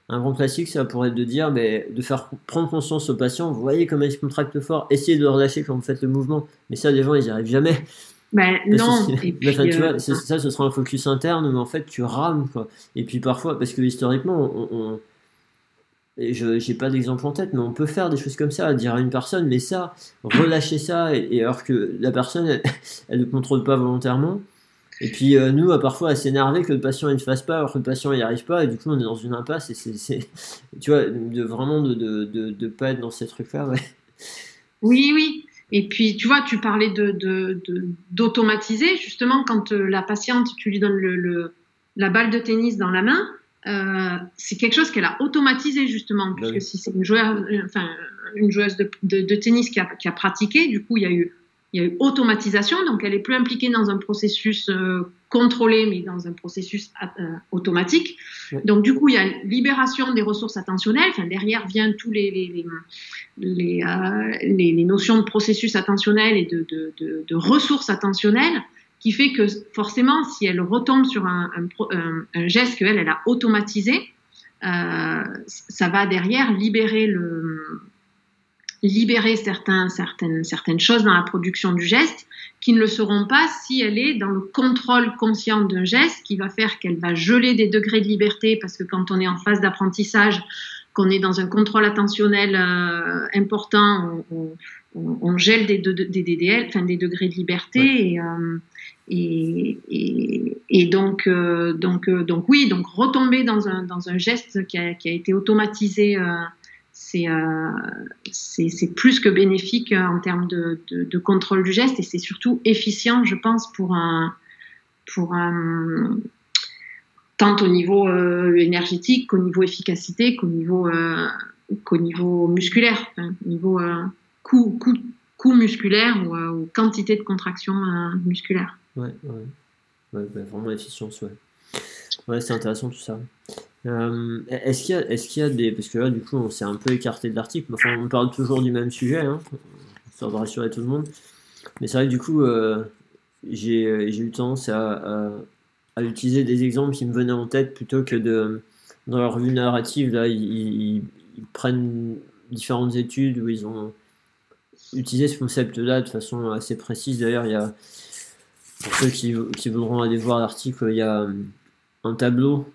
[SPEAKER 1] un grand classique, ça pourrait être de dire, mais de faire prendre conscience aux patients, vous voyez comment ils se contractent fort, essayez de le relâcher quand vous faites le mouvement. Mais ça, les gens, ils n'y arrivent jamais.
[SPEAKER 2] Ben, non. Et
[SPEAKER 1] puis, tu vois, euh, ça, ce sera un focus interne, mais en fait, tu rames. Quoi. Et puis parfois, parce que historiquement, on, et je n'ai pas d'exemple en tête, mais on peut faire des choses comme ça, dire à une personne, mais ça, relâcher ça, et, alors que la personne, elle ne contrôle pas volontairement, et puis euh, nous, parfois, à s'énerver que le patient ne fasse pas, alors que le patient n'y arrive pas, et du coup, on est dans une impasse. Et c'est, tu vois, de vraiment de ne de, de, pas être dans ces trucs-là.
[SPEAKER 2] Oui, oui. Et puis, tu vois, tu parlais de, d'automatiser. Justement, quand euh, la patiente, tu lui donnes la balle de tennis dans la main, euh, c'est quelque chose qu'elle a automatisé, justement. Bah puisque si c'est une joueuse, enfin, une joueuse de, tennis qui a, qui a pratiqué, du coup, il y a eu il y a eu automatisation, donc elle est plus impliquée dans un processus euh, contrôlé, mais dans un processus euh, automatique. Donc du coup, il y a libération des ressources attentionnelles. Enfin, derrière vient tous les les, les, euh, les, les, notions de processus attentionnel et de, de, de, de, ressources attentionnelles, qui fait que forcément, si elle retombe sur un, geste qu'elle elle a automatisé, ça va derrière libérer certaines, choses dans la production du geste qui ne le seront pas si elle est dans le contrôle conscient d'un geste qui va faire qu'elle va geler des degrés de liberté parce que quand on est en phase d'apprentissage, qu'on est dans un contrôle attentionnel euh, important, on, on, gèle des, des, DDL, enfin des degrés de liberté et, euh, et, et, et, donc, euh, donc, euh, donc oui, donc retomber dans un, dans un geste qui a, qui a été automatisé euh, c'est plus que bénéfique en termes de, de, contrôle du geste et c'est surtout efficient, je pense, pour un, pour un, tant au niveau euh, énergétique qu'au niveau efficacité, qu'au niveau, qu'au niveau musculaire, au niveau coût, coût, coût, musculaire ou, quantité de contraction musculaire.
[SPEAKER 1] Ouais, ouais. bah, vraiment efficience, ouais. Ouais, c'est intéressant tout ça. Euh, est-ce qu'il y, est qu'il y, a des. Parce que là, du coup, on s'est un peu écarté de l'article. Enfin, on parle toujours du même sujet, hein, ça va rassurer tout le monde. Mais c'est vrai que du coup, euh, j'ai eu tendance à, à, utiliser des exemples qui me venaient en tête plutôt que de. Dans leur vue narrative, là, ils, prennent différentes études où ils ont utilisé ce concept-là de façon assez précise. D'ailleurs, il y a pour ceux qui, voudront aller voir l'article, il y a un tableau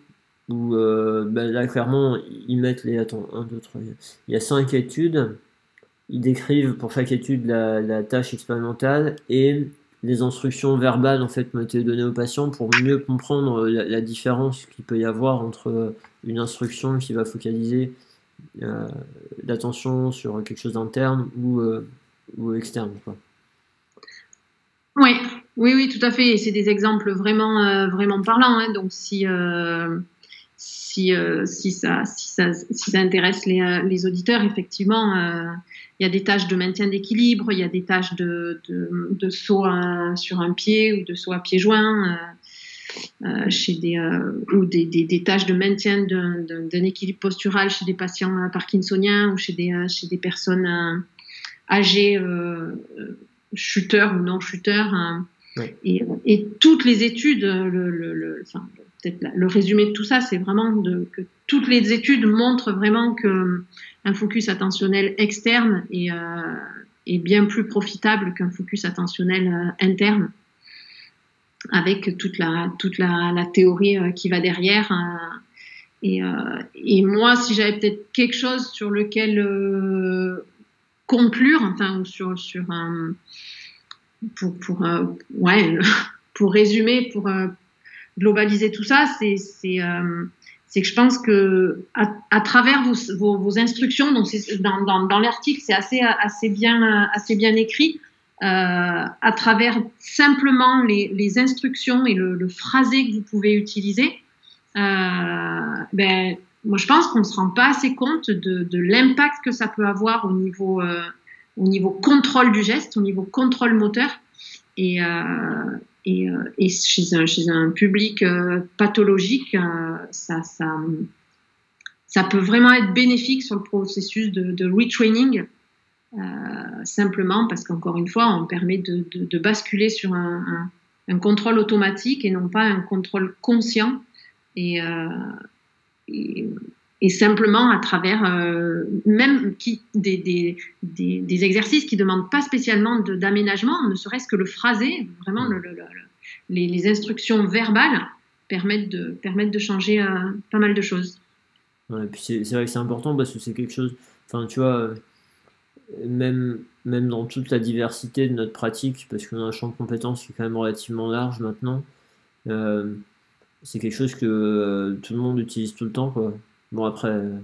[SPEAKER 1] où ben là clairement ils mettent les attends 1 2 3 il y a cinq études ils décrivent pour chaque étude la, tâche expérimentale et les instructions verbales en fait ont été données aux patients pour mieux comprendre la, différence qu'il peut y avoir entre une instruction qui va focaliser euh, l'attention sur quelque chose d'interne ou, euh, ou externe quoi.
[SPEAKER 2] Oui, oui, oui, tout à fait. C'est des exemples vraiment, euh, vraiment parlants. Hein. Donc, si, si, si, ça, si, ça, si ça intéresse les, auditeurs, effectivement, il y a des tâches de maintien d'équilibre, il y a des tâches de, de, saut sur un pied ou de saut à euh, euh, chez des, euh, ou des, des, tâches de maintien d'un équilibre postural chez des patients parkinsoniens ou chez des, chez des personnes âgées, shooters ou non shooters. Hein. Et, et, toutes les études, le, le, enfin, peut-être le résumé de tout ça, c'est vraiment de, que toutes les études montrent vraiment que un focus attentionnel externe est, euh, est bien plus profitable qu'un focus attentionnel euh, interne, avec toute la, toute la, la théorie euh, qui va derrière. Euh, et, et, moi, si j'avais peut-être quelque chose sur lequel conclure, enfin, sur, un, pour, pour, ouais, pour résumer, pour globaliser tout ça, c'est c'est que je pense que à, travers vos, vos, instructions, donc dans, dans, dans l'article, c'est assez, assez, bien, assez bien écrit, euh, à travers simplement les, les instructions et le, le, phrasé que vous pouvez utiliser, euh, ben, moi je pense qu'on ne se rend pas assez compte de, de l'impact que ça peut avoir au niveau, euh, au niveau contrôle du geste, au niveau contrôle moteur. Et, euh, et, euh, et chez, un, chez, un, public euh, pathologique, euh, ça, ça, ça, peut vraiment être bénéfique sur le processus de, de retraining, simplement parce qu'encore une fois, on permet de, de, de basculer sur un, un, un, contrôle automatique et non pas un contrôle conscient. Et, et, simplement à travers euh, même qui, des, des, des, exercices qui demandent pas spécialement d'aménagement, ne serait-ce que le phrasé, vraiment le, le, les, instructions verbales permettent de, permettent de changer euh, pas mal de choses.
[SPEAKER 1] C'est vrai que c'est important parce que c'est quelque chose, enfin tu vois, euh, même, même dans toute la diversité de notre pratique, parce qu'on a un champ de compétences qui est quand même relativement large maintenant, c'est quelque chose que euh, tout le monde utilise tout le temps. Quoi. Bon, après, euh,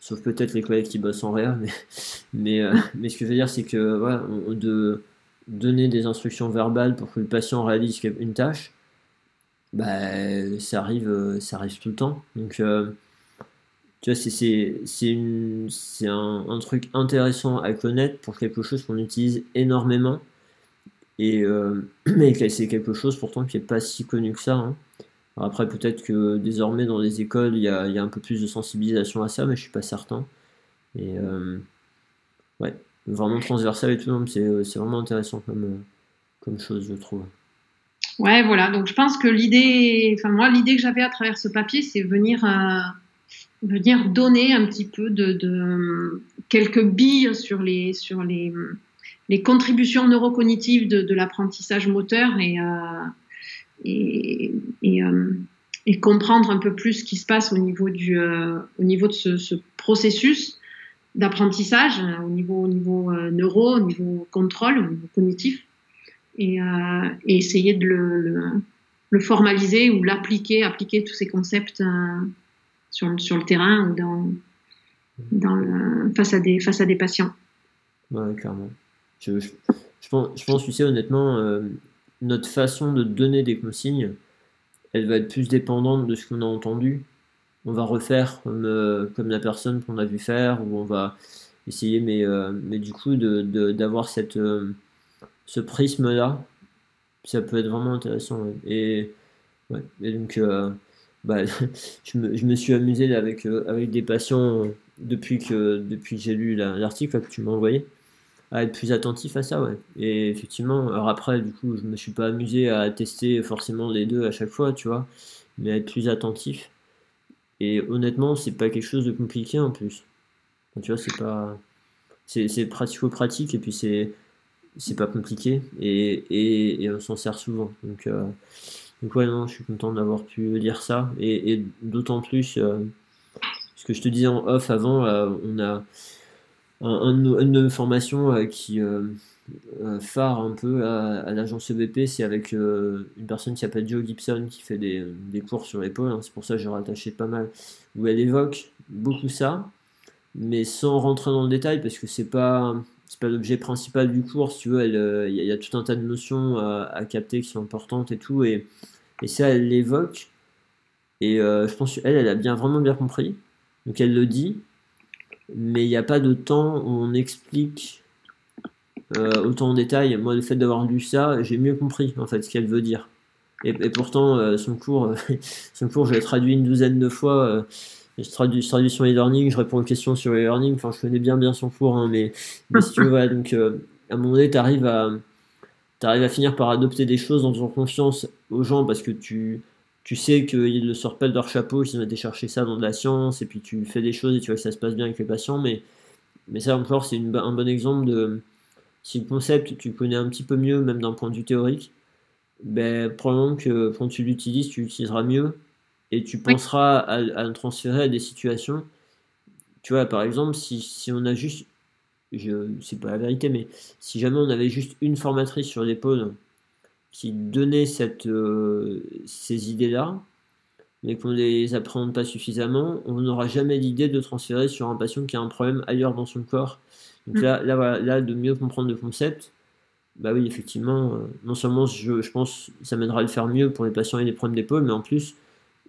[SPEAKER 1] sauf peut-être les collègues qui bossent en réa, mais, mais, euh, mais ce que je veux dire, c'est que voilà, de donner des instructions verbales pour que le patient réalise une tâche, bah, ça, arrive, ça arrive tout le temps. Donc, tu vois, c'est un, un, truc intéressant à connaître pour quelque chose qu'on utilise énormément. Et mais c'est quelque chose pourtant qui n'est pas si connu que ça. Hein. Après, peut-être que désormais dans les écoles, il y a, un peu plus de sensibilisation à ça, mais je suis pas certain. Et euh, ouais, vraiment transversal et tout, c'est vraiment intéressant comme, euh, comme chose, je trouve.
[SPEAKER 2] Ouais, voilà. Donc je pense que l'idée, enfin moi, l'idée que j'avais à travers ce papier, c'est venir, euh, venir donner un petit peu de, quelques billes sur les, sur les, les contributions neurocognitives de, l'apprentissage moteur et euh, et, comprendre un peu plus ce qui se passe au niveau, du, euh, au niveau de ce, ce processus d'apprentissage, euh, au niveau, au niveau neuro, au niveau contrôle, au niveau cognitif, et, essayer de le, formaliser ou l'appliquer, appliquer tous ces concepts sur, sur le terrain ou dans, dans face, à des, face à des patients.
[SPEAKER 1] Ouais, clairement. Je, je, pense, je pense, tu sais, honnêtement, notre façon de donner des consignes, elle va être plus dépendante de ce qu'on a entendu. On va refaire comme, euh, la personne qu'on a vu faire, ou on va essayer, mais, euh, mais du coup, d'avoir euh, ce prisme-là, ça peut être vraiment intéressant. Et, donc, bah, je, me, suis amusé avec, avec des patients depuis que, depuis que j'ai lu l'article que tu m'as envoyé à être plus attentif à ça, ouais. Et effectivement, alors après, du coup, je me suis pas amusé à tester forcément les deux à chaque fois, tu vois, mais à être plus attentif. Et honnêtement, c'est pas quelque chose de compliqué en plus. Tu vois, c'est pas. C'est pratico-pratique et puis c'est. c'est pas compliqué et, et, on s'en sert souvent. Donc, donc ouais, non, je suis content d'avoir pu dire ça et, d'autant plus, ce que je te disais en off avant, on a un, une nos formations qui phare un peu à, l'agence EVP, c'est avec une personne qui s'appelle Joe Gibson qui fait des, des cours sur l'épaule, hein, c'est pour ça que j'ai rattaché pas mal, où elle évoque beaucoup ça, mais sans rentrer dans le détail parce que c'est pas c'est pas l'objet principal du cours, tu veux, il euh, y, a tout un tas de notions à, capter qui sont importantes et tout, et, et ça, elle l'évoque, et euh, je pense qu'elle, elle a bien, vraiment bien compris, donc elle le dit, mais il n'y a pas de temps où on explique euh, autant en détail. Moi, le fait d'avoir lu ça, j'ai mieux compris, en fait, ce qu'elle veut dire. Et, pourtant, son cours, son cours, je l'ai traduit une douzaine de fois je traduis, sur e-learning, je réponds aux questions sur e-learning, enfin je connais bien bien son cours, hein, mais, si tu veux, donc euh, à un moment donné, tu arrives à, à finir par adopter des choses en faisant confiance aux gens parce que tu, tu sais qu'ils ne sortent pas de leur chapeau, qu'ils ont été chercher ça dans de la science, et puis tu fais des choses et tu vois que ça se passe bien avec les patients, mais, mais ça encore, c'est un bon exemple de si le concept tu connais un petit peu mieux, même d'un point de vue théorique, ben, probablement que quand tu l'utilises, tu l'utiliseras mieux et tu penseras à, le transférer à des situations. Tu vois, par exemple, si, si on a juste, je c'est pas la vérité, mais si jamais on avait juste une formatrice sur l'épaule qui donnait cette, euh, ces idées-là, mais qu'on ne les appréhende pas suffisamment, on n'aura jamais l'idée de transférer sur un patient qui a un problème ailleurs dans son corps. Donc mm. là, là, là, de mieux comprendre le concept, bah oui, effectivement, euh, non seulement je, je pense ça mènera à le faire mieux pour les patients et les problèmes d'épaule, mais en plus,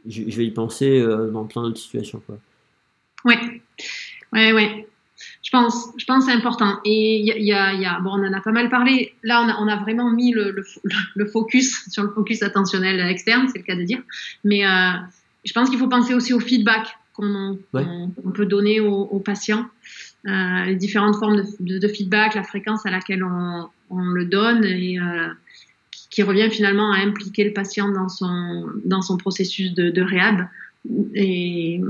[SPEAKER 1] je, vais y penser euh, dans plein d'autres situations. Quoi.
[SPEAKER 2] Ouais, ouais, ouais. Je pense, je pense c'est important. Et il y a, y a, bon, on en a pas mal parlé. Là, on a, on a vraiment mis le, le, le, focus sur le focus attentionnel externe, c'est le cas de dire. Mais euh, je pense qu'il faut penser aussi au feedback qu'on on peut donner aux, aux patients, euh, les différentes formes de, de, feedback, la fréquence à laquelle on, on le donne et euh, qui revient finalement à impliquer le patient dans son, dans son processus de, de réhab et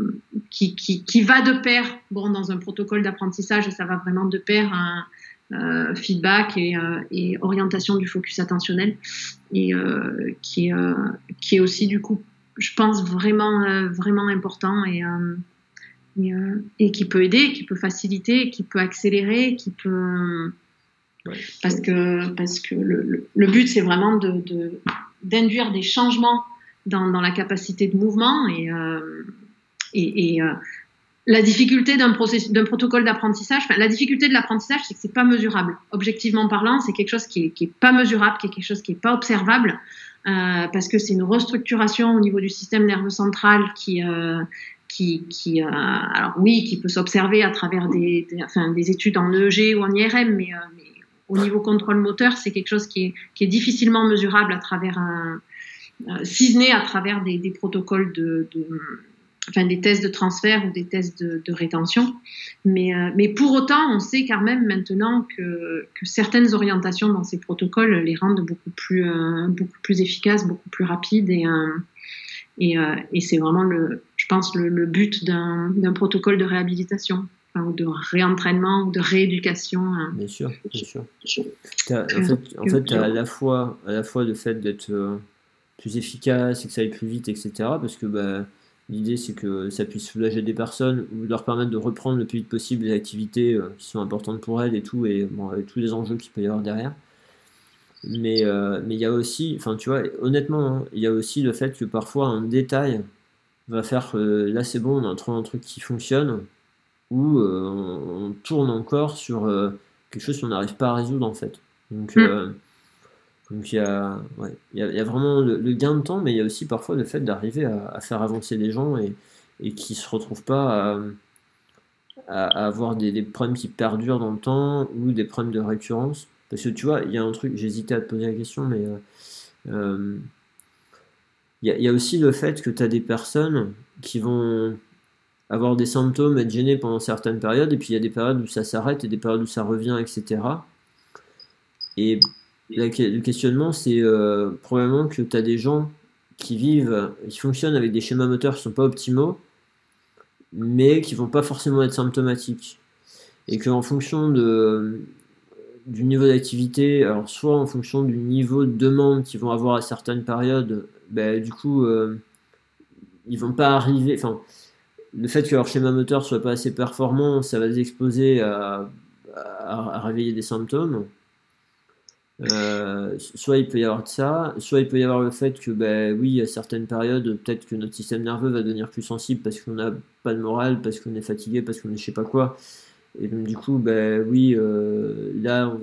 [SPEAKER 2] qui, qui, qui, va de pair, bon, dans un protocole d'apprentissage, ça va vraiment de pair un euh, feedback et, euh, et, orientation du focus attentionnel et euh, qui, euh, qui est aussi du coup, je pense, vraiment, euh, vraiment important et, et, et, qui peut aider, qui peut faciliter, qui peut accélérer, qui peut parce que, parce que le, le, but, c'est vraiment d'induire de, d'induire des changements dans, la capacité de mouvement et, euh, euh, la difficulté d'un protocole d'apprentissage, la difficulté de l'apprentissage, c'est que c'est pas mesurable. Objectivement parlant, c'est quelque chose qui est, pas mesurable, qui est quelque chose qui est pas observable, euh, parce que c'est une restructuration au niveau du système nerveux central qui, qui, qui alors oui, qui peut s'observer à travers des, enfin, des études en EEG ou en IRM, mais, mais au niveau contrôle moteur, c'est quelque chose qui est, qui est, difficilement mesurable à travers un, si ce n'est à travers des, des protocoles de, de, enfin des tests de transfert ou des tests de, de rétention. Mais, euh, mais pour autant, on sait quand même maintenant que, que, certaines orientations dans ces protocoles les rendent beaucoup plus, euh, beaucoup plus efficaces, beaucoup plus rapides et, et, et c'est vraiment le, je pense, le, le but d'un protocole de réhabilitation ou de réentraînement ou de rééducation. Hein.
[SPEAKER 1] Bien sûr, bien sûr. en fait, en fait tu as à la fois, à la fois le fait d'être euh, plus efficace et que ça aille plus vite, etc. Parce que bah, l'idée, c'est que ça puisse soulager des personnes ou leur permettre de reprendre le plus vite possible les activités euh, qui sont importantes pour elles et tout, et bon, avec tous les enjeux qu'il peut y avoir derrière. Mais euh, mais il y a aussi, enfin tu vois, honnêtement, hein, il y a aussi le fait que parfois un détail va faire là c'est bon, on a trouvé un truc qui fonctionne, où euh, on, tourne encore sur euh, quelque chose qu'on n'arrive pas à résoudre en fait. Donc, mm. Euh, donc il y, a, ouais, il, y a, vraiment le, gain de temps, mais il y a aussi parfois le fait d'arriver à, faire avancer les gens et, et qui ne se retrouvent pas à, avoir des, problèmes qui perdurent dans le temps ou des problèmes de récurrence. Parce que tu vois, il y a un truc, j'hésitais à te poser la question, mais il y, a, il y, a aussi le fait que tu as des personnes qui vont avoir des symptômes, être gêné pendant certaines périodes, et puis il y a des périodes où ça s'arrête et des périodes où ça revient, etc. Et le questionnement, c'est euh, probablement que tu as des gens qui vivent, qui fonctionnent avec des schémas moteurs qui sont pas optimaux, mais qui vont pas forcément être symptomatiques. Et qu'en fonction de, du niveau d'activité, alors soit en fonction du niveau de demande qu'ils vont avoir à certaines périodes, ben, du coup, euh, ils vont pas arriver. Enfin, le fait que leur schéma moteur soit pas assez performant, ça va les exposer à, à, réveiller des symptômes. Euh, soit il peut y avoir ça, soit il peut y avoir le fait que, ben oui, à certaines périodes, peut-être que notre système nerveux va devenir plus sensible parce qu'on n'a pas de morale, parce qu'on est fatigué, parce qu'on est je sais pas quoi. Et donc, du coup, ben oui, euh, là, on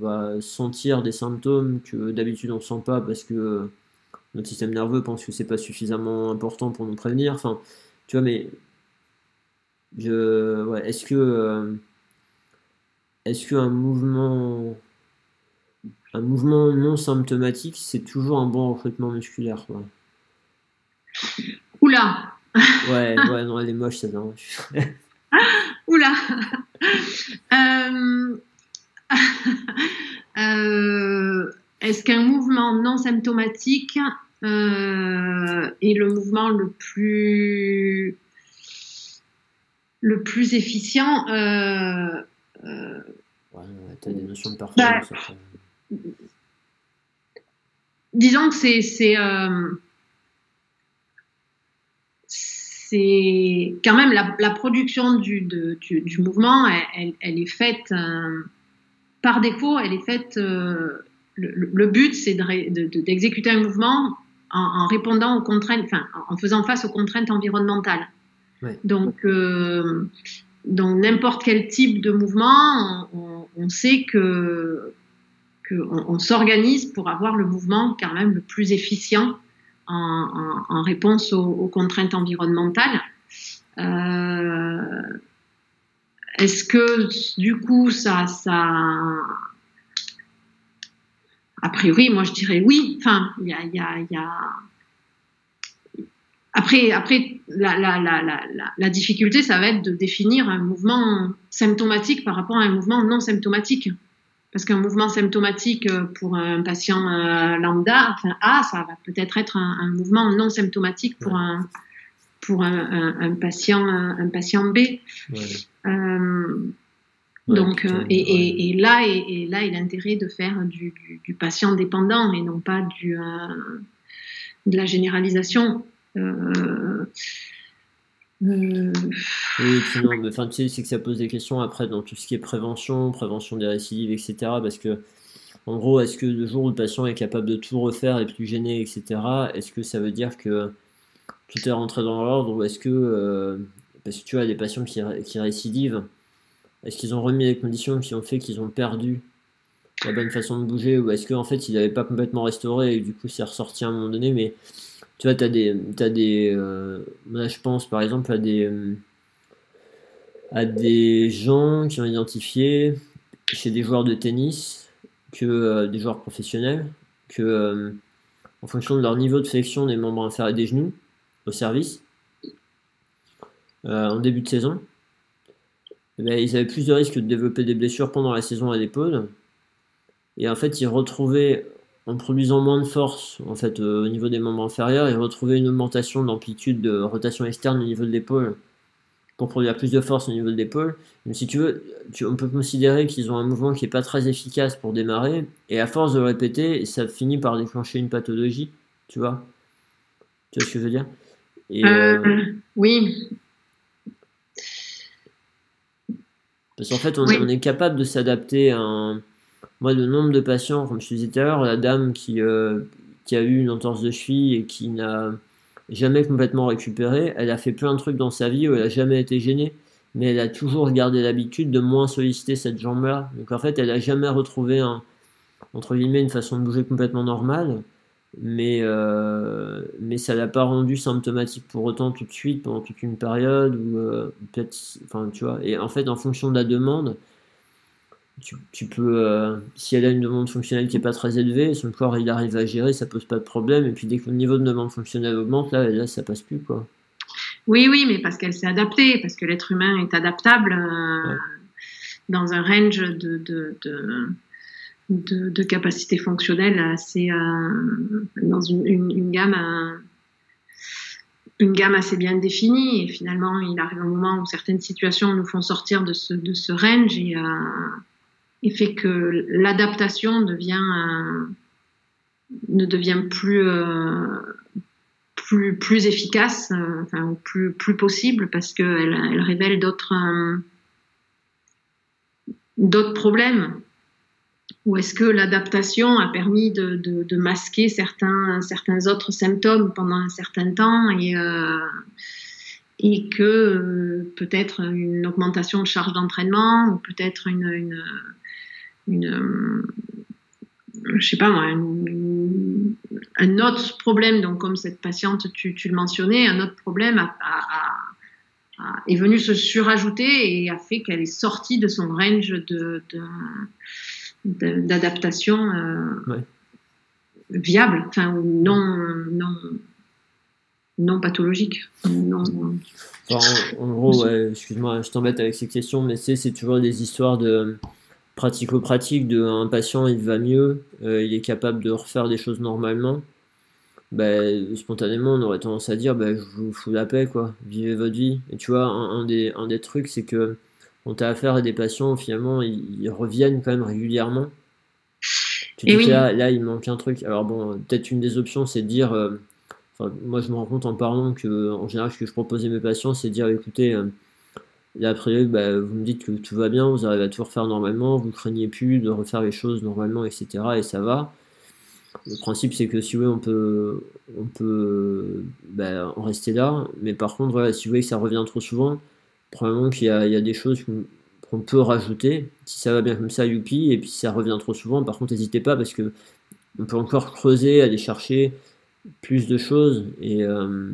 [SPEAKER 1] va, sentir des symptômes que d'habitude on sent pas parce que notre système nerveux pense que c'est pas suffisamment important pour nous prévenir. Enfin, tu vois, mais est-ce que, euh, est-ce qu'un mouvement, un mouvement non symptomatique, c'est toujours un bon recrutement musculaire.
[SPEAKER 2] Oula.
[SPEAKER 1] ouais, ouais, non, elle est moche, ça.
[SPEAKER 2] Oula. euh... euh est-ce qu'un mouvement non symptomatique euh, est le mouvement le plus le plus efficient
[SPEAKER 1] ouais, as des notions de performance. Bah,
[SPEAKER 2] disons que c'est c'est euh, c'est quand même la, la production du, de, du, du, mouvement, elle, elle, est faite euh, par défaut, elle est faite euh, le, but, c'est d'exécuter un mouvement en, répondant aux contraintes, enfin, en faisant face aux contraintes environnementales. Donc, donc n'importe quel type de mouvement, on, sait que, on, s'organise pour avoir le mouvement quand même le plus efficient en, réponse aux, contraintes environnementales. Euh, est-ce que du coup ça, a priori, moi je dirais oui. Enfin, il y a. Après, après la, difficulté, ça va être de définir un mouvement symptomatique par rapport à un mouvement non symptomatique. Parce qu'un mouvement symptomatique euh, pour un patient euh, lambda, enfin A, ça va peut-être être un, mouvement non symptomatique pour un pour un, un, patient un patient B. Euh, donc, et, et, là, et, là est l'intérêt de faire du, du, patient dépendant et non pas du, euh, de la généralisation. Euh,
[SPEAKER 1] oui, mais enfin, tu sais, c'est que ça pose des questions après dans tout ce qui est prévention, prévention des récidives, etc. Parce que, en gros, est-ce que le jour où le patient est capable de tout refaire et plus gêné, etc., est-ce que ça veut dire que tout est rentré dans l'ordre ou est-ce que, parce que tu as des patients qui, qui récidivent, est-ce qu'ils ont remis les conditions qui ont fait qu'ils ont perdu la bonne façon de bouger ou est-ce qu'en fait ils n'avaient pas complètement restauré et du coup c'est ressorti à un moment donné mais tu vois tu as des as des euh, là je pense par exemple à des euh, à des gens qui ont identifié chez des joueurs de tennis que euh, des joueurs professionnels que en fonction de leur niveau de flexion des membres inférieurs des genoux au service en début de saison eh ben, ils avaient plus de risques de développer des blessures pendant la saison à l'épaule. Et en fait, ils retrouvaient, en produisant moins de force en fait, euh, au niveau des membres inférieurs, ils retrouvaient une augmentation d'amplitude de rotation externe au niveau de l'épaule pour produire plus de force au niveau de l'épaule. Mais si tu veux, on peut considérer qu'ils ont un mouvement qui n'est pas très efficace pour démarrer, et à force de le répéter, ça finit par déclencher une pathologie, tu vois Tu vois ce que je veux dire?
[SPEAKER 2] Et, euh, euh, Oui,
[SPEAKER 1] Parce qu'en fait, on, est capable de s'adapter à un. Moi, le nombre de patients, comme je te disais tout à l'heure, la dame qui, euh, qui a eu une entorse de cheville et qui n'a jamais complètement récupéré, elle a fait plein de trucs dans sa vie où elle n'a jamais été gênée, mais elle a toujours gardé l'habitude de moins solliciter cette jambe-là. Donc en fait, elle n'a jamais retrouvé un, entre guillemets, une façon de bouger complètement normale. Mais, euh, mais ça l'a pas rendu symptomatique pour autant tout de suite pendant toute une période ou euh, peut-être enfin tu vois. Et en fait en fonction de la demande tu, tu peux euh, si elle a une demande fonctionnelle qui est pas très élevée son corps il arrive à gérer ça pose pas de problème. Et puis dès que le niveau de demande fonctionnelle augmente là là ça passe plus quoi.
[SPEAKER 2] Oui oui mais parce qu'elle s'est adaptée parce que l'être humain est adaptable dans un range de, de, de de, de capacité fonctionnelle assez euh, dans une, une, gamme euh, une gamme assez bien définie. Et finalement il arrive un moment où certaines situations nous font sortir de ce, de ce range et, euh, et fait que l'adaptation ne devient plus plus plus efficace, enfin plus plus possible parce qu'elle elle révèle d'autres d'autres problèmes. Ou est-ce que l'adaptation a permis de, de, masquer certains, certains autres symptômes pendant un certain temps et, euh, et que euh, peut-être une augmentation de charge d'entraînement ou peut-être une, une, je sais pas moi, un autre problème, donc comme cette patiente, tu, tu le mentionnais, un autre problème a, est venu se surajouter et a fait qu'elle est sortie de son range de, de d'adaptation euh, viable, enfin non, non, non pathologique. Non,
[SPEAKER 1] en, gros, excuse-moi, je t'embête avec ces questions, mais c'est toujours des histoires de pratico-pratique, de un patient il va mieux, euh, il est capable de refaire des choses normalement. Ben, spontanément, on aurait tendance à dire, ben, je vous fous la paix, quoi, vivez votre vie. Et tu vois, un, des, un des trucs, c'est que tu as affaire à des patients, finalement, ils, reviennent quand même régulièrement. Tu dis que là, il manque un truc. Alors bon, peut-être une des options, c'est de dire, euh, moi je me rends compte en parlant que, en général, ce que je propose à mes patients, c'est de dire, écoutez, là, après, bah, vous me dites que tout va bien, vous arrivez à tout refaire normalement, vous craignez plus de refaire les choses normalement, etc. Et ça va. Le principe, c'est que si oui, on peut, on peut bah, en rester là. Mais par contre, voilà, si vous voyez que ça revient trop souvent, probablement qu'il y, a des choses qu'on peut rajouter. Si ça va bien comme ça, youpi. Et puis si ça revient trop souvent, par contre, n'hésitez pas parce que on peut encore creuser, aller chercher plus de choses. Et euh,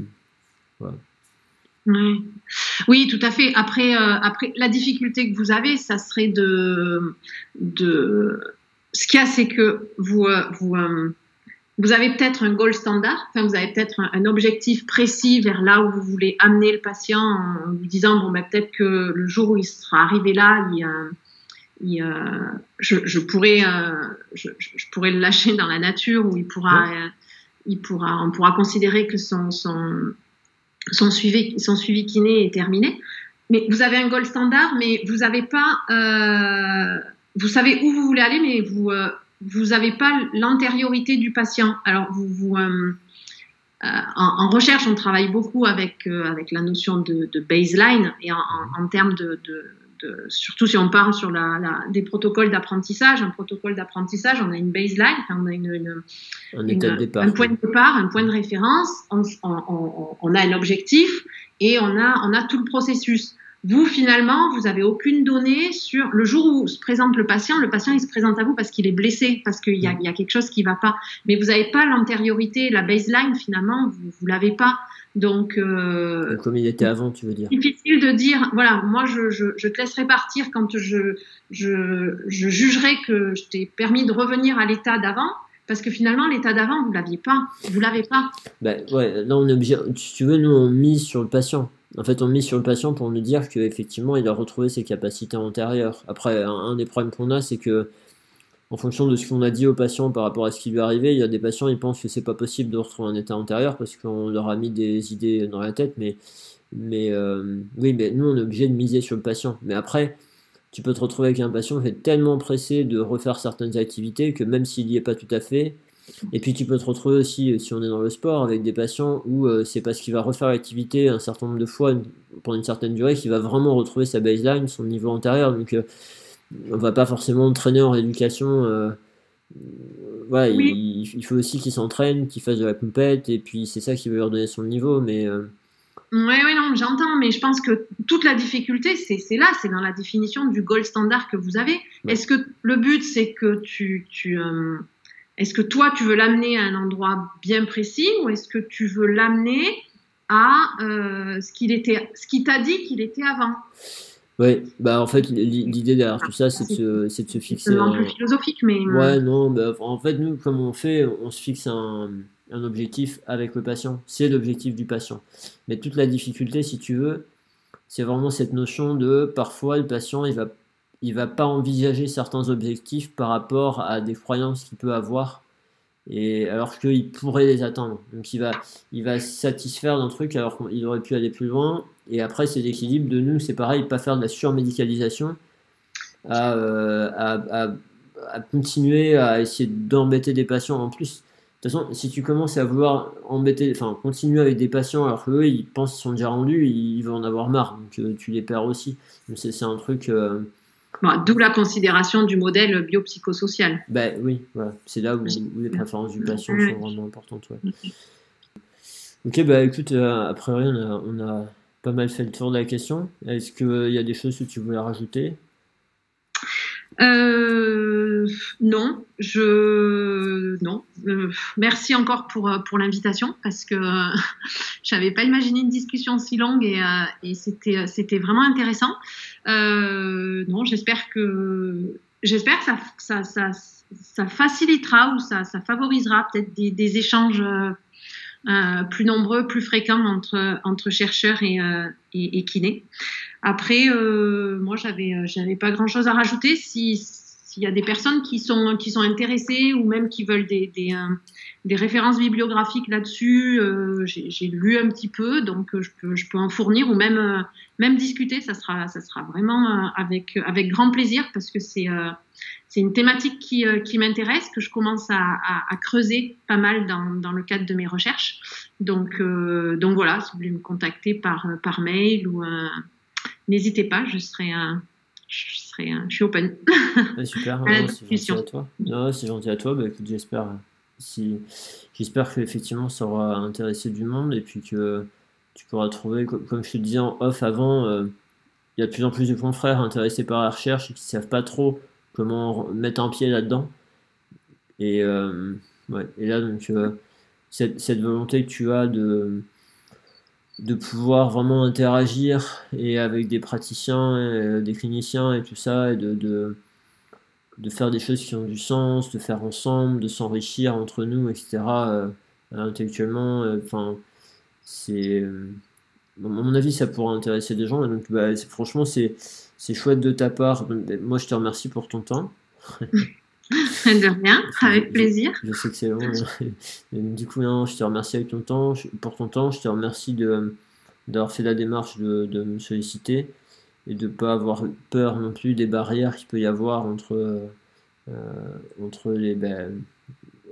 [SPEAKER 2] Oui. tout à fait. Après, euh, après, la difficulté que vous avez, ça serait de, de... ce qu'il y a, c'est que vous, euh, vous, vous avez peut-être un goal standard, enfin, vous avez peut-être un, objectif précis vers là où vous voulez amener le patient en vous disant, bon, ben, peut-être que le jour où il sera arrivé là, il, il, je, je, pourrais, euh, je, je, pourrais le lâcher dans la nature où il pourra, euh, il pourra, on pourra considérer que son, son, son, suivi, son suivi kiné est terminé. Mais vous avez un goal standard, mais vous n'avez pas, euh, vous savez où vous voulez aller, mais vous, euh, vous n'avez pas l'antériorité du patient. Alors, vous, euh, euh, en, recherche, on travaille beaucoup avec, euh, avec la notion de, de, baseline et en, en, termes de, de, de, surtout si on parle sur la, la des protocoles d'apprentissage. Un protocole d'apprentissage, on a une baseline, on a une, une, un, départ, un, point de départ, un point de référence, on, on, on, a un objectif et on a, on a tout le processus. Vous, finalement, vous n'avez aucune donnée sur le jour où se présente le patient. Le patient, il se présente à vous parce qu'il est blessé, parce qu'il y, a, quelque chose qui ne va pas. Mais vous n'avez pas l'antériorité, la baseline, finalement, vous ne l'avez pas. Donc,
[SPEAKER 1] euh, comme il était avant, tu veux dire.
[SPEAKER 2] Difficile de dire, voilà, moi je, je, te laisserai partir quand je, je, je jugerai que je t'ai permis de revenir à l'état d'avant, parce que finalement l'état d'avant vous l'aviez pas, vous l'avez pas.
[SPEAKER 1] Ben ouais, là on est obligé, si tu veux, nous on mise sur le patient. En fait, on mise sur le patient pour nous dire qu'effectivement, il a retrouvé ses capacités antérieures. Après, un, des problèmes qu'on a, c'est que, en fonction de ce qu'on a dit au patient par rapport à ce qui lui est arrivé, il y a des patients, ils pensent que c'est pas possible de retrouver un état antérieur parce qu'on leur a mis des idées dans la tête. Mais, euh, oui, mais nous, on est obligé de miser sur le patient. Mais après, tu peux te retrouver avec un patient qui est tellement pressé de refaire certaines activités que même s'il n'y est pas tout à fait, et puis tu peux te retrouver aussi, euh, si on est dans le sport, avec des patients où euh, c'est parce qu'il va refaire l'activité un certain nombre de fois pendant une certaine durée qu'il va vraiment retrouver sa baseline, son niveau antérieur. Donc on va pas forcément traîner en rééducation. voilà, il, faut aussi qu'il s'entraîne, qu'il fasse de la compète, et puis c'est ça qui va lui redonner son niveau. Mais
[SPEAKER 2] oui, oui, non, j'entends, mais je pense que toute la difficulté, c'est là, c'est dans la définition du gold standard que vous avez. Est-ce que le but, c'est que tu, tu est-ce que toi, tu veux l'amener à un endroit bien précis ou est-ce que tu veux l'amener à euh, ce qu'il était, ce qui t'a dit qu'il était avant?
[SPEAKER 1] Oui, bah en fait, l'idée derrière tout ça, c'est de, se, de se fixer.
[SPEAKER 2] C'est un peu philosophique, mais.
[SPEAKER 1] Euh, ouais, non, bah, en fait, nous, comme on fait, on se fixe un, un objectif avec le patient. C'est l'objectif du patient. Mais toute la difficulté, si tu veux, c'est vraiment cette notion de parfois le patient, il va il va pas envisager certains objectifs par rapport à des croyances qu'il peut avoir et alors qu'il pourrait les atteindre. Donc il va, il va satisfaire d'un truc alors qu'il aurait pu aller plus loin. Et après, c'est l'équilibre de nous, c'est pareil, pas faire de la surmédicalisation. à, à, à, continuer à essayer d'embêter des patients en plus. De toute façon, si tu commences à vouloir embêter, enfin continuer avec des patients alors qu'eux ils pensent qu'ils sont déjà rendus, ils vont en avoir marre, donc tu les perds aussi. C'est un truc.
[SPEAKER 2] D'où la considération du modèle biopsychosocial.
[SPEAKER 1] Ben oui, c'est là où, les préférences du patient sont vraiment importantes. Ok, bah écoute, euh, a priori on a, pas mal fait le tour de la question. Est-ce qu'il y a des choses que tu voulais rajouter?
[SPEAKER 2] Euh, non, je non. Euh, merci encore pour pour l'invitation parce que je n'avais pas imaginé une discussion si longue et, et c'était c'était vraiment intéressant. Non, j'espère que j'espère que ça, ça, ça, facilitera ou ça, favorisera peut-être des, échanges euh, plus nombreux, plus fréquents entre, entre chercheurs et, euh, et, kinés. Après, euh, moi, j'avais, j'avais pas grand-chose à rajouter. Si, s'il y a des personnes qui sont, qui sont intéressées ou même qui veulent des, des, des références bibliographiques là-dessus, j'ai, lu un petit peu, donc je peux, je peux en fournir ou même, même discuter. Ça sera, ça sera vraiment avec, avec grand plaisir parce que c'est, une thématique qui, euh, qui m'intéresse, que je commence à, creuser pas mal dans, dans, le cadre de mes recherches. Donc, euh, donc voilà, si vous voulez me contacter par, euh, par mail ou n'hésitez pas, je serai, je serai, je suis open.
[SPEAKER 1] super, c'est gentil à toi. c'est gentil à toi. Bah, écoute, j'espère, si, j'espère que effectivement ça aura intéressé du monde et puis que tu pourras trouver, comme je te disais en off avant, il y a de plus en plus de confrères intéressés par la recherche et qui ne savent pas trop comment mettre un pied là-dedans. Et, euh, ouais, et là, donc, euh, cette, cette, volonté que tu as de, de pouvoir vraiment interagir et avec des praticiens, euh, des cliniciens et tout ça, et de, de, de, faire des choses qui ont du sens, de faire ensemble, de s'enrichir entre nous, etc. intellectuellement, enfin, c'est. à mon avis, ça pourrait intéresser des gens. Et donc, bah, franchement, c'est chouette de ta part. Moi, je te remercie pour ton temps.
[SPEAKER 2] de rien, avec plaisir.
[SPEAKER 1] Je, sais que c'est long. du coup, non, je te remercie avec ton temps, pour ton temps. Je te remercie d'avoir fait la démarche de, de, me solliciter et de ne pas avoir peur non plus des barrières qu'il peut y avoir entre, euh, entre les, ben,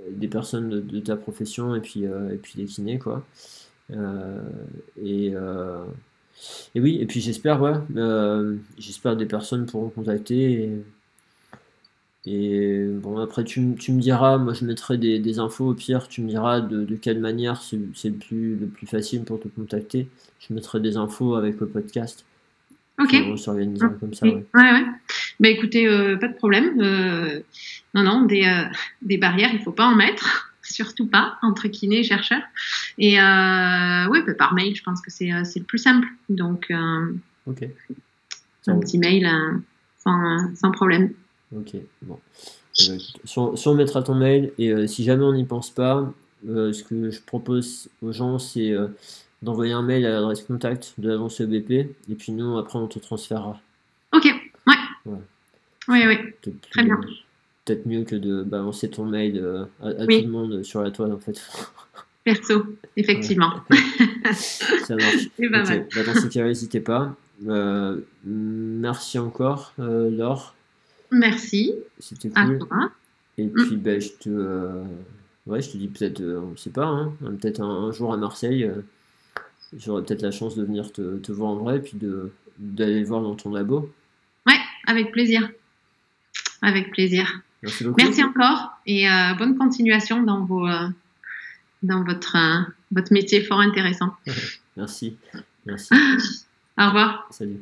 [SPEAKER 1] des personnes de, ta profession et puis, euh, et puis les kinés. Quoi. Euh, et et oui, et puis j'espère, ouais, euh, j'espère des personnes pourront contacter. Et, bon, après, tu, tu, me diras, moi je mettrai des, des, infos au pire, tu me diras de, de quelle manière c'est le plus, le plus facile pour te contacter. Je mettrai des infos avec le podcast.
[SPEAKER 2] Ok.
[SPEAKER 1] On s'organisera comme ça.
[SPEAKER 2] Ouais, ouais. Bah écoutez, euh, pas de problème. Euh, non, non, des, euh, des barrières, il faut pas en mettre surtout pas entre kiné et chercheurs. Et euh, oui, bah, par mail, je pense que c'est, euh, le plus simple. Donc, euh, un petit mail sans, sans, problème.
[SPEAKER 1] Ok, bon. Ben, si, on, mettra ton mail, et si jamais on n'y pense pas, ce que je propose aux gens, c'est d'envoyer un mail à l'adresse contact de l'agence EBP, et puis nous, après, on te transférera.
[SPEAKER 2] Ok, ouais. Oui, oui, très bien
[SPEAKER 1] peut-être mieux que de balancer ton mail euh, à, tout le monde sur la toile en fait.
[SPEAKER 2] Perso, effectivement.
[SPEAKER 1] Ça marche. Bah, dans ce cas, n'hésitez pas. Euh, merci encore, euh, Laure.
[SPEAKER 2] Merci.
[SPEAKER 1] C'était cool. Et mm. puis, ben, je te, ouais, je te dis peut-être, on ne sait pas, hein, peut-être un, jour à Marseille, j'aurai peut-être la chance de venir te, te, voir en vrai, et puis d'aller voir dans ton labo.
[SPEAKER 2] Ouais, avec plaisir. Avec plaisir. Merci, encore et euh, bonne continuation dans, vos, euh, dans votre, euh, votre métier fort intéressant.
[SPEAKER 1] Merci. Merci.
[SPEAKER 2] Au revoir.
[SPEAKER 1] Salut.